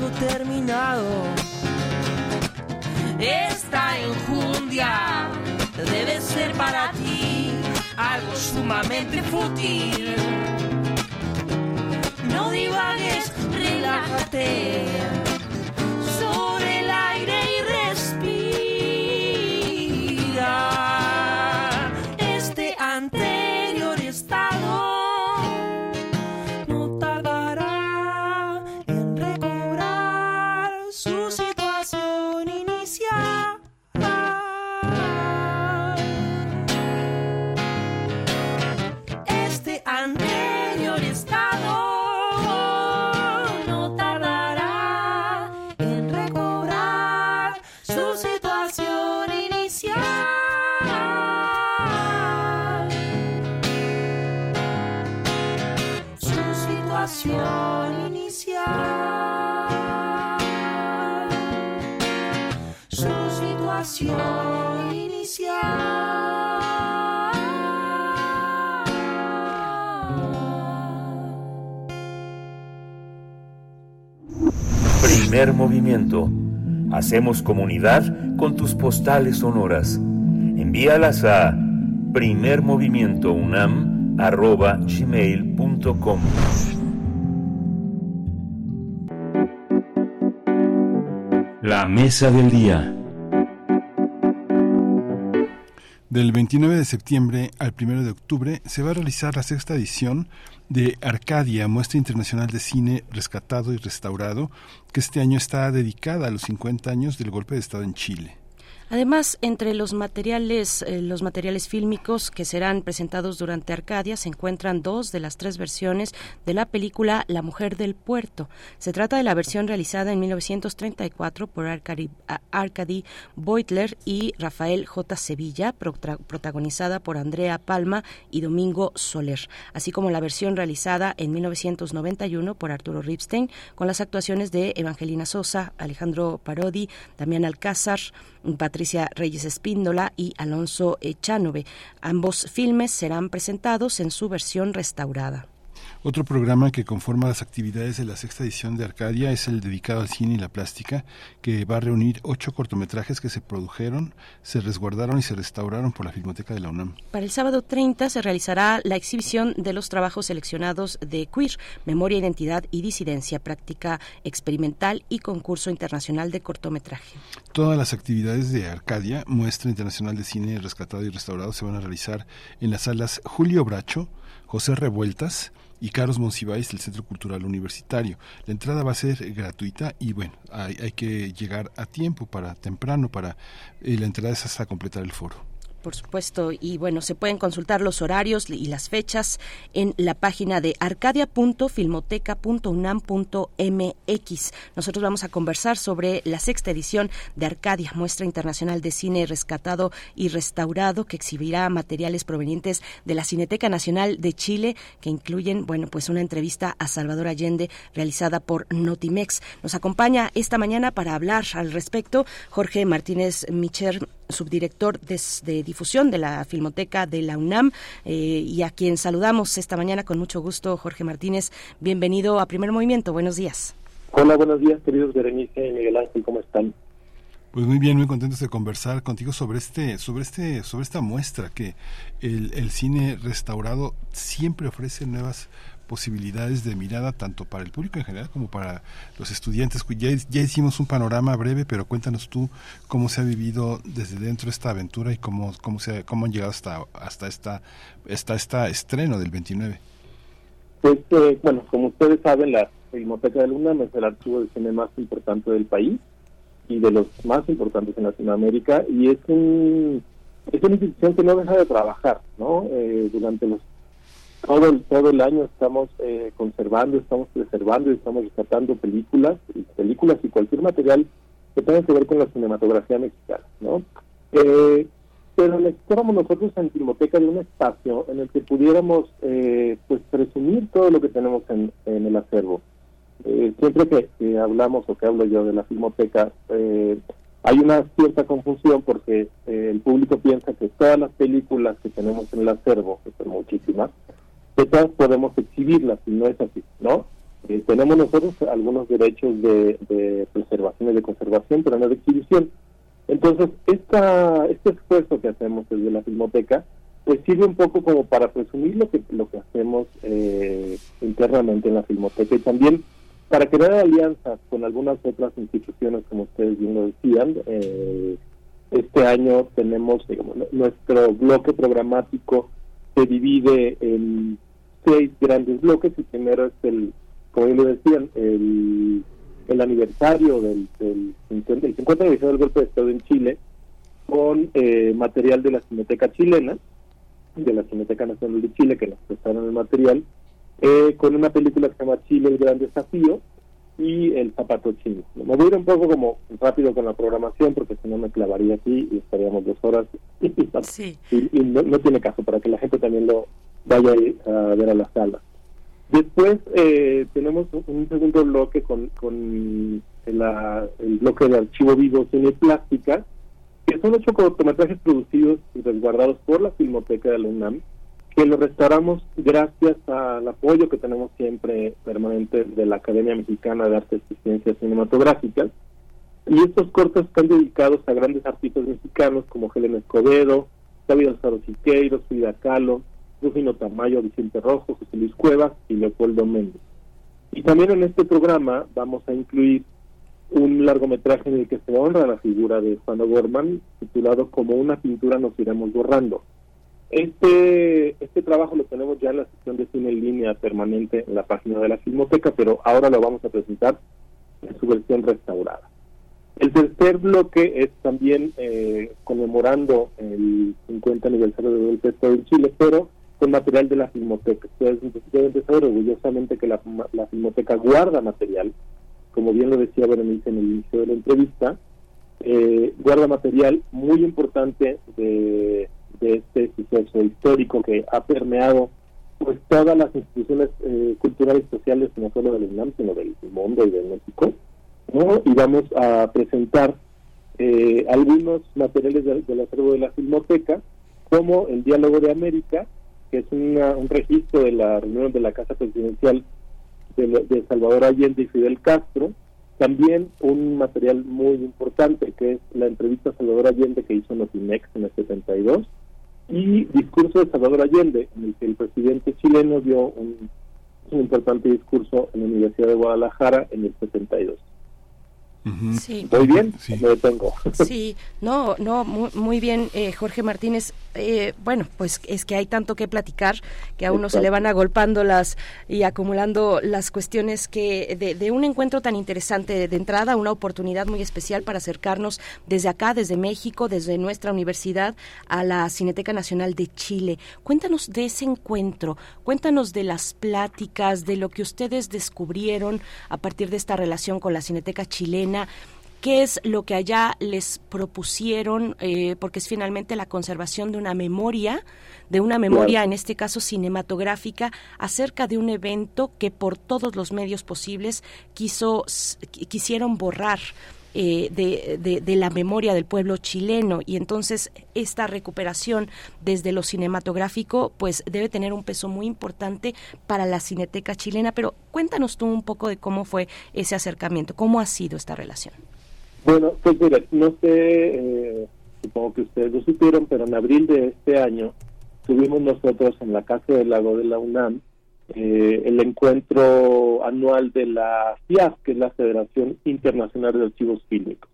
algo terminado. Esta enjundia debe ser para ti algo sumamente fútil. No divagues, relájate Primer movimiento. Hacemos comunidad con tus postales sonoras. Envíalas a primermovimientounam.gmail.com La mesa del día. Del 29 de septiembre al 1 de octubre se va a realizar la sexta edición de Arcadia, muestra internacional de cine rescatado y restaurado, que este año está dedicada a los 50 años del golpe de Estado en Chile. Además, entre los materiales, eh, los materiales fílmicos que serán presentados durante Arcadia se encuentran dos de las tres versiones de la película La Mujer del Puerto. Se trata de la versión realizada en 1934 por Arcady, a- Arcady Beutler y Rafael J. Sevilla, protagonizada por Andrea Palma y Domingo Soler, así como la versión realizada en 1991 por Arturo Ripstein, con las actuaciones de Evangelina Sosa, Alejandro Parodi, Damián Alcázar, Patricia Reyes Espíndola y Alonso Echanove. Ambos filmes serán presentados en su versión restaurada. Otro programa que conforma las actividades de la sexta edición de Arcadia es el dedicado al cine y la plástica, que va a reunir ocho cortometrajes que se produjeron, se resguardaron y se restauraron por la Filmoteca de la UNAM. Para el sábado 30 se realizará la exhibición de los trabajos seleccionados de Queer, Memoria, Identidad y Disidencia, práctica experimental y concurso internacional de cortometraje. Todas las actividades de Arcadia, muestra internacional de cine rescatado y restaurado, se van a realizar en las salas Julio Bracho, José Revueltas, y Carlos Monsiváis del Centro Cultural Universitario. La entrada va a ser gratuita y bueno, hay, hay que llegar a tiempo para temprano para eh, la entrada es hasta completar el foro. Por supuesto, y bueno, se pueden consultar los horarios y las fechas en la página de arcadia.filmoteca.unam.mx. Nosotros vamos a conversar sobre la sexta edición de Arcadia, muestra internacional de cine rescatado y restaurado, que exhibirá materiales provenientes de la Cineteca Nacional de Chile, que incluyen, bueno, pues una entrevista a Salvador Allende realizada por Notimex. Nos acompaña esta mañana para hablar al respecto Jorge Martínez Micher, subdirector de, difusión de la Filmoteca de la UNAM eh, y a quien saludamos esta mañana con mucho gusto, Jorge Martínez. Bienvenido a Primer Movimiento. Buenos días. Hola, buenos días, queridos Berenice y Miguel Ángel, ¿cómo están? Pues muy bien, muy contentos de conversar contigo sobre este, sobre este, sobre esta muestra que el, el cine restaurado siempre ofrece nuevas posibilidades de mirada tanto para el público en general como para los estudiantes. Ya, ya hicimos un panorama breve, pero cuéntanos tú cómo se ha vivido desde dentro esta aventura y cómo, cómo, se, cómo han llegado hasta, hasta esta, esta, esta estreno del 29. Pues, eh, bueno, como ustedes saben, la Filmoteca de Luna es el archivo de cine más importante del país y de los más importantes en Latinoamérica y es un es una institución que no deja de trabajar, ¿no? Eh, durante los todo el, todo el año estamos eh, conservando, estamos preservando y estamos rescatando películas, películas y cualquier material que tenga que ver con la cinematografía mexicana, ¿no? Eh, pero necesitábamos nosotros en Filmoteca de un espacio en el que pudiéramos eh, pues presumir todo lo que tenemos en, en el acervo. Eh, siempre que, que hablamos o que hablo yo de la Filmoteca, eh, hay una cierta confusión porque eh, el público piensa que todas las películas que tenemos en el acervo, que son muchísimas, podemos exhibirlas y no es así, ¿no? Eh, tenemos nosotros algunos derechos de, de preservación y de conservación, pero no de exhibición. Entonces, esta, este esfuerzo que hacemos desde la Filmoteca, pues sirve un poco como para presumir lo que, lo que hacemos eh, internamente en la Filmoteca y también para crear alianzas con algunas otras instituciones, como ustedes bien lo decían. Eh, este año tenemos digamos, nuestro bloque programático se divide en seis grandes bloques y primero es el, como bien lo decían, el, el aniversario del, del, 50, el 50 aniversario del golpe de Estado en Chile con eh, material de la Cineteca chilena, de la Cineteca Nacional de Chile, que nos prestaron el material, eh, con una película que se llama Chile, el gran desafío, y el zapato chino. Me voy a ir un poco como rápido con la programación porque si no me clavaría aquí y estaríamos dos horas Sí. y, y no, no tiene caso para que la gente también lo vaya a, ir a ver a la sala. Después eh, tenemos un segundo bloque con, con el bloque de archivo vivo cine plástica, que son ocho cortometrajes producidos y resguardados por la Filmoteca de la UNAM, que lo restauramos gracias al apoyo que tenemos siempre permanente de la Academia Mexicana de Artes y Ciencias Cinematográficas. Y estos cortos están dedicados a grandes artistas mexicanos como Helen Escobedo, David Alfaro Siqueiros, Frida Kahlo, Rufino Tamayo, Vicente Rojo, José Luis Cuevas y Leopoldo Méndez. Y también en este programa vamos a incluir un largometraje en el que se honra la figura de Juan O'Gorman, titulado Como una pintura nos iremos borrando. Este, este trabajo lo tenemos ya en la sección de cine en línea permanente en la página de la Filmoteca, pero ahora lo vamos a presentar en su versión restaurada. El tercer bloque es también eh, conmemorando el 50 aniversario del golpe de Chile, pero con material de la Filmoteca. Ustedes deben saber orgullosamente que la, la Filmoteca guarda material, como bien lo decía Berenice en el inicio de la entrevista, eh, guarda material muy importante de, de este suceso histórico que ha permeado pues todas las instituciones eh, culturales y sociales, no solo del UNAM, sino del mundo y de México. ¿no? Y vamos a presentar eh, algunos materiales del, del acervo de la Filmoteca, como el Diálogo de América, que es un registro de la reunión de la Casa Presidencial de, de Salvador Allende y Fidel Castro. También un material muy importante, que es la entrevista a Salvador Allende que hizo Notimex en el 72, y discurso de Salvador Allende, en el que el presidente chileno dio un importante discurso en la Universidad de Guadalajara en el 72. Sí. Muy bien, me detengo. Sí, no, no, muy, muy bien, eh, Jorge Martínez. Eh, bueno, pues es que hay tanto que platicar que a uno se le van agolpando las y acumulando las cuestiones que de, de un encuentro tan interesante de entrada, una oportunidad muy especial para acercarnos desde acá, desde México, desde nuestra universidad a la Cineteca Nacional de Chile. Cuéntanos de ese encuentro, cuéntanos de las pláticas, de lo que ustedes descubrieron a partir de esta relación con la Cineteca chilena. ¿Qué es lo que allá les propusieron? Eh, porque es finalmente la conservación de una memoria, de una memoria, en este caso cinematográfica, acerca de un evento que por todos los medios posibles quiso, quisieron borrar. Eh, de, de- la memoria del pueblo chileno. Y entonces esta recuperación desde lo cinematográfico pues debe tener un peso muy importante para la cineteca chilena. Pero cuéntanos tú un poco de cómo fue ese acercamiento cómo ha sido esta relación. Bueno, pues mira, no sé, eh, supongo que ustedes lo supieron, pero en abril de este año tuvimos nosotros en la Casa del Lago de la UNAM eh, el encuentro anual de la FIAF, que es la Federación Internacional de Archivos Fílmicos.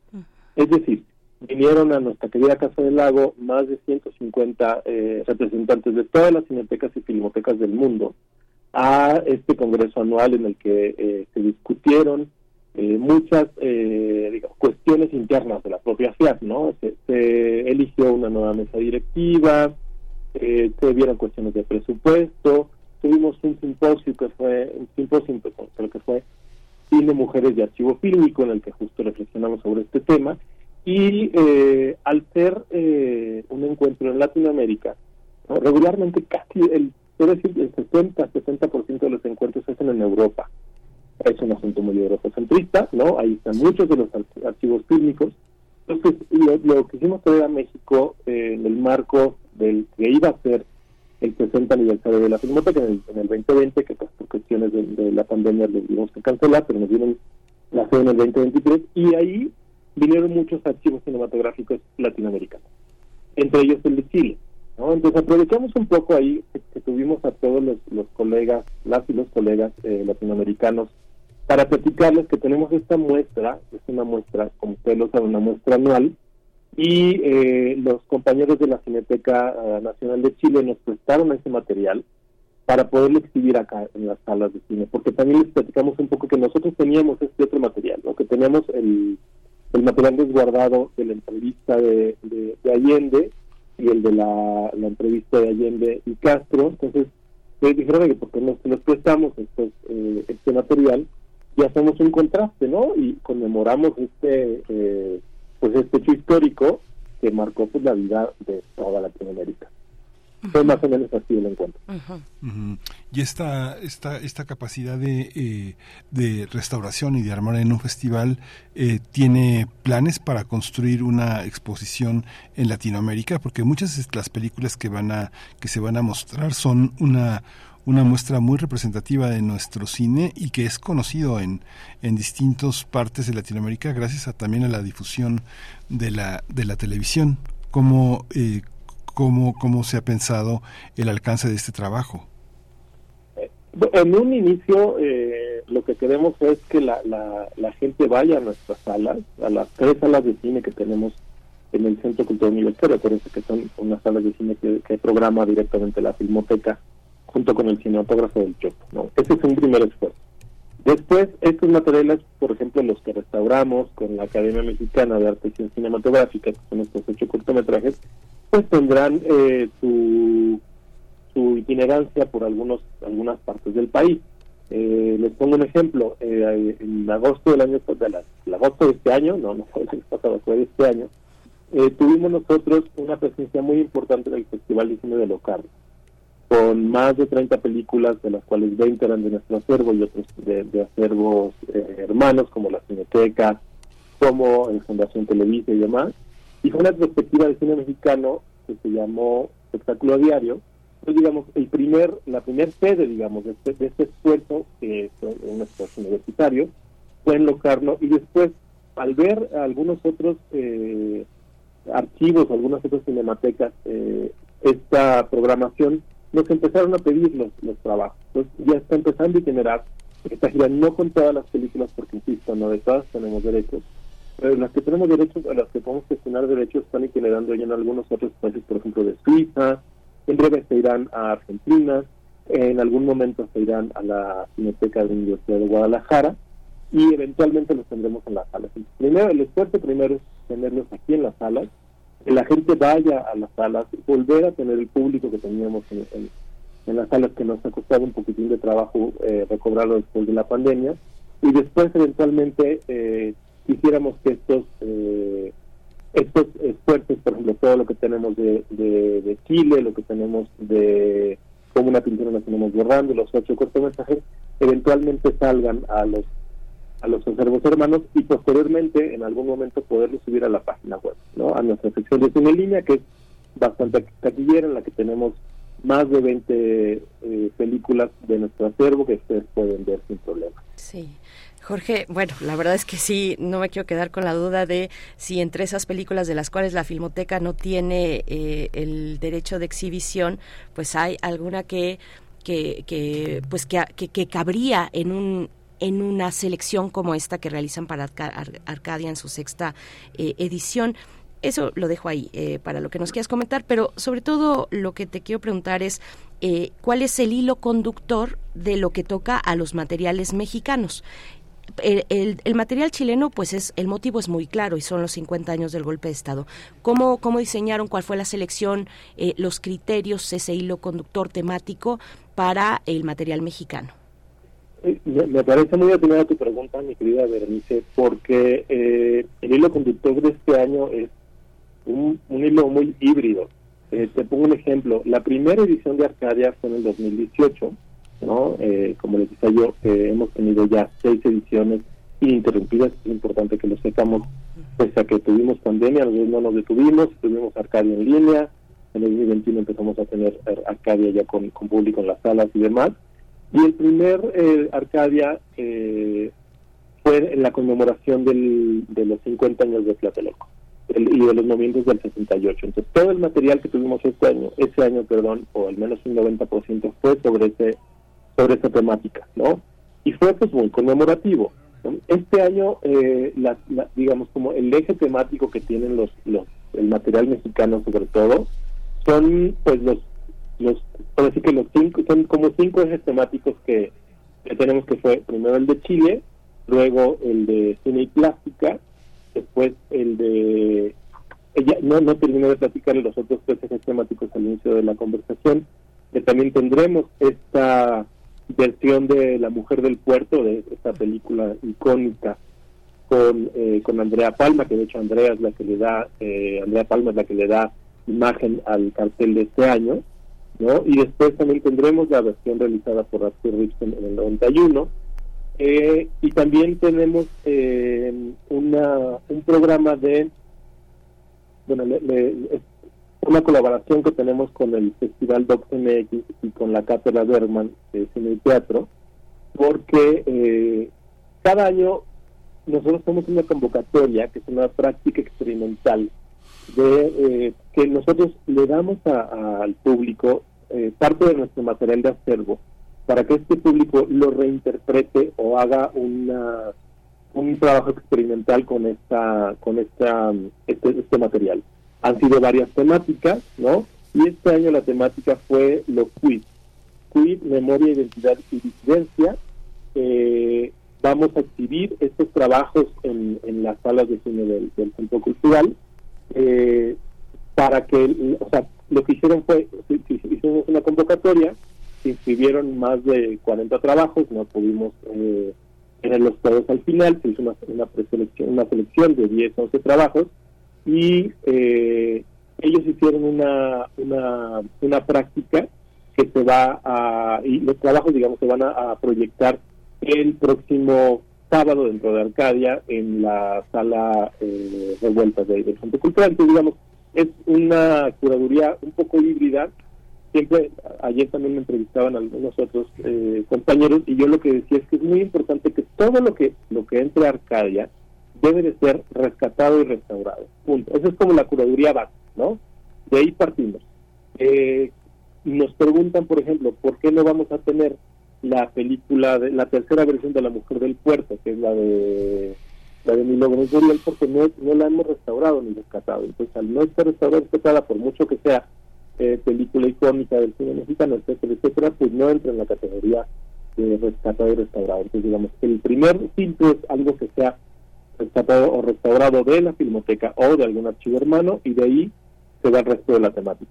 Es decir, vinieron a nuestra querida Casa del Lago más de 150 eh, representantes de todas las cinetecas y filmotecas del mundo a este congreso anual en el que eh, se discutieron eh, muchas eh, digamos, cuestiones internas de la propia FIAF, ¿no? Se, se eligió una nueva mesa directiva, eh, se vieron cuestiones de presupuesto, tuvimos un simposio que fue, un simposio, que fue Cine, Mujeres y Archivo Fílmico, en el que justo reflexionamos sobre este tema, y eh, al ser eh, un encuentro en Latinoamérica, ¿no? regularmente casi el, decir, el 60-70% de los encuentros se hacen en Europa. Es un asunto muy eurocentrista, ¿no? Ahí están muchos de los ar- archivos fílmicos. Entonces, lo, lo quisimos traer a México eh, en el marco del que iba a ser el 60 aniversario de la Filmoteca en el, en el 2020, que pues, por cuestiones de, la pandemia lo tuvimos que cancelar, pero nos dieron la sede en el 2023, y ahí vinieron muchos archivos cinematográficos latinoamericanos, entre ellos el de Chile. ¿no? Entonces aprovechamos un poco ahí que, que tuvimos a todos los, los colegas, las y los colegas eh, latinoamericanos, para platicarles que tenemos esta muestra, es una muestra, como ustedes lo saben, una muestra anual, y eh, los compañeros de la Cineteca eh, Nacional de Chile nos prestaron ese material para poderlo exhibir acá en las salas de cine, porque también les platicamos un poco que nosotros teníamos este otro material, ¿no? que teníamos el, el material resguardado de la entrevista de, de- de Allende y el de la, la entrevista de Allende y Castro, entonces ellos dijeron, oye, ¿por qué no se los prestamos eh, este material y hacemos un contraste, ¿no? Y conmemoramos este eh, pues este hecho histórico que marcó pues la vida de toda Latinoamérica. Fue más o menos así el encuentro. Y esta, esta, esta capacidad de, eh, de restauración y de armar en un festival eh, tiene planes para construir una exposición en Latinoamérica, porque muchas de las películas que van a que se van a mostrar son una una muestra muy representativa de nuestro cine y que es conocido en, en distintas partes de Latinoamérica gracias a, también a la difusión de la, de la televisión. ¿Cómo, eh, cómo, ¿Cómo se ha pensado el alcance de este trabajo? En un inicio, eh, lo que queremos es que la, la, la gente vaya a nuestras salas, a las tres salas de cine que tenemos en el Centro Cultural Universitario, que son unas salas de cine que, que programa directamente la Filmoteca junto con el cinematógrafo del Chopo. ¿no? Ese es un primer esfuerzo. Después, estos materiales, por ejemplo, los que restauramos con la Academia Mexicana de Arte y Cinematográfica, que son estos ocho cortometrajes, pues tendrán eh, su, su itinerancia por algunos algunas partes del país. Eh, les pongo un ejemplo. Eh, en agosto del año, de la, el agosto de este año, no, no fue el pasado, fue de este año, eh, tuvimos nosotros una presencia muy importante en el Festival de Cine de Locarno con más de 30 películas, de las cuales 20 eran de nuestro acervo y otros de, de acervos eh, hermanos, como la Cineteca, como en Fundación Televisa y demás. Y fue una perspectiva de cine mexicano que se llamó Espectáculo Diario, Entonces, digamos, el primer, la primer sede, digamos, de este, de este esfuerzo que fue en nuestros universitarios fue en Locarno y después, al ver algunos otros eh, archivos, algunas otras cinematecas, eh, esta programación, nos empezaron a pedir los, los trabajos. Ya está empezando a generar esta gira, no con todas las películas, porque insisto, no de todas tenemos derechos, pero las que tenemos derechos, a las que podemos gestionar derechos, están itinerando ya en algunos otros países, por ejemplo, de Suiza, en breve se irán a Argentina, en algún momento se irán a la Cineteca de la Universidad de Guadalajara y eventualmente los tendremos en las salas. Primero, el esfuerzo primero es tenerlos aquí en las salas, que la gente vaya a las salas, volver a tener el público que teníamos en, las salas que nos ha costado un poquitín de trabajo eh, recobrarlo después de la pandemia. Y después eventualmente eh, quisiéramos que estos eh, estos esfuerzos, por ejemplo, todo lo que tenemos de, de, Chile, lo que tenemos de como una pintura nos tenemos borrando, los ocho cortometrajes, eventualmente salgan a los a los acervos hermanos y posteriormente en algún momento poderlos subir a la página web, ¿no? A nuestra sección de cine en línea que es bastante taquillera en la que tenemos más de 20 eh, películas de nuestro acervo que ustedes pueden ver sin problema. Sí. Jorge, bueno, la verdad es que sí, no me quiero quedar con la duda de si entre esas películas de las cuales la Filmoteca no tiene eh, el derecho de exhibición, pues hay alguna que que, que pues que, que, que cabría en un en una selección como esta que realizan para Arca- Ar- Arcadia en su sexta eh, edición. Eso lo dejo ahí eh, para lo que nos quieras comentar, pero sobre todo lo que te quiero preguntar es eh, cuál es el hilo conductor de lo que toca a los materiales mexicanos. El, el- el material chileno, pues es el motivo es muy claro y son los 50 años del golpe de Estado. ¿Cómo, cómo diseñaron, cuál fue la selección, eh, los criterios, ese hilo conductor temático para el material mexicano? Me, me parece muy atinada tu pregunta, mi querida Berenice, porque eh, el hilo conductor de este año es un, hilo muy híbrido. Eh, te pongo un ejemplo. La primera edición de Arcadia fue en el 2018, ¿no? Eh, como les decía yo, eh, hemos tenido ya seis ediciones ininterrumpidas. Es importante que lo sepamos, pese a que tuvimos pandemia, no nos detuvimos, tuvimos Arcadia en línea. En el 2021 empezamos a tener Arcadia ya con público en las salas y demás. Y el primer eh, Arcadia eh, fue en la conmemoración del, de los 50 años de Tlatelolco el- y de los movimientos del 68. Entonces, todo el material que tuvimos este año, ese año, perdón, o al menos un 90% fue sobre ese sobre esa temática, ¿no? Y fue pues muy conmemorativo. Este año, eh, la- la- digamos, como el eje temático que tienen los, los el material mexicano sobre todo, son pues los los por decir que los cinco son como cinco ejes temáticos que, que tenemos que fue primero el de Chile luego el de cine y plástica después el de ella no no terminé de platicar los otros tres ejes temáticos al inicio de la conversación que también tendremos esta versión de la mujer del puerto de esta película icónica con eh, con Andrea Palma que de hecho Andrea es la que le da eh, Andrea Palma es la que le da imagen al cartel de este año ¿no? Y después también tendremos la versión realizada por Arthur Ripson en el 91. Eh, y también tenemos eh, una, un programa de, bueno, le- una colaboración que tenemos con el Festival Doc MX y con la Cátedra Bergman de Cine y Teatro, porque eh, cada año nosotros hacemos una convocatoria, que es una práctica experimental, de eh, que nosotros le damos a- al público eh, parte de nuestro material de acervo para que este público lo reinterprete o haga una un trabajo experimental con esta con esta este, este material. Han sido varias temáticas no y este año la temática fue lo queer. Queer memoria identidad y disidencia. Eh, vamos a exhibir estos trabajos en, en las salas de cine del, del centro cultural eh, para que, o sea, lo que hicieron fue, hi- hi- hicimos una convocatoria, se inscribieron más de 40 trabajos, no pudimos eh, tenerlos todos al final, se hizo una, una preselección, una selección de 10, 11 trabajos, y eh, ellos hicieron una, una, una práctica que se va a, y los trabajos, digamos, se van a proyectar el próximo sábado dentro de Arcadia en la sala eh, revuelta de- del Centro Cultural. Entonces, digamos, es una curaduría un poco híbrida siempre, ayer también me entrevistaban algunos otros eh, compañeros y yo lo que decía es que es muy importante que todo lo que lo que entre a Arcadia debe de ser rescatado y restaurado. Punto. Eso es como la curaduría básica, ¿no? De ahí partimos. Eh, nos preguntan, por ejemplo, ¿por qué no vamos a tener la película, de, la tercera versión de La Mujer del Puerto, que es la de la de Milagros Muriel, porque no, no la hemos restaurado ni rescatado. Entonces, al no estar restaurada rescatada, por mucho que sea eh, película icónica del cine mexicano, etcétera, etcétera, pues no entra en la categoría de rescatado y restaurado. Entonces, digamos, el primer filtro es algo que sea rescatado o restaurado de la filmoteca o de algún archivo hermano, y de ahí se va el resto de la temática.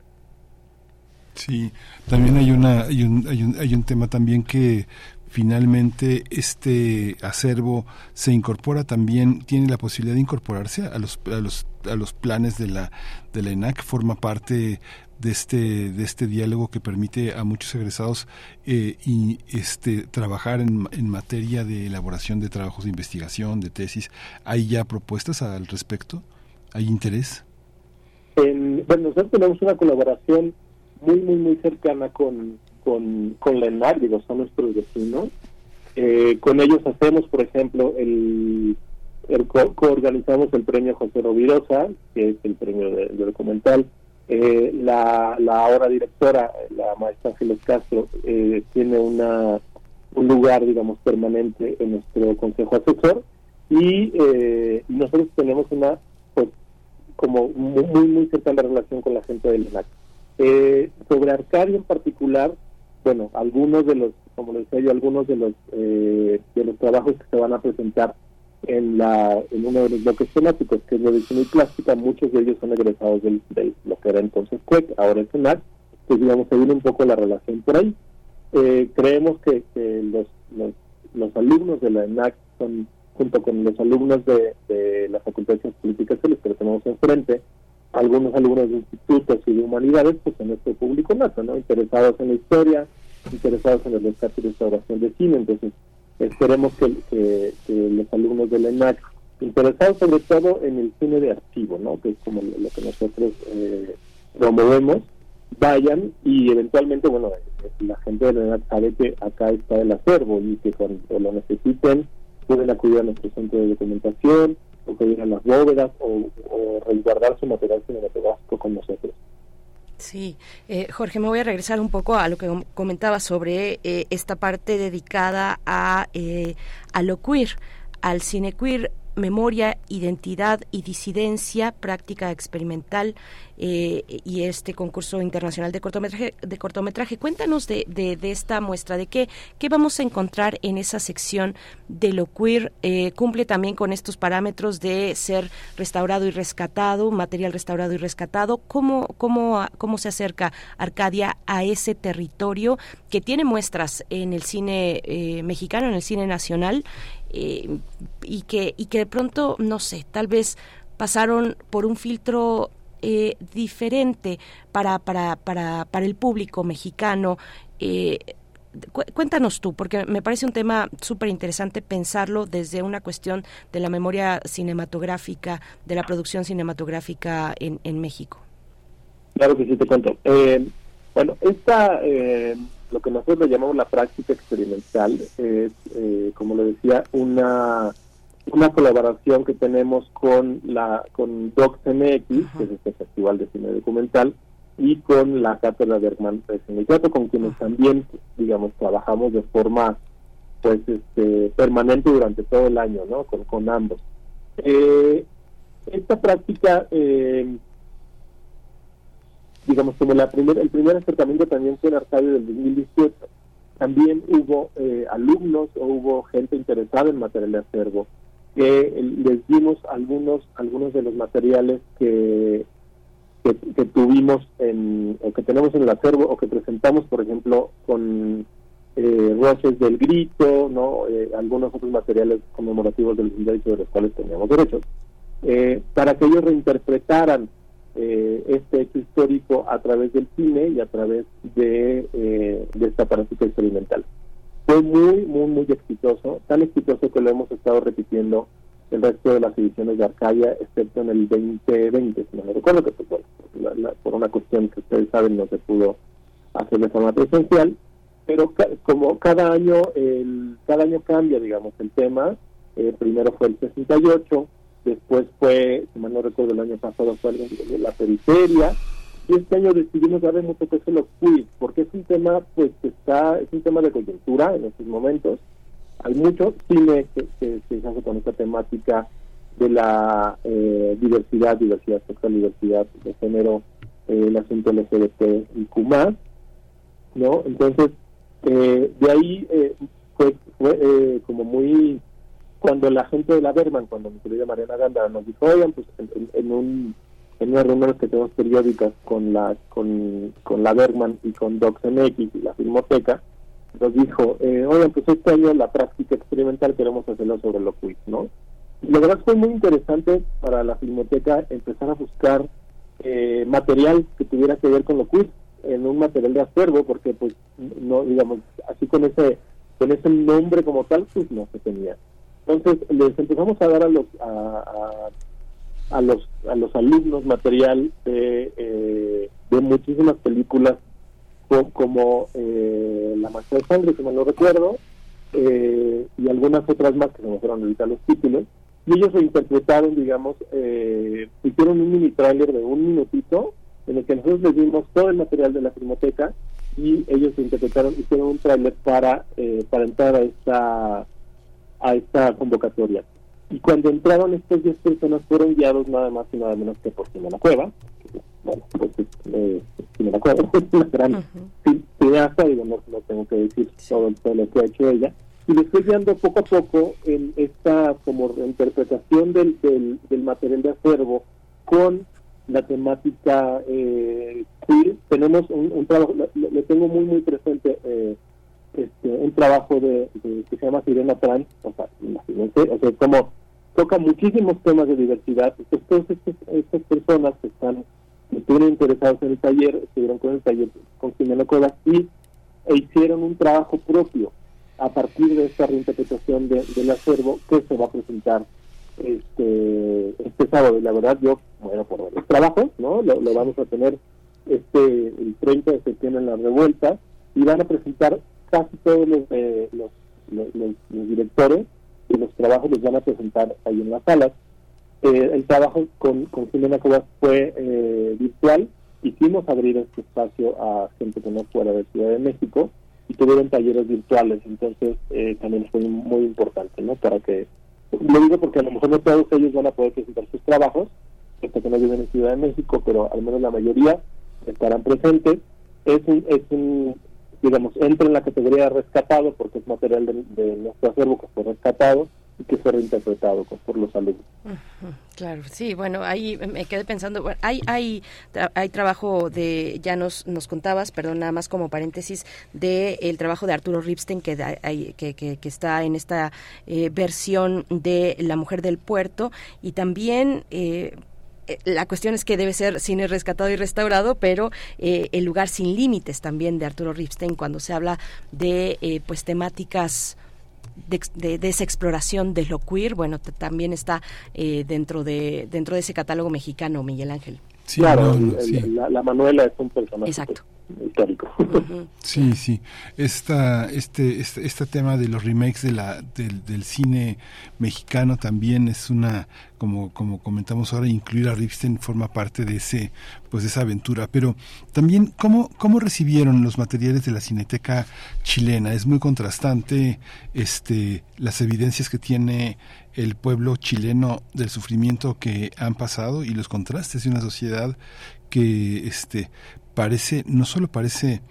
Sí, también hay una hay un, hay un, hay un tema también que finalmente este acervo se incorpora también tiene la posibilidad de incorporarse a los a los a los planes de la de la ENAC forma parte de este de este diálogo que permite a muchos egresados eh, y este trabajar en, en materia de elaboración de trabajos de investigación de tesis. Hay ya propuestas al respecto hay interés En, bueno, nosotros tenemos una colaboración muy, muy, muy cercana con, con, con la ENAR, digo, son nuestros vecinos. Eh, con ellos hacemos, por ejemplo, el, el co- coorganizamos el premio José Rovirosa, que es el premio de, de documental. Eh, la, la ahora directora, la maestra Ángeles Castro, eh, tiene una un lugar, digamos, permanente en nuestro consejo asesor y eh, nosotros tenemos una, pues, como muy, muy cercana relación con la gente del ENAC. Eh, sobre Arcadia en particular, bueno, algunos de los, como les decía yo, algunos de los eh, de los trabajos que se van a presentar en la en uno de los bloques temáticos, que es la edición y plástica, muchos de ellos son egresados del, de lo que era entonces CUEC, ahora es ENAC, pues digamos, se viene un poco la relación por ahí. Eh, creemos que, que los, los, los alumnos de la ENAC son, junto con los alumnos de, la Facultad de Ciencias Políticas que que tenemos enfrente, algunos alumnos de institutos y de humanidades, pues en este público nato, ¿no? Interesados en la historia, interesados en el rescate y restauración de cine. Entonces, esperemos que los alumnos de la ENAC, interesados sobre todo en el cine de archivo, ¿no? Que es como lo, lo que nosotros eh, promovemos, vayan y eventualmente, bueno, eh, la gente de la ENAC sabe que acá está el acervo y que cuando lo necesiten pueden acudir a nuestro centro de documentación, o que a las bóvedas o, o resguardar su material cinematográfico con nosotros. Sí, eh, Jorge, me voy a regresar un poco a lo que com- comentaba sobre eh, esta parte dedicada a, eh, a lo queer, al cine queer, memoria, identidad y disidencia, práctica experimental eh, y este concurso internacional de cortometraje. De cortometraje. Cuéntanos de, de, de esta muestra, de qué, qué vamos a encontrar en esa sección de lo queer. Eh, cumple también con estos parámetros de ser restaurado y rescatado, material restaurado y rescatado. ¿Cómo, cómo, cómo se acerca Arcadia a ese territorio que tiene muestras en el cine eh, mexicano, en el cine nacional? Eh, y que y que de pronto no sé tal vez pasaron por un filtro eh, diferente para para para para el público mexicano eh, cu- cuéntanos tú porque me parece un tema súper interesante pensarlo desde una cuestión de la memoria cinematográfica de la producción cinematográfica en, en México Claro que sí, te cuento. Eh, bueno, esta, eh, lo que nosotros le llamamos la práctica experimental, es, eh, como le decía, una una colaboración que tenemos con la con DocsMX, que es este festival de cine documental, y con la cátedra de Herman Teatro, con quienes también, digamos, trabajamos de forma pues este permanente durante todo el año, ¿no? Con, con ambos. Eh, esta práctica eh, digamos, como la primer, el primer acercamiento también fue en Arcadio del 2018. También hubo eh, alumnos o hubo gente interesada en material de acervo que les dimos algunos algunos de los materiales que, que, tuvimos en, o que tenemos en el acervo o que presentamos, por ejemplo, con eh, Roces del Grito, no Eh, algunos otros materiales conmemorativos del derechos de los cuales teníamos derechos, eh, para que ellos reinterpretaran eh, este hecho histórico a través del cine y a través de, eh, de esta práctica experimental. Fue muy, muy, muy exitoso, tan exitoso que lo hemos estado repitiendo el resto de las ediciones de Arcadia, excepto en el 2020, si no me recuerdo, que pues, bueno, la- la- por una cuestión que ustedes saben no se pudo hacer de forma presencial, pero ca- como cada año el, cada año cambia, digamos, el tema, eh, primero fue el 68, después fue, si mal no recuerdo, el año pasado fue la periferia, y este año decidimos darle mucho peso a los quiz, porque es un tema, pues, que está, es un tema de coyuntura en estos momentos. Hay mucho cine que, se hace con esta temática de la eh, diversidad, diversidad sexual, diversidad de género, eh, el asunto LGBT y Q+, ¿no? Entonces, eh, de ahí eh, fue, fue eh, como muy cuando la gente de la Berman, cuando mi querida Mariana Ganda nos dijo, oigan, pues en, un en unas reuniones que tenemos periódicas con la con, con la Berman y con DocsMX y la Filmoteca, nos dijo, eh, oigan, pues este año la práctica experimental queremos hacerlo sobre lo quiz, ¿no? Y la verdad fue muy interesante para la Filmoteca empezar a buscar eh, material que tuviera que ver con lo quiz en un material de acervo, porque pues no, digamos, así con ese con ese nombre como tal, pues no se tenía. Entonces les empezamos a dar a los a, a- los a los alumnos material de, eh, de muchísimas películas co- como eh, La Mancha de Sangre, si mal no recuerdo, eh, y algunas otras más que se me fueron ahorita los títulos, y ellos reinterpretaron, digamos, eh, hicieron un mini tráiler de un minutito en el que nosotros les dimos todo el material de la filmoteca y ellos interpretaron, hicieron un tráiler para, eh, para entrar a esta a esta convocatoria. Y cuando entraron estas 10 personas fueron guiados nada más y nada menos que por Jimena Cueva. que, Bueno, pues eh, Jimena Cueva es una gran ci- cineasta, digo, no, no tengo que decir todo, todo lo que ha hecho ella. Y les fue guiando poco a poco en esta como interpretación del, del, del material de acervo con la temática eh, queer. Tenemos un, un trabajo, le, le tengo muy, muy presente eh, este, un trabajo de, que se llama Sirena Trans, o sea, imagínense, o sea, como toca muchísimos temas de diversidad, entonces todas estas, estas personas que están, que estuvieron interesados en el taller, estuvieron con el taller con Jimena Cuevas y e hicieron un trabajo propio a partir de esta reinterpretación de- del acervo que se va a presentar este este sábado. Y la verdad yo bueno por varios trabajos no lo, lo vamos a tener este el 30 de septiembre en la revuelta y van a presentar casi todos los, eh, los, directores y los trabajos los van a presentar ahí en las salas. Eh, el trabajo con, con Jimena Cobas fue eh, virtual. Hicimos abrir este espacio a gente que no fuera de Ciudad de México y tuvieron talleres virtuales. Entonces eh, también fue muy importante no para que lo digo porque a lo mejor no todos ellos van a poder presentar sus trabajos, hasta que no viven en Ciudad de México, pero al menos la mayoría estarán presentes. Es un, es un digamos, entra en la categoría de rescatado porque es material de, de nuestro que fue rescatado y que fue reinterpretado por los alumnos. Claro, sí, bueno, ahí me quedé pensando, bueno, hay hay hay trabajo de ya nos nos contabas, perdón, nada más como paréntesis de el trabajo de Arturo Ripstein que que, que, está en esta eh, versión de La mujer del puerto y también eh, la cuestión es que debe ser cine rescatado y restaurado, pero eh, El lugar sin límites también de Arturo Ripstein cuando se habla de eh, pues temáticas de, de- de esa exploración de lo queer, bueno, también está eh, dentro de dentro de ese catálogo mexicano, Miguel Ángel. claro, no, no, el- sí. la, la Manuela es un personaje Exacto. Histórico. Sí, sí. Esta, este, este, este tema de los remakes de la, del, del cine mexicano también es una, como, como comentamos ahora, incluir a Ripstein forma parte de ese, pues de esa aventura. Pero también, ¿cómo, cómo recibieron los materiales de la Cineteca chilena? Es muy contrastante, este, las evidencias que tiene el pueblo chileno del sufrimiento que han pasado y los contrastes de una sociedad que este parece no solo parece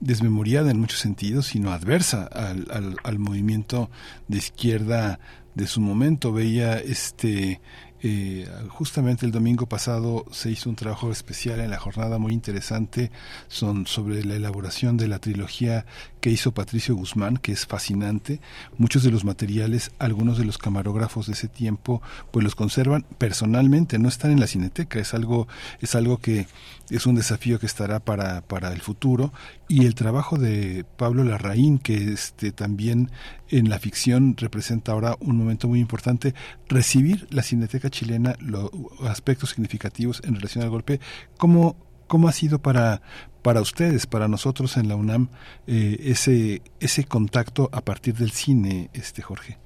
desmemoriada en muchos sentidos, sino adversa al, al, movimiento de izquierda de su momento. Veía este eh, justamente el domingo pasado se hizo un trabajo especial en la jornada muy interesante son sobre la elaboración de la trilogía que hizo Patricio Guzmán, que es fascinante. Muchos de los materiales, algunos de los camarógrafos de ese tiempo, pues los conservan personalmente, no están en la cineteca, es algo, es algo que es un desafío que estará para, para el futuro. Y el trabajo de Pablo Larraín, que este también en la ficción representa ahora un momento muy importante, recibir la cineteca chilena, los aspectos significativos en relación al golpe, ¿cómo, ¿Cómo ha sido para, para ustedes, para nosotros en la UNAM, eh, ese, ese contacto a partir del cine, este Jorge?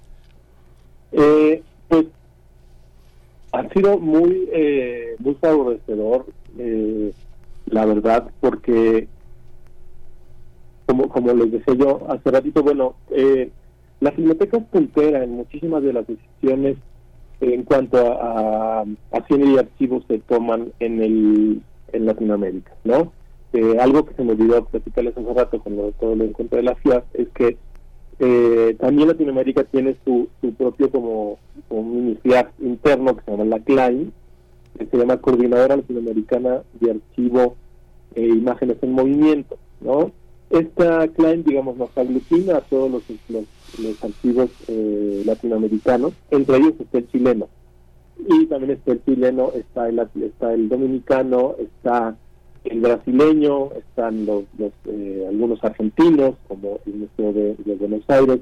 Eh, pues ha sido muy, eh, muy favorecedor, eh, la verdad, porque como, como les decía yo hace ratito, bueno, eh, la Filmoteca es puntera en muchísimas de las decisiones en cuanto a, a, y archivos se toman en el en Latinoamérica, ¿no? Eh, algo que se me olvidó platicarles hace rato cuando todo lo encontré de la FIAF es que eh, también Latinoamérica tiene su, su propio como, mini FIAF interno que se llama la CLAIN, que se llama Coordinadora Latinoamericana de Archivo e Imágenes en Movimiento, ¿no? Esta CLAIN, digamos, nos aglutina a todos los archivos eh, latinoamericanos, entre ellos está el chileno. Y también está el chileno, está el, está el dominicano, está el brasileño, están los, eh, algunos argentinos, como el Museo de, Buenos Aires,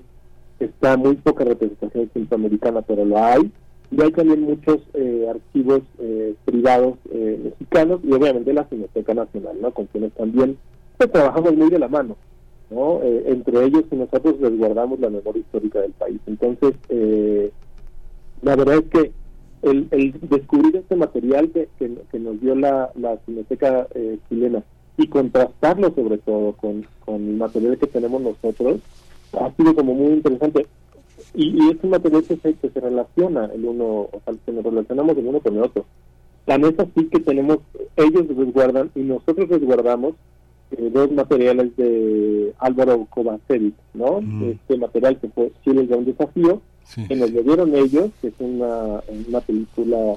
está muy poca representación centroamericana, pero lo hay, y hay también muchos eh, archivos eh, privados eh, mexicanos y obviamente la Cineteca Nacional, ¿no? con quienes también pues, trabajamos muy de la mano, ¿no? Eh, entre ellos y nosotros resguardamos la memoria histórica del país. Entonces, eh, la verdad es que el, el descubrir este material que, que, que nos dio la, la Cineteca eh, chilena y contrastarlo sobre todo con, con el material que tenemos nosotros ha sido como muy interesante y, y es un material que se, que se relaciona el uno, o sea, que nos relacionamos el uno con el otro. Tan es así que tenemos, ellos resguardan y nosotros resguardamos eh, dos materiales de Álvaro Kovacevic, ¿no? Mm. Este material que fue Chile un desafío, Sí. que nos lo dieron ellos, que es una, una película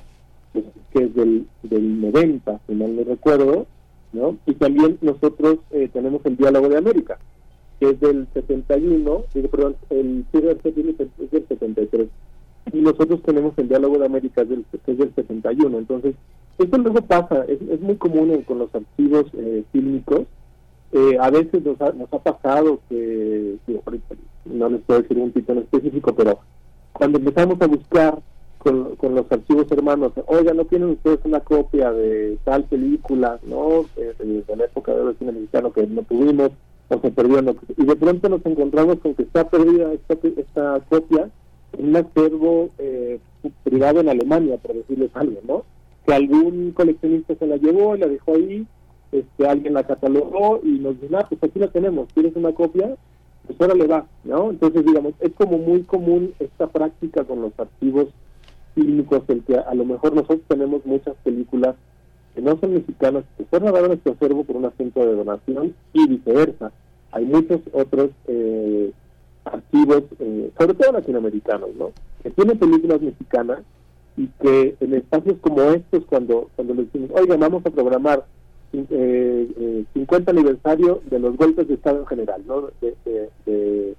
que es del, del 90, si mal no recuerdo, ¿no? Y también nosotros eh, tenemos el Diálogo de América, que es del 71, digo, perdón, el es del 73, y nosotros tenemos el Diálogo de América del, que es del 71, entonces, esto luego pasa, es, muy común en- con los archivos eh, fílmicos, eh, a veces nos ha, nos ha pasado que, no les puedo decir un título específico, pero cuando empezamos a buscar con, con los archivos hermanos, oiga, ¿no tienen ustedes una copia de tal película, no? Eh, de, la época de cine mexicano que no tuvimos, o se perdió, no? y de pronto nos encontramos con que está perdida esta, esta copia en un acervo eh, privado en Alemania, por decirles algo, ¿no? Que algún coleccionista se la llevó y la dejó ahí, este, alguien la catalogó y nos dice, ah, pues aquí la tenemos, ¿quieres una copia? Pues ahora le va, ¿no? Entonces, digamos, es como muy común esta práctica con los archivos fílmicos, el que a lo mejor nosotros tenemos muchas películas que no son mexicanas, que fueron a dar nuestro acervo por un asunto de donación y viceversa. Hay muchos otros eh, archivos, eh, sobre todo latinoamericanos, ¿no? Que tienen películas mexicanas y que en espacios como estos, cuando cuando les decimos, oiga, vamos a programar eh, eh, 50 aniversario de los golpes de Estado en general, ¿no? De, de, de-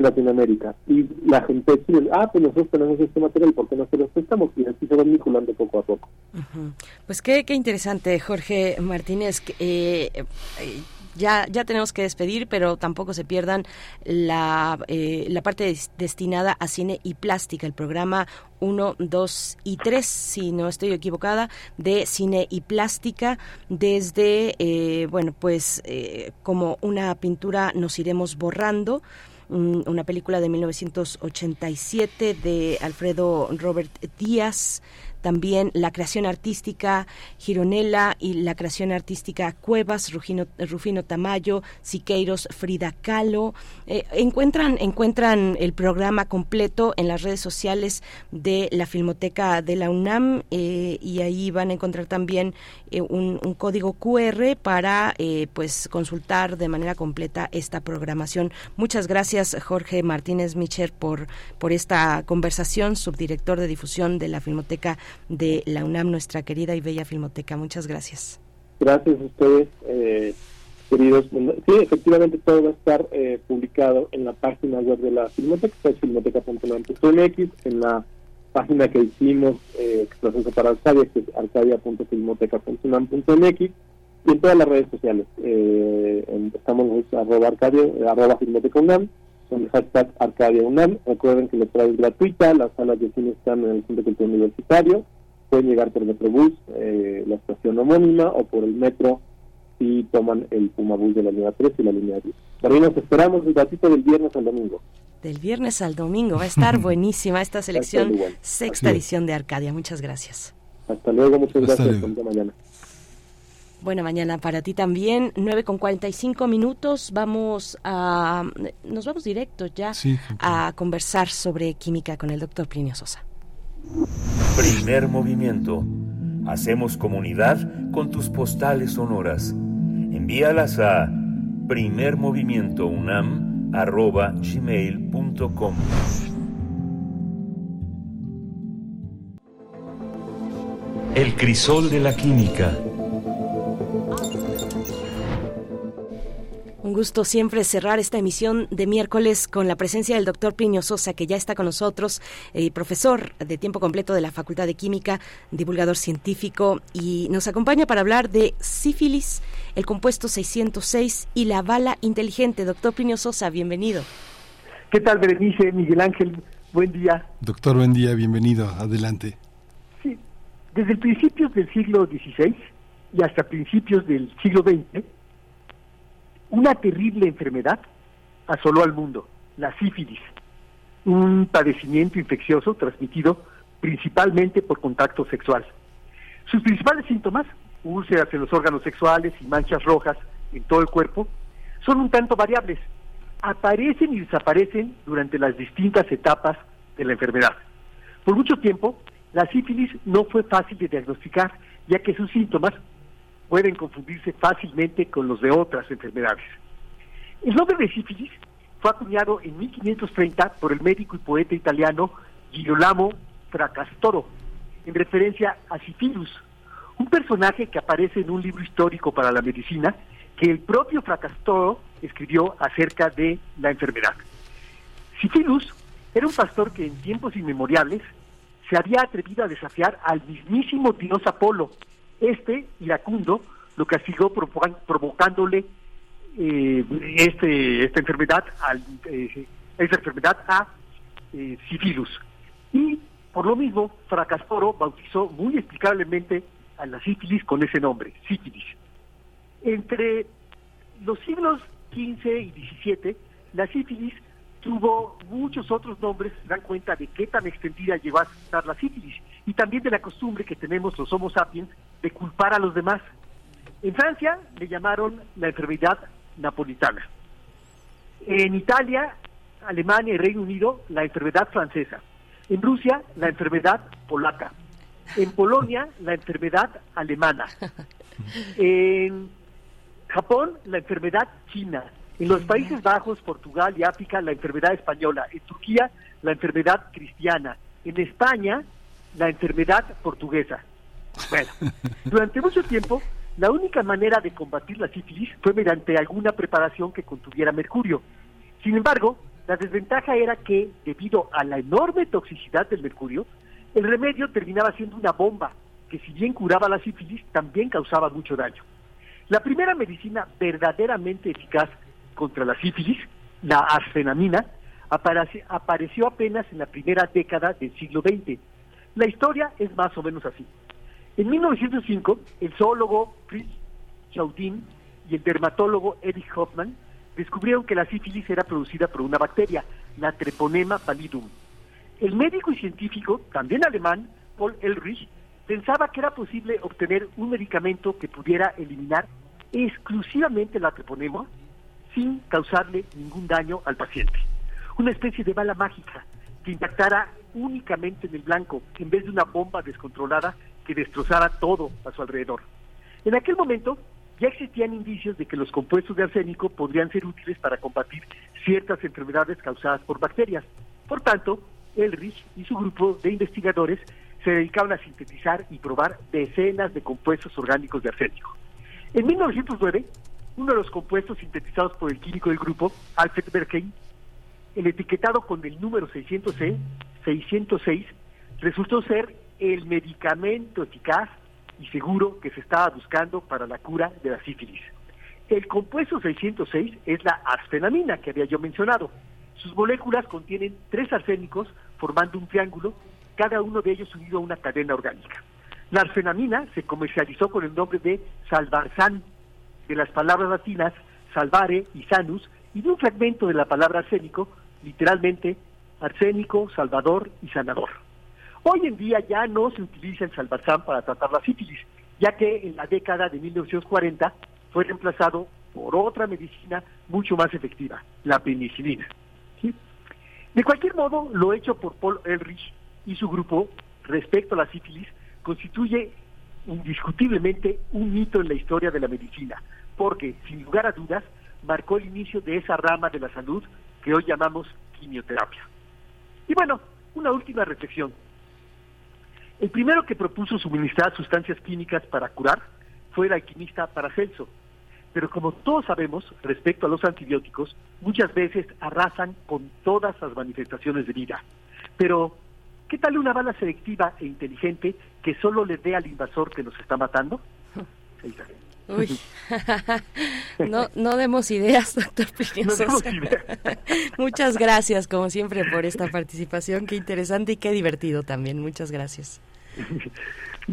Latinoamérica. Y la gente dice, ah, pues nosotros tenemos este material, ¿por qué no se los prestamos? Y así se van vinculando poco a poco. Pues qué, qué interesante, Jorge Martínez. eh, eh, ya, ya tenemos que despedir, pero tampoco se pierdan la, eh, la parte des- destinada a cine y plástica, el programa 1, 2 y 3, si no estoy equivocada, de cine y plástica, desde, eh, bueno, pues eh, como una pintura nos iremos borrando mm, una película de 1987 de Alfredo Robert Díaz, también la creación artística Gironella y la creación artística Cuevas, Rufino, Rufino Tamayo, Siqueiros, Frida Kahlo. Eh, encuentran, encuentran el programa completo en las redes sociales de la Filmoteca de la UNAM eh, y ahí van a encontrar también eh, un, un código QR para pues consultar de manera completa esta programación. Muchas gracias Jorge Martínez Micher por, por esta conversación, subdirector de difusión de la Filmoteca de la UNAM, nuestra querida y bella Filmoteca. Muchas gracias. Gracias a ustedes, eh, queridos. Sí, efectivamente todo va a estar eh, publicado en la página web de la Filmoteca, que es filmoteca.unam.mx, en la página que hicimos, eh, para Arcadia, que es arcadia.filmoteca.unam.mx, y en todas las redes sociales. Eh, estamos en arroba arcadia, arroba filmoteca UNAM, con el hashtag Arcadia UNAM. Recuerden que la entrada es gratuita, las salas de cine están en el Centro Cultural Universitario, pueden llegar por Metrobús, eh, la estación homónima, o por el metro si toman el Pumabús de la línea 3 y la línea 10. Por ahí nos esperamos el ratito del viernes al domingo. Del viernes al domingo va a estar buenísima esta selección, sexta Así es. edición de Arcadia. Muchas gracias. Hasta luego, muchas Hasta gracias. luego. Bonita mañana. Buena mañana para ti también. 9 con 45 minutos. Vamos a. Nos vamos directos ya Sí, a conversar sobre química con el doctor Plinio Sosa. Primer movimiento. Hacemos comunidad con tus postales sonoras. Envíalas a primermovimientounam.gmail.com El crisol de la química. Un gusto siempre cerrar esta emisión de miércoles con la presencia del doctor Plinio Sosa, que ya está con nosotros, eh, profesor de tiempo completo de la Facultad de Química, divulgador científico, y nos acompaña para hablar de sífilis, el compuesto 606 y la bala inteligente. Doctor Plinio Sosa, bienvenido. ¿Qué tal, Berenice? Miguel Ángel, buen día. Doctor, buen día, bienvenido, adelante. Sí, desde el principios del siglo XVI y hasta principios del siglo XX, una terrible enfermedad asoló al mundo, la sífilis, un padecimiento infeccioso transmitido principalmente por contacto sexual. Sus principales síntomas, úlceras en los órganos sexuales y manchas rojas en todo el cuerpo, son un tanto variables. Aparecen y desaparecen durante las distintas etapas de la enfermedad. Por mucho tiempo, la sífilis no fue fácil de diagnosticar, ya que sus síntomas pueden confundirse fácilmente con los de otras enfermedades. El nombre de sífilis fue acuñado en 1530 por el médico y poeta italiano Girolamo Fracastoro, en referencia a Sifilus, un personaje que aparece en un libro histórico para la medicina que el propio Fracastoro escribió acerca de la enfermedad. Sifilus era un pastor que en tiempos inmemoriales se había atrevido a desafiar al mismísimo dios Apolo. Este, iracundo, lo castigó provocándole eh, este, esta enfermedad al, eh, esta enfermedad a eh. Y por lo mismo, Fracastoro bautizó muy explicablemente a la sífilis con ese nombre, sífilis. Entre los siglos XV y XVII, la sífilis tuvo muchos otros nombres, se dan cuenta de qué tan extendida llegó a estar la sífilis y también de la costumbre que tenemos los Homo sapiens de culpar a los demás. En Francia le llamaron la enfermedad napolitana. En Italia, Alemania y Reino Unido, la enfermedad francesa. En Rusia, la enfermedad polaca. En Polonia, la enfermedad alemana. En Japón, la enfermedad china. En los Países Bajos, Portugal y África, la enfermedad española. En Turquía, la enfermedad cristiana. En España, la enfermedad portuguesa. Bueno, durante mucho tiempo, la única manera de combatir la sífilis fue mediante alguna preparación que contuviera mercurio. Sin embargo, la desventaja era que, debido a la enorme toxicidad del mercurio, el remedio terminaba siendo una bomba que si bien curaba la sífilis, también causaba mucho daño. La primera medicina verdaderamente eficaz contra la sífilis, la arsenamina, aparece- apareció apenas en la primera década del siglo XX. La historia es más o menos así. En 1905, el zoólogo Fritz Chaudin y el dermatólogo Erich Hoffman descubrieron que la sífilis era producida por una bacteria, la Treponema pallidum. El médico y científico, también alemán, Paul Ehrlich, pensaba que era posible obtener un medicamento que pudiera eliminar exclusivamente la treponema sin causarle ningún daño al paciente. Una especie de bala mágica que impactara únicamente en el blanco en vez de una bomba descontrolada que destrozara todo a su alrededor. En aquel momento ya existían indicios de que los compuestos de arsénico podrían ser útiles para combatir ciertas enfermedades causadas por bacterias. Por tanto, Elrich y su grupo de investigadores se dedicaban a sintetizar y probar decenas de compuestos orgánicos de arsénico. En 1909, uno de los compuestos sintetizados por el químico del grupo, Alfred Berkey, el etiquetado con el número 606, 606 resultó ser el medicamento eficaz y seguro que se estaba buscando para la cura de la sífilis. El compuesto 606 es la arsenamina que había yo mencionado. Sus moléculas contienen tres arsénicos formando un triángulo, cada uno de ellos unido a una cadena orgánica. La arfenamina se comercializó con el nombre de salvarsan, de las palabras latinas salvare y sanus, y de un fragmento de la palabra arsénico, literalmente arsénico, salvador y sanador. Hoy en día ya no se utiliza el salvarsan para tratar la sífilis, ya que en la década de 1940 fue reemplazado por otra medicina mucho más efectiva, la penicilina. ¿sí? De cualquier modo, lo hecho por Paul Ehrlich y su grupo respecto a la sífilis constituye indiscutiblemente un hito en la historia de la medicina, porque, sin lugar a dudas, marcó el inicio de esa rama de la salud que hoy llamamos quimioterapia. Y bueno, una última reflexión. El primero que propuso suministrar sustancias químicas para curar fue el alquimista Paracelso, pero como todos sabemos, respecto a los antibióticos, muchas veces arrasan con todas las manifestaciones de vida. Pero, ¿qué tal una bala selectiva e inteligente que solo le dé al invasor que nos está matando? Uy, no, no demos ideas, doctor Plinio No demos Sosa. ideas. Muchas gracias, como siempre, por esta participación. Qué interesante y qué divertido también. Muchas gracias.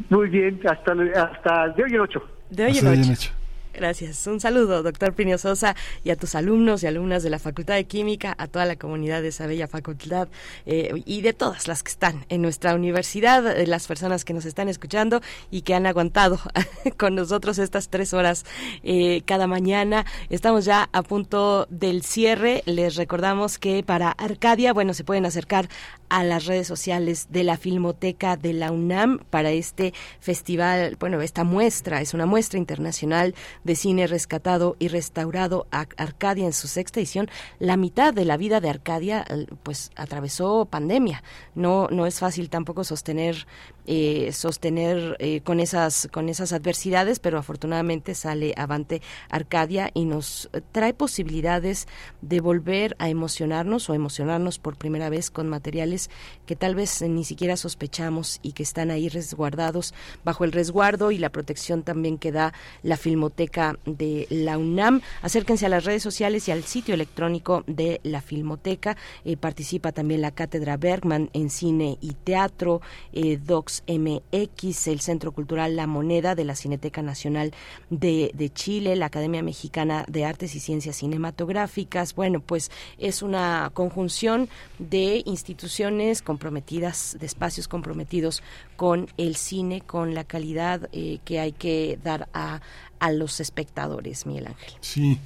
Muy bien, hasta, hasta de hoy en ocho. De hoy en ocho. Gracias. Un saludo, doctor Plinio Sosa, y a tus alumnos y alumnas de la Facultad de Química, a toda la comunidad de esa bella facultad eh, y de todas las que están en nuestra universidad, de las personas que nos están escuchando y que han aguantado con nosotros estas tres horas eh, cada mañana. Estamos ya a punto del cierre. Les recordamos que para Arcadia, bueno, se pueden acercar a las redes sociales de la Filmoteca de la UNAM para este festival, bueno, esta muestra, es una muestra internacional de cine rescatado y restaurado a Arcadia en su sexta edición. La mitad de la vida de Arcadia, eh, pues, atravesó pandemia. No, no es fácil tampoco sostener eh, sostener eh, con esas con esas adversidades, pero afortunadamente sale avante Arcadia y nos trae posibilidades de volver a emocionarnos o emocionarnos por primera vez con materiales que tal vez ni siquiera sospechamos y que están ahí resguardados bajo el resguardo y la protección también que da la Filmoteca de la UNAM. Acérquense a las redes sociales y al sitio electrónico de la Filmoteca. Eh, participa también la Cátedra Bergman en cine y teatro, eh, Docs MX, el Centro Cultural La Moneda de la Cineteca Nacional de, Chile, la Academia Mexicana de Artes y Ciencias Cinematográficas. Bueno, pues es una conjunción de instituciones comprometidas, de espacios comprometidos con el cine, con la calidad eh, que hay que dar a, a los espectadores, Miguel Ángel. Sí,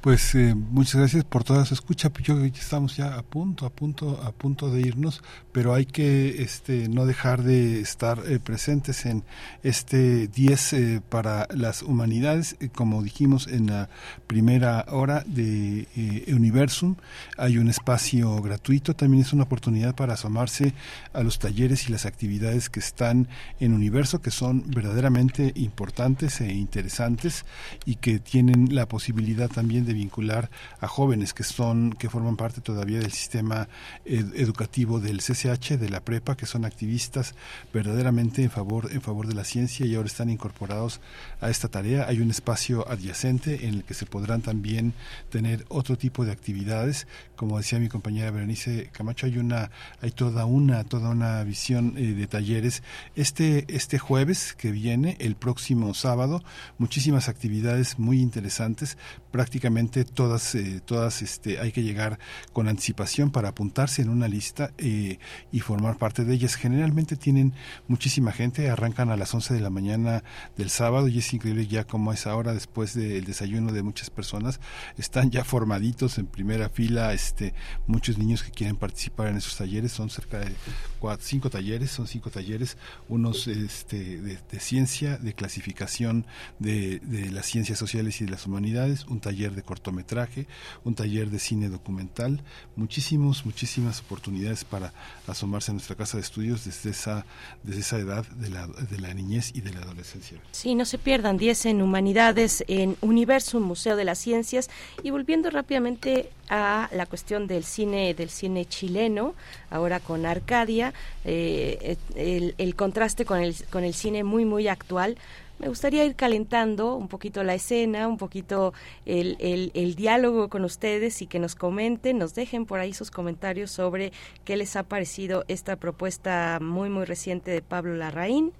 pues eh, muchas gracias por toda su escucha. Pues Yo estamos ya a punto, a punto, a punto de irnos, pero hay que este, no dejar de estar eh, presentes en este 10 eh, para las humanidades, eh, como dijimos en la primera hora de Universum. Hay un espacio gratuito, también es una oportunidad para asomarse a los talleres y las actividades que están en Universo, que son verdaderamente importantes e interesantes y que tienen la posibilidad también de vincular a jóvenes que son que forman parte todavía del sistema ed- educativo del CCH, de la prepa, que son activistas verdaderamente en favor en favor de la ciencia y ahora están incorporados a esta tarea. Hay un espacio adyacente en el que se podrán también tener otro tipo de actividades, como decía mi compañera Berenice Camacho, hay una hay toda una toda una visión eh, de talleres este este jueves que viene, el próximo sábado, muchísimas actividades muy interesantes, prácticamente todas eh, todas este hay que llegar con anticipación para apuntarse en una lista eh, y formar parte de ellas. Generalmente tienen muchísima gente, arrancan a las 11 de la mañana del sábado y es increíble ya como a esa hora después del desayuno de muchas personas están ya formaditos en primera fila, este muchos niños que quieren participar en esos talleres, son cerca de cuatro, cinco talleres, son cinco talleres, unos este, de, de ciencia, de clasificación de, de las ciencias sociales y de las humanidades, un taller de cortometraje, un taller de cine documental, muchísimos, muchísimas oportunidades para asomarse a nuestra casa de estudios desde esa, desde esa edad de la, de la niñez y de la adolescencia. Sí, no se pierdan 10 en Humanidades, en Universo, Museo de las Ciencias. Y volviendo rápidamente a la cuestión del cine, del cine chileno, ahora con Arcadia, eh, el, el contraste con el, con el cine muy, muy actual. Me gustaría ir calentando un poquito la escena, un poquito el, el, el, diálogo con ustedes y que nos comenten, nos dejen por ahí sus comentarios sobre qué les ha parecido esta propuesta muy, muy reciente de Pablo Larraín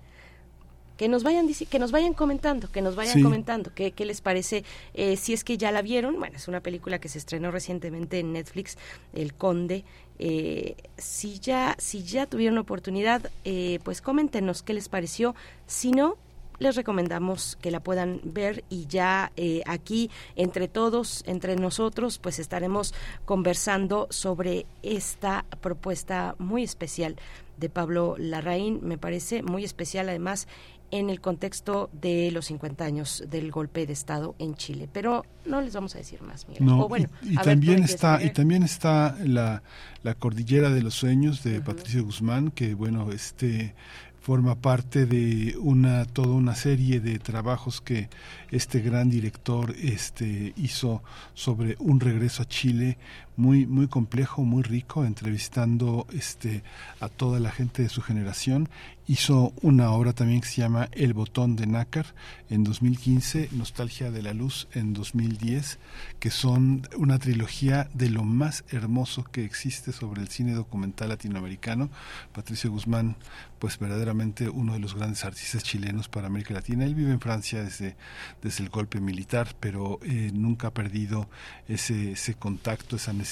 que nos vayan que nos vayan comentando, que nos vayan Sí. comentando qué, qué les parece, eh, si es que ya la vieron. Bueno, es una película que se estrenó recientemente en Netflix, El Conde. Eh, si ya si ya tuvieron oportunidad, eh, pues coméntenos qué les pareció. Si no, les recomendamos que la puedan ver y ya eh, aquí entre todos, entre nosotros, pues estaremos conversando sobre esta propuesta muy especial de Pablo Larraín, me parece muy especial además en el contexto de los 50 años del golpe de Estado en Chile. Pero no les vamos a decir más, Miguel. No, O bueno, y, ver, también está y también está la, la cordillera de los sueños de Patricio Guzmán que bueno este forma parte de una toda una serie de trabajos que este gran director este hizo sobre un regreso a Chile muy muy complejo muy rico entrevistando este a toda la gente de su generación. Hizo una obra también que se llama El botón de nácar en 2015 Nostalgia de la luz en 2010 que son una trilogía de lo más hermoso que existe sobre el cine documental latinoamericano. Patricio Guzmán pues verdaderamente uno de los grandes artistas chilenos para América Latina. Él vive en Francia desde desde el golpe militar pero eh, nunca ha perdido ese ese contacto esa necesidad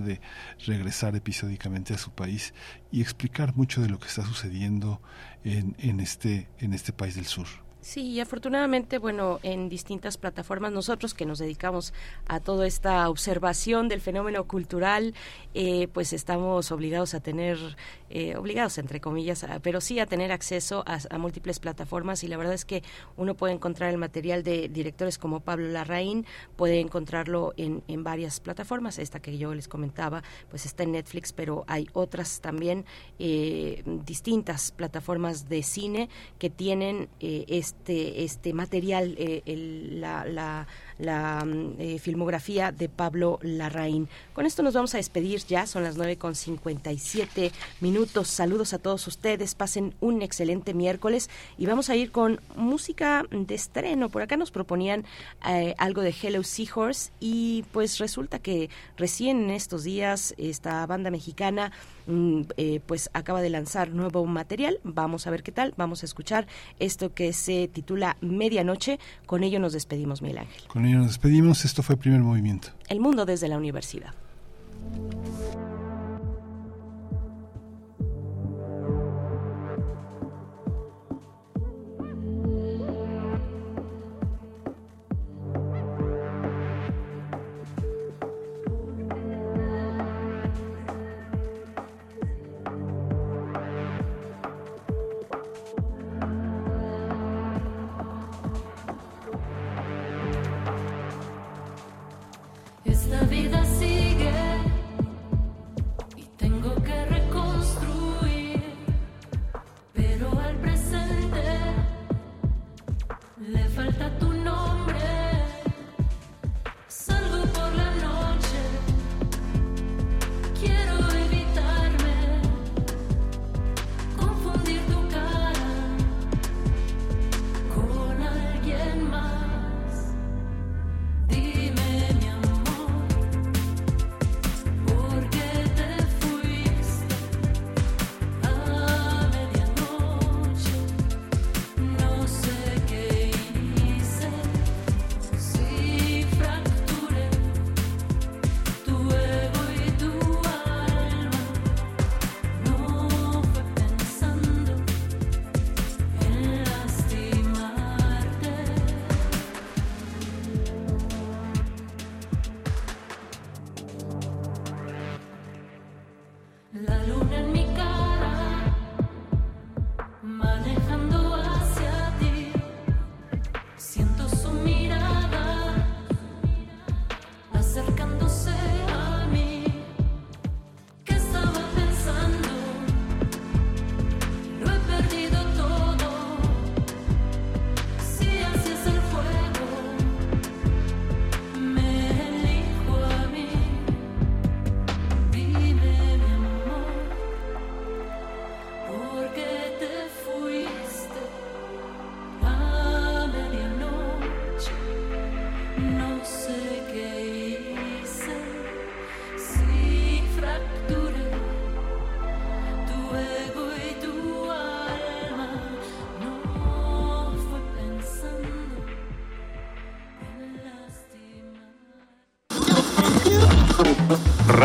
de regresar episódicamente a su país y explicar mucho de lo que está sucediendo en, en este en este país del sur Sí, y afortunadamente, bueno, en distintas plataformas, nosotros que nos dedicamos a toda esta observación del fenómeno cultural, eh, pues estamos obligados a tener, eh, obligados entre comillas, a- pero sí a tener acceso a, múltiples plataformas. Y la verdad es que uno puede encontrar el material de directores como Pablo Larraín, puede encontrarlo en, en varias plataformas, esta que yo les comentaba, pues está en Netflix, pero hay otras también, eh, distintas plataformas de cine que tienen eh, este, este material, eh, el- la, la- la, mm, eh, filmografía de Pablo Larraín. Con esto nos vamos a despedir ya, son las 9 con 57 minutos. Saludos a todos ustedes, pasen un excelente miércoles y vamos a ir con música de estreno. Por acá nos proponían eh, algo de Hello Seahorse y pues resulta que recién en estos días esta banda mexicana mm, eh, pues acaba de lanzar nuevo material. Vamos a ver qué tal, vamos a escuchar esto que se titula Medianoche. Con ello nos despedimos, Miguel Ángel. Nos despedimos esto fue primer movimiento El mundo desde la universidad.